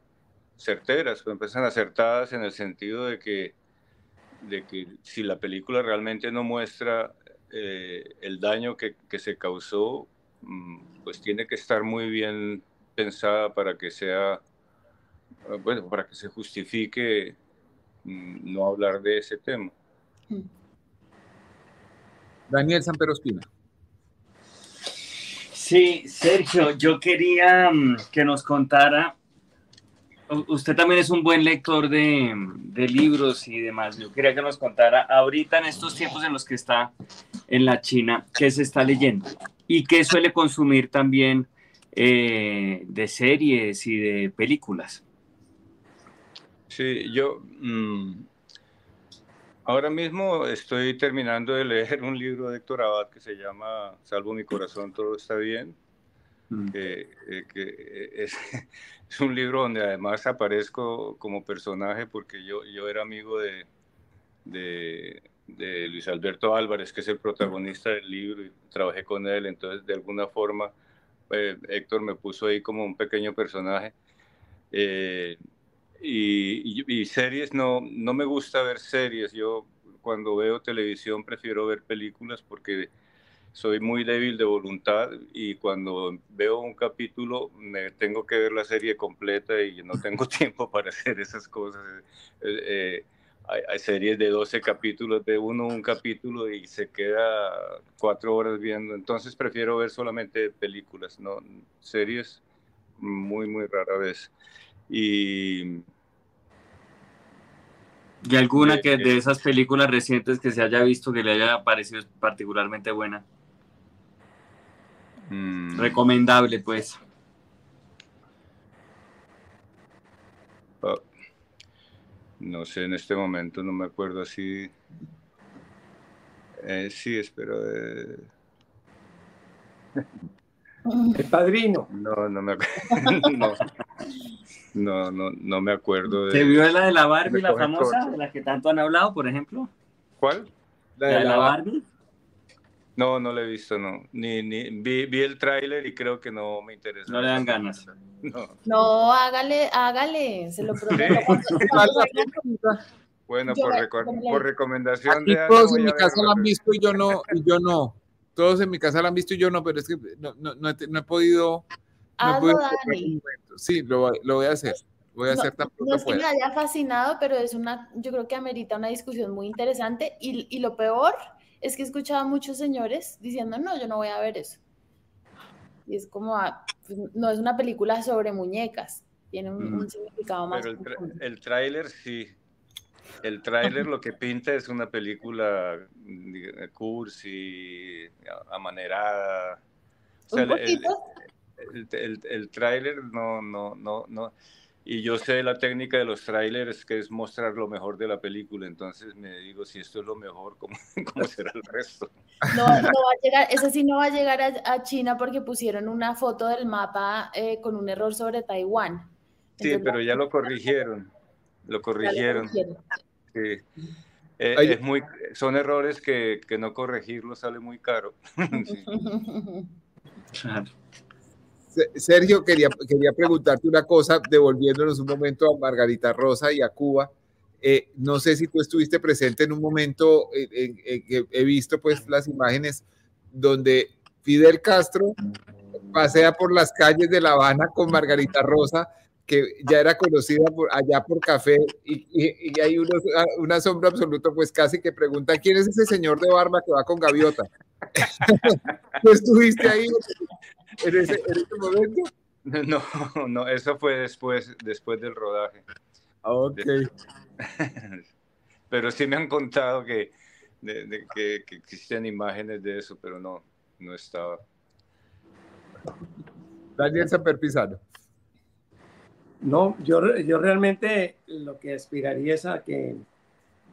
certeras, pues empiezan acertadas en el sentido de que de que si la película realmente no muestra eh, el daño que, que, se causó, mm, pues tiene que estar muy bien pensada para que sea, bueno, para que se justifique mm, no hablar de ese tema. Mm.
Daniel Samperospina.
Sí, Sergio, yo quería que nos contara usted también es un buen lector de, libros y demás. Yo quería que nos contara ahorita en estos tiempos en los que está en la China, qué se está leyendo y qué suele consumir también eh, de series y de películas.
Sí, yo mm, ahora mismo estoy terminando de leer un libro de Héctor Abad que se llama Salvo mi corazón, todo está bien Mm. que, eh, eh, es, (laughs) es, un libro donde además aparezco como personaje porque yo, yo era amigo de, de, de, Luis Alberto Álvarez, que es el protagonista del libro, y trabajé con él, entonces de alguna forma eh, Héctor me puso ahí como un pequeño personaje. Y, series, no, no me gusta ver series, yo cuando veo televisión prefiero ver películas porque soy muy débil de voluntad y cuando veo un capítulo me tengo que ver la serie completa y no tengo (laughs) tiempo para hacer esas cosas. Eh, eh, hay, series de 12 capítulos, de uno un capítulo y se queda cuatro horas viendo. Entonces prefiero ver solamente películas, no series muy, muy rara vez. Y...
¿Y alguna que de esas películas recientes que se haya visto que le haya parecido particularmente buena? Mm. Recomendable, pues.
Ah, no sé, en este momento no me acuerdo así. Eh, sí, espero. eh,
El padrino.
No, no me acuerdo. (laughs) no, no, no, no me acuerdo de.
¿Se vio la de la Barbie, la famosa, de la que tanto han hablado, por ejemplo?
¿Cuál?
La de la Barbie.
No, no la he visto, no. Ni, ni, vi, vi el tráiler y creo que no me interesa.
No le dan ganas.
No.
No, hágale, hágale, se lo prometo. (laughs)
Bueno, por, reco- recomendación
Aquí
de
todos en mi casa la han visto y yo no, y yo no. Todos en mi casa la han visto y yo no, pero es que no, no, no he, te- no he podido. No he podido
Dani.
Sí, lo, lo voy a hacer. Voy a
No,
hacer tan
no es que me haya fascinado, pero es una, yo creo que amerita una discusión muy interesante. Y, y lo peor es que he escuchado a muchos señores diciendo, no, yo no voy a ver eso. Y es como, ah, pues, no es una película sobre muñecas, tiene un, un significado más.
Pero el, tra- el tráiler sí. El tráiler lo que pinta es una película cursi, amanerada. O sea,
Un
el- el,
poquito.
El, el- el tráiler no, no, no, no. Y yo sé la técnica de los tráilers, que es mostrar lo mejor de la película. Entonces me digo, si esto es lo mejor, ¿cómo, (laughs) cómo será el resto?
No, no va a llegar, ese sí no va a llegar a, a China porque pusieron una foto del mapa eh, con un error sobre Taiwán.
Sí,
Entonces,
pero ya lo corrigieron. Lo corrigieron. Sí. Eh, es muy, son errores que, que no corregirlo sale muy caro. (laughs) Sí.
Se- (laughs) Sergio, quería, quería preguntarte una cosa, devolviéndonos un momento a Margarita Rosa y a Cuba. Eh, no sé si tú estuviste presente en un momento en, en- en que he visto pues las imágenes donde Fidel Castro pasea por las calles de La Habana con Margarita Rosa, que ya era conocida por, allá por café, y, y- y hay unos, un asombro absoluto, pues casi que pregunta, ¿quién es ese señor de barba que va con gaviota? (laughs) ¿Tú estuviste ahí en ese, en ese momento?
No, no, eso fue después, después del rodaje.
Ok. (laughs)
Pero sí me han contado que, de- de que, que existen imágenes de eso, pero no, no estaba.
Daniel Samper Pizano.
No, yo, yo realmente lo que aspiraría es a que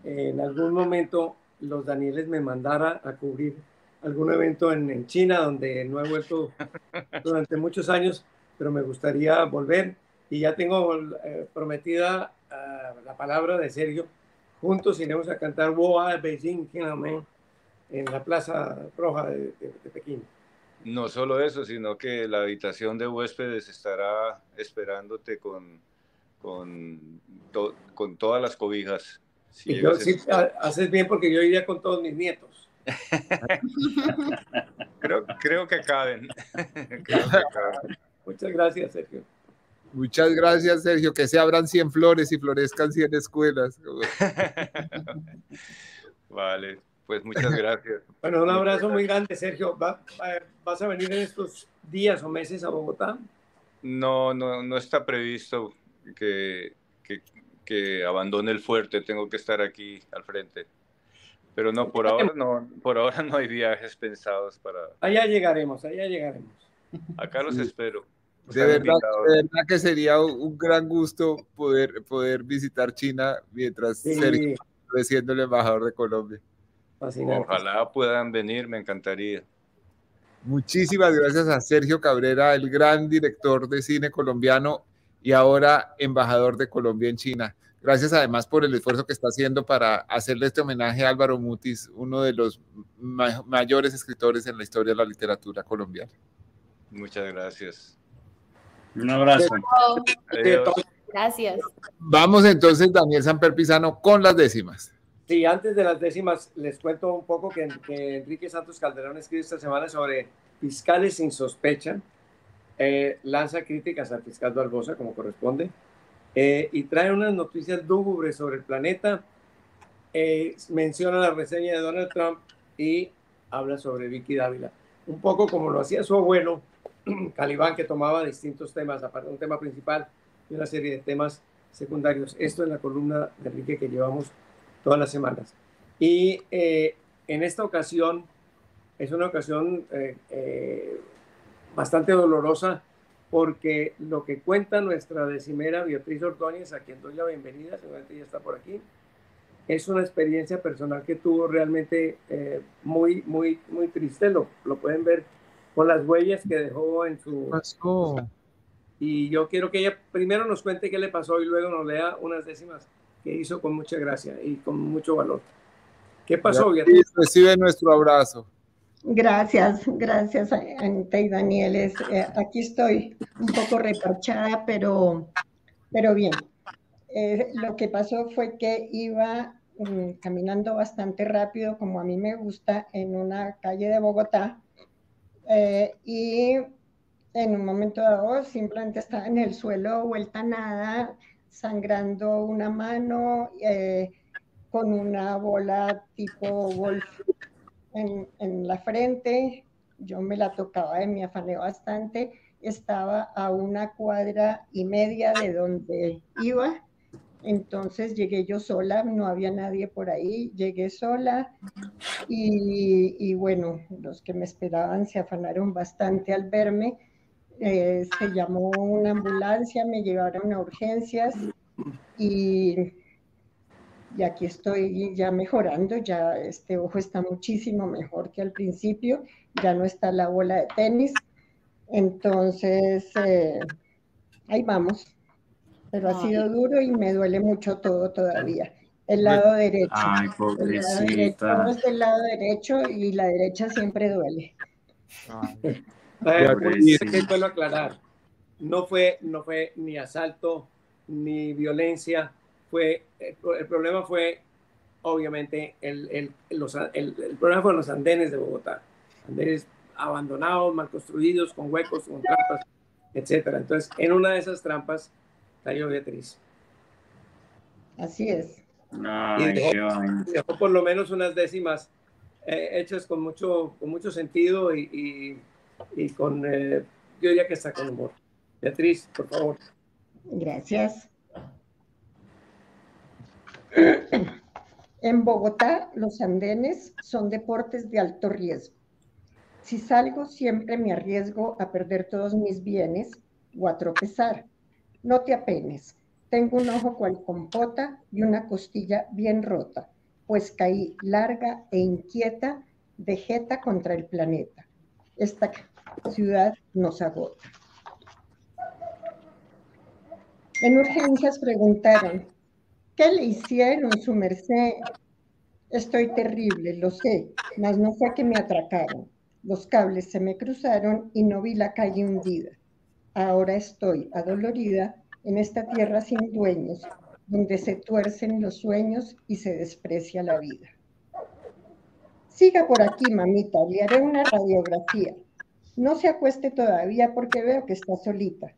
en algún momento los Danieles me mandara a cubrir algún evento en, en China donde no he vuelto (laughs) durante muchos años, pero me gustaría volver y ya tengo eh, prometida ah, la palabra de Sergio. Juntos iremos a cantar Woa Beijing en la Plaza Roja de, de- de Pekín.
No solo eso, sino que la habitación de huéspedes estará esperándote con, con, to- con todas las cobijas. Si
yo sí, ha- haces bien porque yo iría con todos mis nietos. (laughs)
creo, creo que caben. (laughs) Creo que caben.
Muchas gracias, Sergio.
Muchas gracias, Sergio. Que se abran 100 flores y florezcan 100 escuelas. (laughs)
Vale, pues muchas gracias.
Bueno, un abrazo muy grande, Sergio. Va- va- ¿Vas a venir en estos días o meses a Bogotá?
No, no, no está previsto que, que, que abandone el fuerte. Tengo que estar aquí al frente. Pero no, por ahora no, por ahora no hay viajes pensados para.
Allá llegaremos, allá llegaremos. (laughs)
Acá los espero.
De verdad,
invitados.
de verdad que sería un, gran gusto poder, poder visitar China mientras
Sí.
Sergio siendo el embajador de Colombia.
Fascinante.
Ojalá puedan venir, me encantaría.
Muchísimas gracias a Sergio Cabrera, el gran director de cine colombiano y ahora embajador de Colombia en China. Gracias además por el esfuerzo que está haciendo para hacerle este homenaje a Álvaro Mutis, uno de los ma- mayores escritores en la historia de la literatura colombiana.
Muchas gracias.
Un abrazo.
Adiós.
Gracias.
Vamos entonces, Daniel Samper Pizano, con las décimas.
Sí, antes de las décimas, les cuento un poco que, que Enrique Santos Calderón escribe esta semana sobre fiscales sin sospecha. Eh, lanza críticas al fiscal Barbosa, como corresponde, eh, y trae unas noticias lúgubres sobre el planeta. Eh, menciona la reseña de Donald Trump y habla sobre Vicky Dávila. Un poco como lo hacía su abuelo, (clears throat) Calibán, que tomaba distintos temas, aparte de un tema principal y una serie de temas secundarios. Esto en la columna de Enrique que llevamos todas las semanas. Y eh, en esta ocasión es una ocasión eh, eh, bastante dolorosa porque lo que cuenta nuestra decimera Beatriz Ordóñez, a quien doy la bienvenida, seguramente ya está por aquí, es una experiencia personal que tuvo realmente eh, muy, muy, muy triste. Lo, lo pueden ver con las huellas que dejó en su...
Pasó.
Y yo quiero que ella primero nos cuente qué le pasó y luego nos lea unas décimas que hizo con mucha gracia y con mucho valor. ¿Qué pasó,
Beatriz? Recibe nuestro abrazo.
Gracias, gracias Anita y Daniel. Es, eh, aquí estoy un poco reparchada, pero, pero bien. Eh, lo que pasó fue que iba mm, caminando bastante rápido, como a mí me gusta, en una calle de Bogotá. eh, y en un momento dado simplemente estaba en el suelo, vuelta nada, sangrando una mano, con una bola tipo golf en, en la frente. Yo me la tocaba y me afané bastante. Estaba a una cuadra y media de donde iba. Entonces llegué yo sola, no había nadie por ahí, llegué sola y, bueno, los que me esperaban se afanaron bastante al verme. Eh, se llamó una ambulancia, me llevaron a urgencias y, y aquí estoy ya mejorando, ya este ojo está muchísimo mejor que al principio, ya no está la bola de tenis, entonces eh, ahí vamos, pero ha sido duro y me duele mucho todo todavía. El lado derecho.
Ay,
El lado derecho
pobrecita.
es del lado derecho y la derecha siempre duele.
Eh,
Pobrecita.
que puedo aclarar. No fue, no fue ni asalto ni violencia. Fue, el, pro- el problema fue, obviamente, el, el, los, el, el problema fue los andenes de Bogotá. Andenes abandonados, mal construidos, con huecos, con trampas, etcétera. Entonces, en una de esas trampas cayó Beatriz.
Así es.
Y
Ay,
dejó,
qué vaina.
dejó por lo menos unas décimas eh, hechas con mucho, con mucho sentido y, y, y con, eh, yo diría que está con humor. Beatriz, por favor.
Gracias. En Bogotá, los andenes son deportes de alto riesgo. Si salgo, siempre me arriesgo a perder todos mis bienes o a tropezar. No te apenes. Tengo un ojo cual compota y una costilla bien rota, pues caí larga e inquieta de jeta contra el planeta. Esta ciudad nos agota. En urgencias preguntaron, ¿qué le hicieron su merced? Estoy terrible, lo sé, mas no fue que me atracaron. Los cables se me cruzaron y no vi la calle hundida. Ahora estoy adolorida en esta tierra sin dueños, donde se tuercen los sueños y se desprecia la vida. Siga por aquí, mamita, le haré una radiografía. No se acueste todavía porque veo que está solita.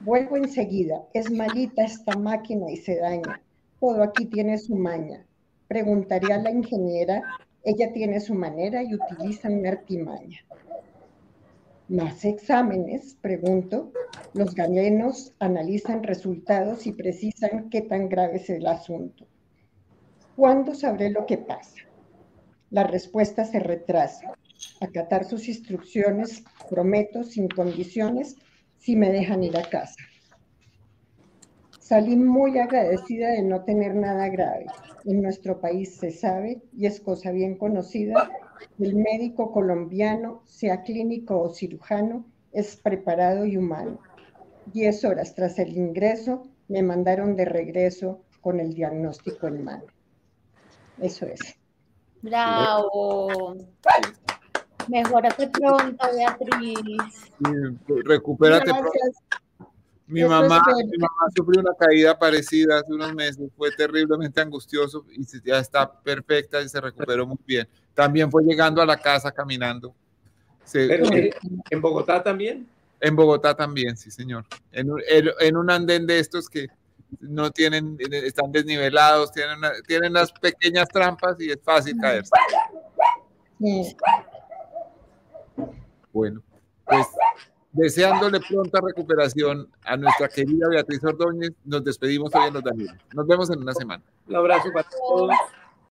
Vuelvo enseguida. Es malita esta máquina y se daña. Todo aquí tiene su maña. Preguntaré a la ingeniera. Ella tiene su manera y utiliza una artimaña. ¿Más exámenes? Pregunto. Los galenos analizan resultados y precisan qué tan grave es el asunto. ¿Cuándo sabré lo que pasa? La respuesta se retrasa. Acatar sus instrucciones, prometo, sin condiciones, si me dejan ir a casa. Salí muy agradecida de no tener nada grave. En nuestro país se sabe, y es cosa bien conocida, que el médico colombiano, sea clínico o cirujano, es preparado y humano. Diez horas tras el ingreso, me mandaron de regreso con el diagnóstico en mano. Eso es.
Bravo. Mejórate pronto, Beatriz.
Recupérate pronto. Mi mamá, mi mamá sufrió una caída parecida hace unos meses, fue terriblemente angustioso y ya está perfecta y se recuperó muy bien. También fue llegando a la casa caminando. Se-
Pero,
eh,
eh, ¿En Bogotá también?
en Bogotá también, sí, señor. En, un- en- en un andén de estos que no tienen, están desnivelados, tienen, una- tienen unas pequeñas trampas y es fácil caerse.
Sí.
Bueno, pues deseándole pronta recuperación a nuestra querida Beatriz Ordóñez, nos despedimos hoy en los Daniel. Nos vemos en una semana.
Un abrazo para todos.